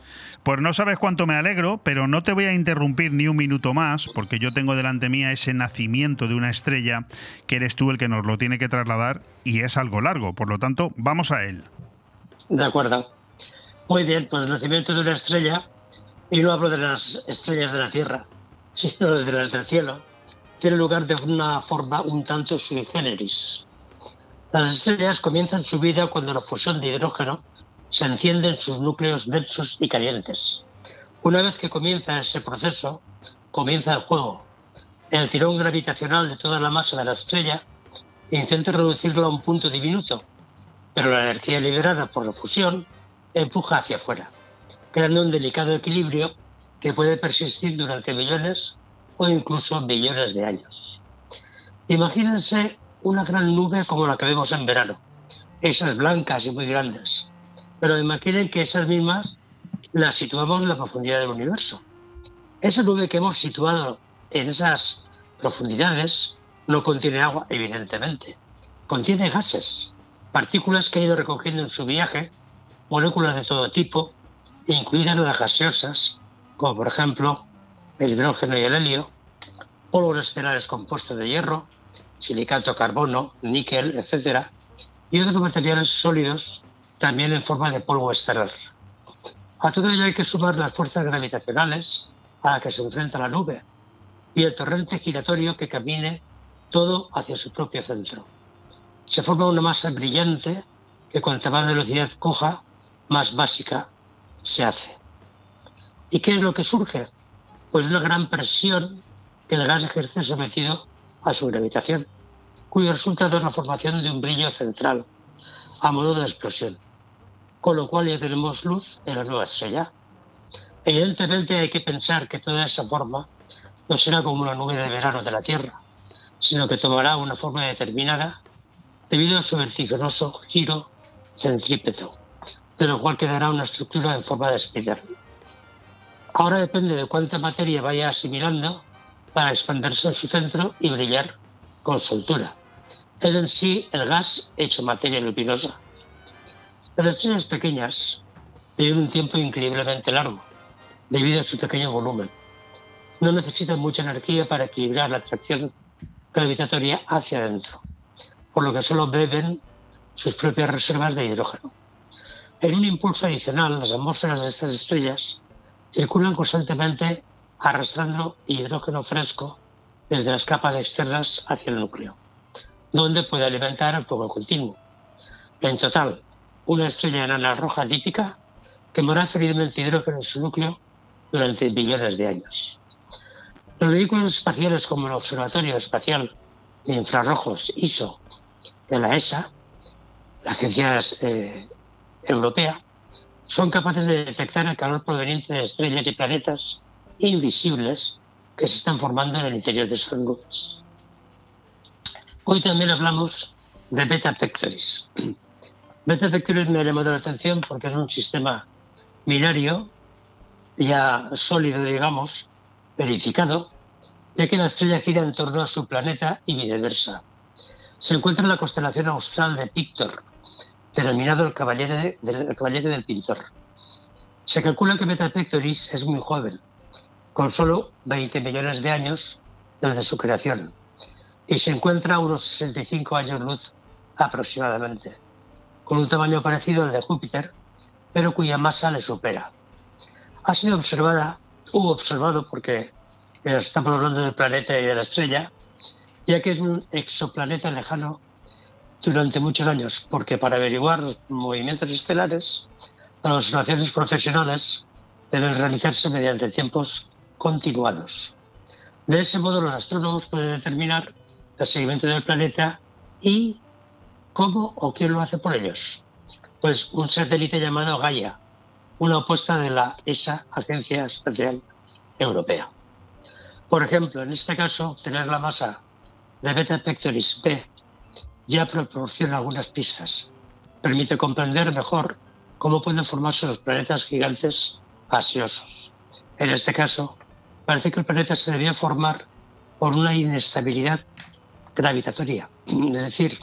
Pues no sabes cuánto me alegro, pero no te voy a interrumpir ni un minuto más, porque yo tengo delante mía ese nacimiento de una estrella, que eres tú el que nos lo tiene que trasladar, y es algo largo, por lo tanto, vamos a él. De acuerdo. Muy bien, pues el nacimiento de una estrella, y no hablo de las estrellas de la Tierra, sino de las del cielo tiene lugar de una forma un tanto sui generis. Las estrellas comienzan su vida cuando la fusión de hidrógeno se enciende en sus núcleos densos y calientes. Una vez que comienza ese proceso, comienza el juego. El tirón gravitacional de toda la masa de la estrella intenta reducirlo a un punto diminuto, pero la energía liberada por la fusión empuja hacia afuera, creando un delicado equilibrio que puede persistir durante millones o incluso billones de años. Imagínense una gran nube como la que vemos en verano, esas blancas y muy grandes, pero imaginen que esas mismas las situamos en la profundidad del universo. Esa nube que hemos situado en esas profundidades no contiene agua, evidentemente. Contiene gases, partículas que ha ido recogiendo en su viaje, moléculas de todo tipo, incluidas las gaseosas, como por ejemplo el hidrógeno y el helio, polvos estelares compuestos de hierro, silicato, carbono, níquel, etc. Y otros materiales sólidos también en forma de polvo estelar. A todo ello hay que sumar las fuerzas gravitacionales a las que se enfrenta la nube y el torrente giratorio que camine todo hacia su propio centro. Se forma una masa brillante que cuanta más velocidad coja, más básica se hace. ¿Y qué es lo que surge? pues una gran presión que el gas ejerce sometido a su gravitación, cuyo resultado es la formación de un brillo central, a modo de explosión, con lo cual ya tenemos luz en la nueva estrella. Evidentemente hay que pensar que toda esa forma no será como una nube de verano de la Tierra, sino que tomará una forma determinada debido a su vertiginoso giro centrípeto, de lo cual quedará una estructura en forma de espiral. Ahora depende de cuánta materia vaya asimilando para expandirse en su centro y brillar con soltura. Es en sí el gas hecho materia luminosa. Las estrellas pequeñas viven un tiempo increíblemente largo, debido a su pequeño volumen. No necesitan mucha energía para equilibrar la atracción gravitatoria hacia adentro, por lo que solo beben sus propias reservas de hidrógeno. En un impulso adicional, las atmósferas de estas estrellas circulan constantemente arrastrando hidrógeno fresco desde las capas externas hacia el núcleo, donde puede alimentar el fuego continuo. En total, una estrella enana roja típica quemará felizmente hidrógeno en su núcleo durante billones de años. Los vehículos espaciales como el Observatorio Espacial de Infrarrojos ISO de la ESA, la agencia eh, europea, son capaces de detectar el calor proveniente de estrellas y planetas invisibles que se están formando en el interior de sus nubes. Hoy también hablamos de Beta Pectoris. Beta Pectoris me llamado la atención porque es un sistema binario ya sólido, digamos, verificado, ya que la estrella gira en torno a su planeta y viceversa. Se encuentra en la constelación austral de Pictor, denominado el caballete, del, pintor. Se calcula que Beta Pectoris es muy joven, con solo 20 millones de años desde su creación, y se encuentra a unos 65 años luz aproximadamente, con un tamaño parecido al de Júpiter, pero cuya masa le supera. Ha sido observada, u observado porque estamos hablando del planeta y de la estrella, ya que es un exoplaneta lejano durante muchos años, porque para averiguar los movimientos estelares, las observaciones profesionales deben realizarse mediante tiempos continuados. De ese modo, los astrónomos pueden determinar el seguimiento del planeta y cómo o quién lo hace por ellos. Pues un satélite llamado Gaia, una apuesta de la ESA, Agencia Espacial Europea. Por ejemplo, en este caso, tener la masa de Beta Pectoris B ya proporciona algunas pistas. Permite comprender mejor cómo pueden formarse los planetas gigantes gaseosos. En este caso, parece que el planeta se debía formar por una inestabilidad gravitatoria, es decir,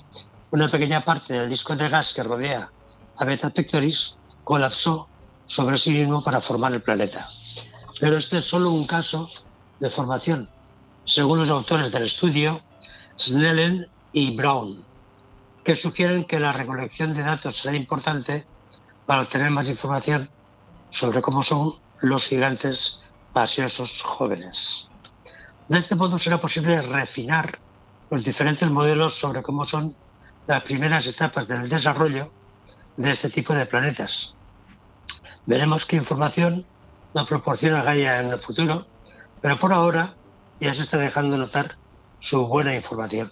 una pequeña parte del disco de gas que rodea a Beta Pectoris colapsó sobre sí mismo para formar el planeta. Pero este es solo un caso de formación, según los autores del estudio, Snellen y Brown, que sugieren que la recolección de datos será importante para obtener más información sobre cómo son los gigantes gaseosos jóvenes. De este modo será posible refinar los diferentes modelos sobre cómo son las primeras etapas del desarrollo de este tipo de planetas. Veremos qué información nos proporciona Gaia en el futuro, pero por ahora ya se está dejando notar su buena información.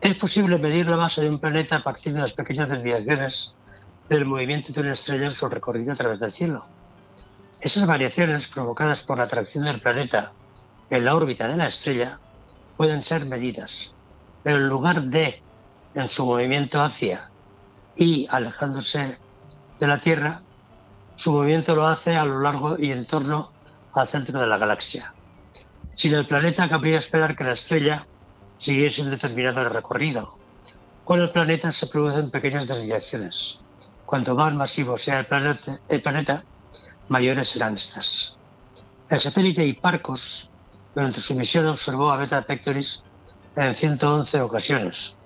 Es posible medir la masa de un planeta a partir de las pequeñas desviaciones del movimiento de una estrella en su recorrido a través del cielo. Esas variaciones provocadas por la atracción del planeta en la órbita de la estrella pueden ser medidas, pero en lugar de en su movimiento hacia y alejándose de la Tierra, su movimiento lo hace a lo largo y en torno al centro de la galaxia. Sin el planeta cabría esperar que la estrella siguiese un determinado recorrido. Con el planeta se producen pequeñas desviaciones. Cuanto más masivo sea el planeta, el planeta mayores serán estas. El satélite Hipparcos, durante su misión, observó a Beta Pectoris en 111 ocasiones,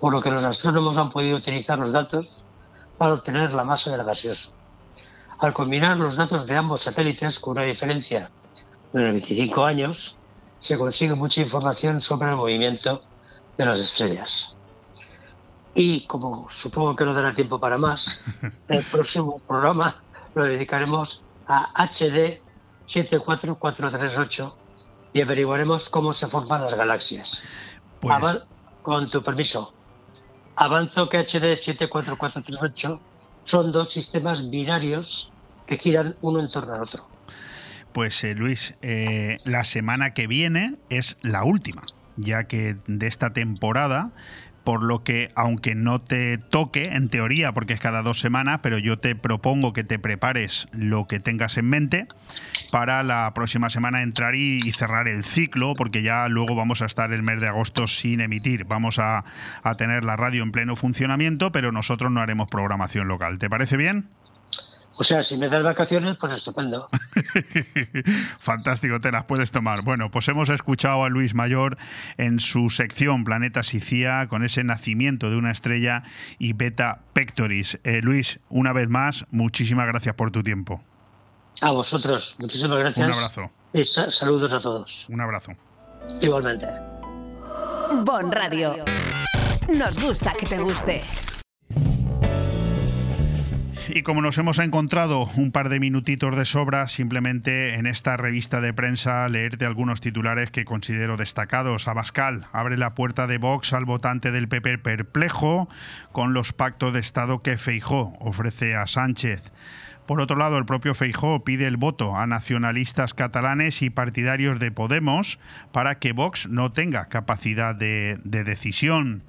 por lo que los astrónomos han podido utilizar los datos para obtener la masa del gaseoso. Al combinar los datos de ambos satélites con una diferencia de 25 años, se consigue mucha información sobre el movimiento de las estrellas. Y como supongo que no dará tiempo para más, el próximo programa lo dedicaremos a HD 74438 y averiguaremos cómo se forman las galaxias. Pues con tu permiso, avanzo que HD 74438 son dos sistemas binarios que giran uno en torno al otro. Pues eh, Luis, eh, la semana que viene es la última, ya que de esta temporada, por lo que aunque no te toque en teoría, porque es cada dos semanas, pero yo te propongo que te prepares lo que tengas en mente para la próxima semana entrar y, cerrar el ciclo, porque ya luego vamos a estar el mes de agosto sin emitir. Vamos a tener la radio en pleno funcionamiento, pero nosotros no haremos programación local. ¿Te parece bien? O sea, si me das vacaciones, pues estupendo. Fantástico, te las puedes tomar. Bueno, pues hemos escuchado a Luis Mayor en su sección Planeta Sicía con ese nacimiento de una estrella y Beta Pectoris. Eh, Luis, una vez más, muchísimas gracias por tu tiempo. A vosotros, muchísimas gracias. Un abrazo. Y sa- saludos a todos. Un abrazo. Igualmente. Bon Radio. Nos gusta que te guste. Y como nos hemos encontrado un par de minutitos de sobra, simplemente en esta revista de prensa leerte algunos titulares que considero destacados. Abascal abre la puerta de Vox al votante del PP perplejo con los pactos de Estado que Feijó ofrece a Sánchez. Por otro lado, el propio Feijó pide el voto a nacionalistas catalanes y partidarios de Podemos para que Vox no tenga capacidad de, de decisión.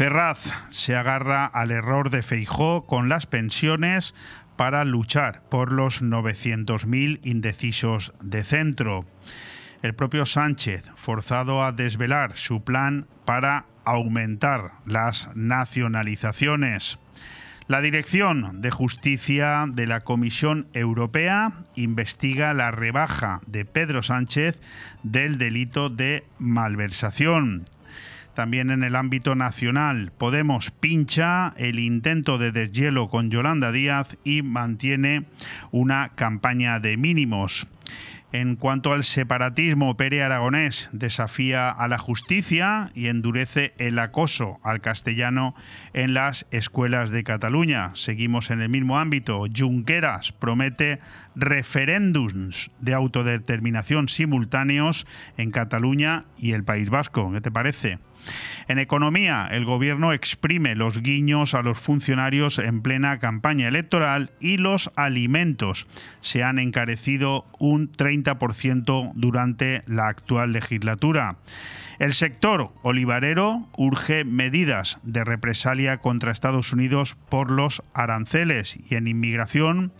Ferraz se agarra al error de Feijó con las pensiones para luchar por los 900.000 indecisos de centro. El propio Sánchez, forzado a desvelar su plan para aumentar las nacionalizaciones. La Dirección de Justicia de la Comisión Europea investiga la rebaja de Pedro Sánchez del delito de malversación. También en el ámbito nacional, Podemos pincha el intento de deshielo con Yolanda Díaz y mantiene una campaña de mínimos. En cuanto al separatismo, Pere Aragonés desafía a la justicia y endurece el acoso al castellano en las escuelas de Cataluña. Seguimos en el mismo ámbito. Junqueras promete referéndums de autodeterminación simultáneos en Cataluña y el País Vasco. ¿Qué te parece? En economía, el gobierno exprime los guiños a los funcionarios en plena campaña electoral y los alimentos se han encarecido un 30% durante la actual legislatura. El sector olivarero urge medidas de represalia contra Estados Unidos por los aranceles y en inmigración,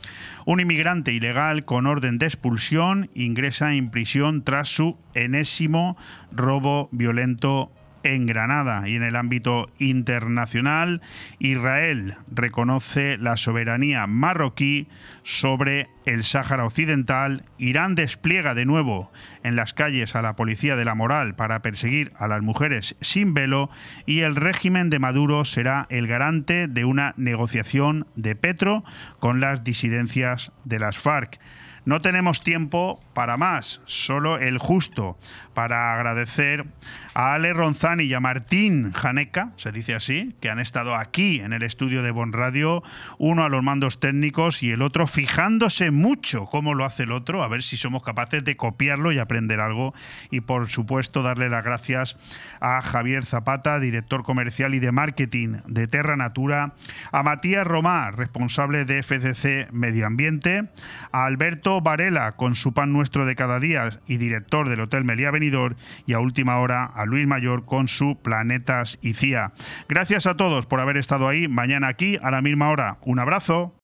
un inmigrante ilegal con orden de expulsión ingresa en prisión tras su enésimo robo violento en Granada y en el ámbito internacional, Israel reconoce la soberanía marroquí sobre el Sáhara Occidental, Irán despliega de nuevo en las calles a la policía de la moral para perseguir a las mujeres sin velo y el régimen de Maduro será el garante de una negociación de Petro con las disidencias de las FARC. No tenemos tiempo para más, solo el justo para agradecer a Ale Ronzani y a Martín Janeca, se dice así, que han estado aquí en el estudio de Bon Radio, uno a los mandos técnicos y el otro fijándose mucho cómo lo hace el otro, a ver si somos capaces de copiarlo y aprender algo. Y por supuesto darle las gracias a Javier Zapata, director comercial y de marketing de Terra Natura, a Matías Romá, responsable de FCC Medio Ambiente, a Alberto Varela con su pan nuestro de cada día y director del Hotel Meliá Benidorm y a última hora a Luis Mayor con su Planetas y CIA. Gracias a todos por haber estado ahí. Mañana aquí a la misma hora. Un abrazo.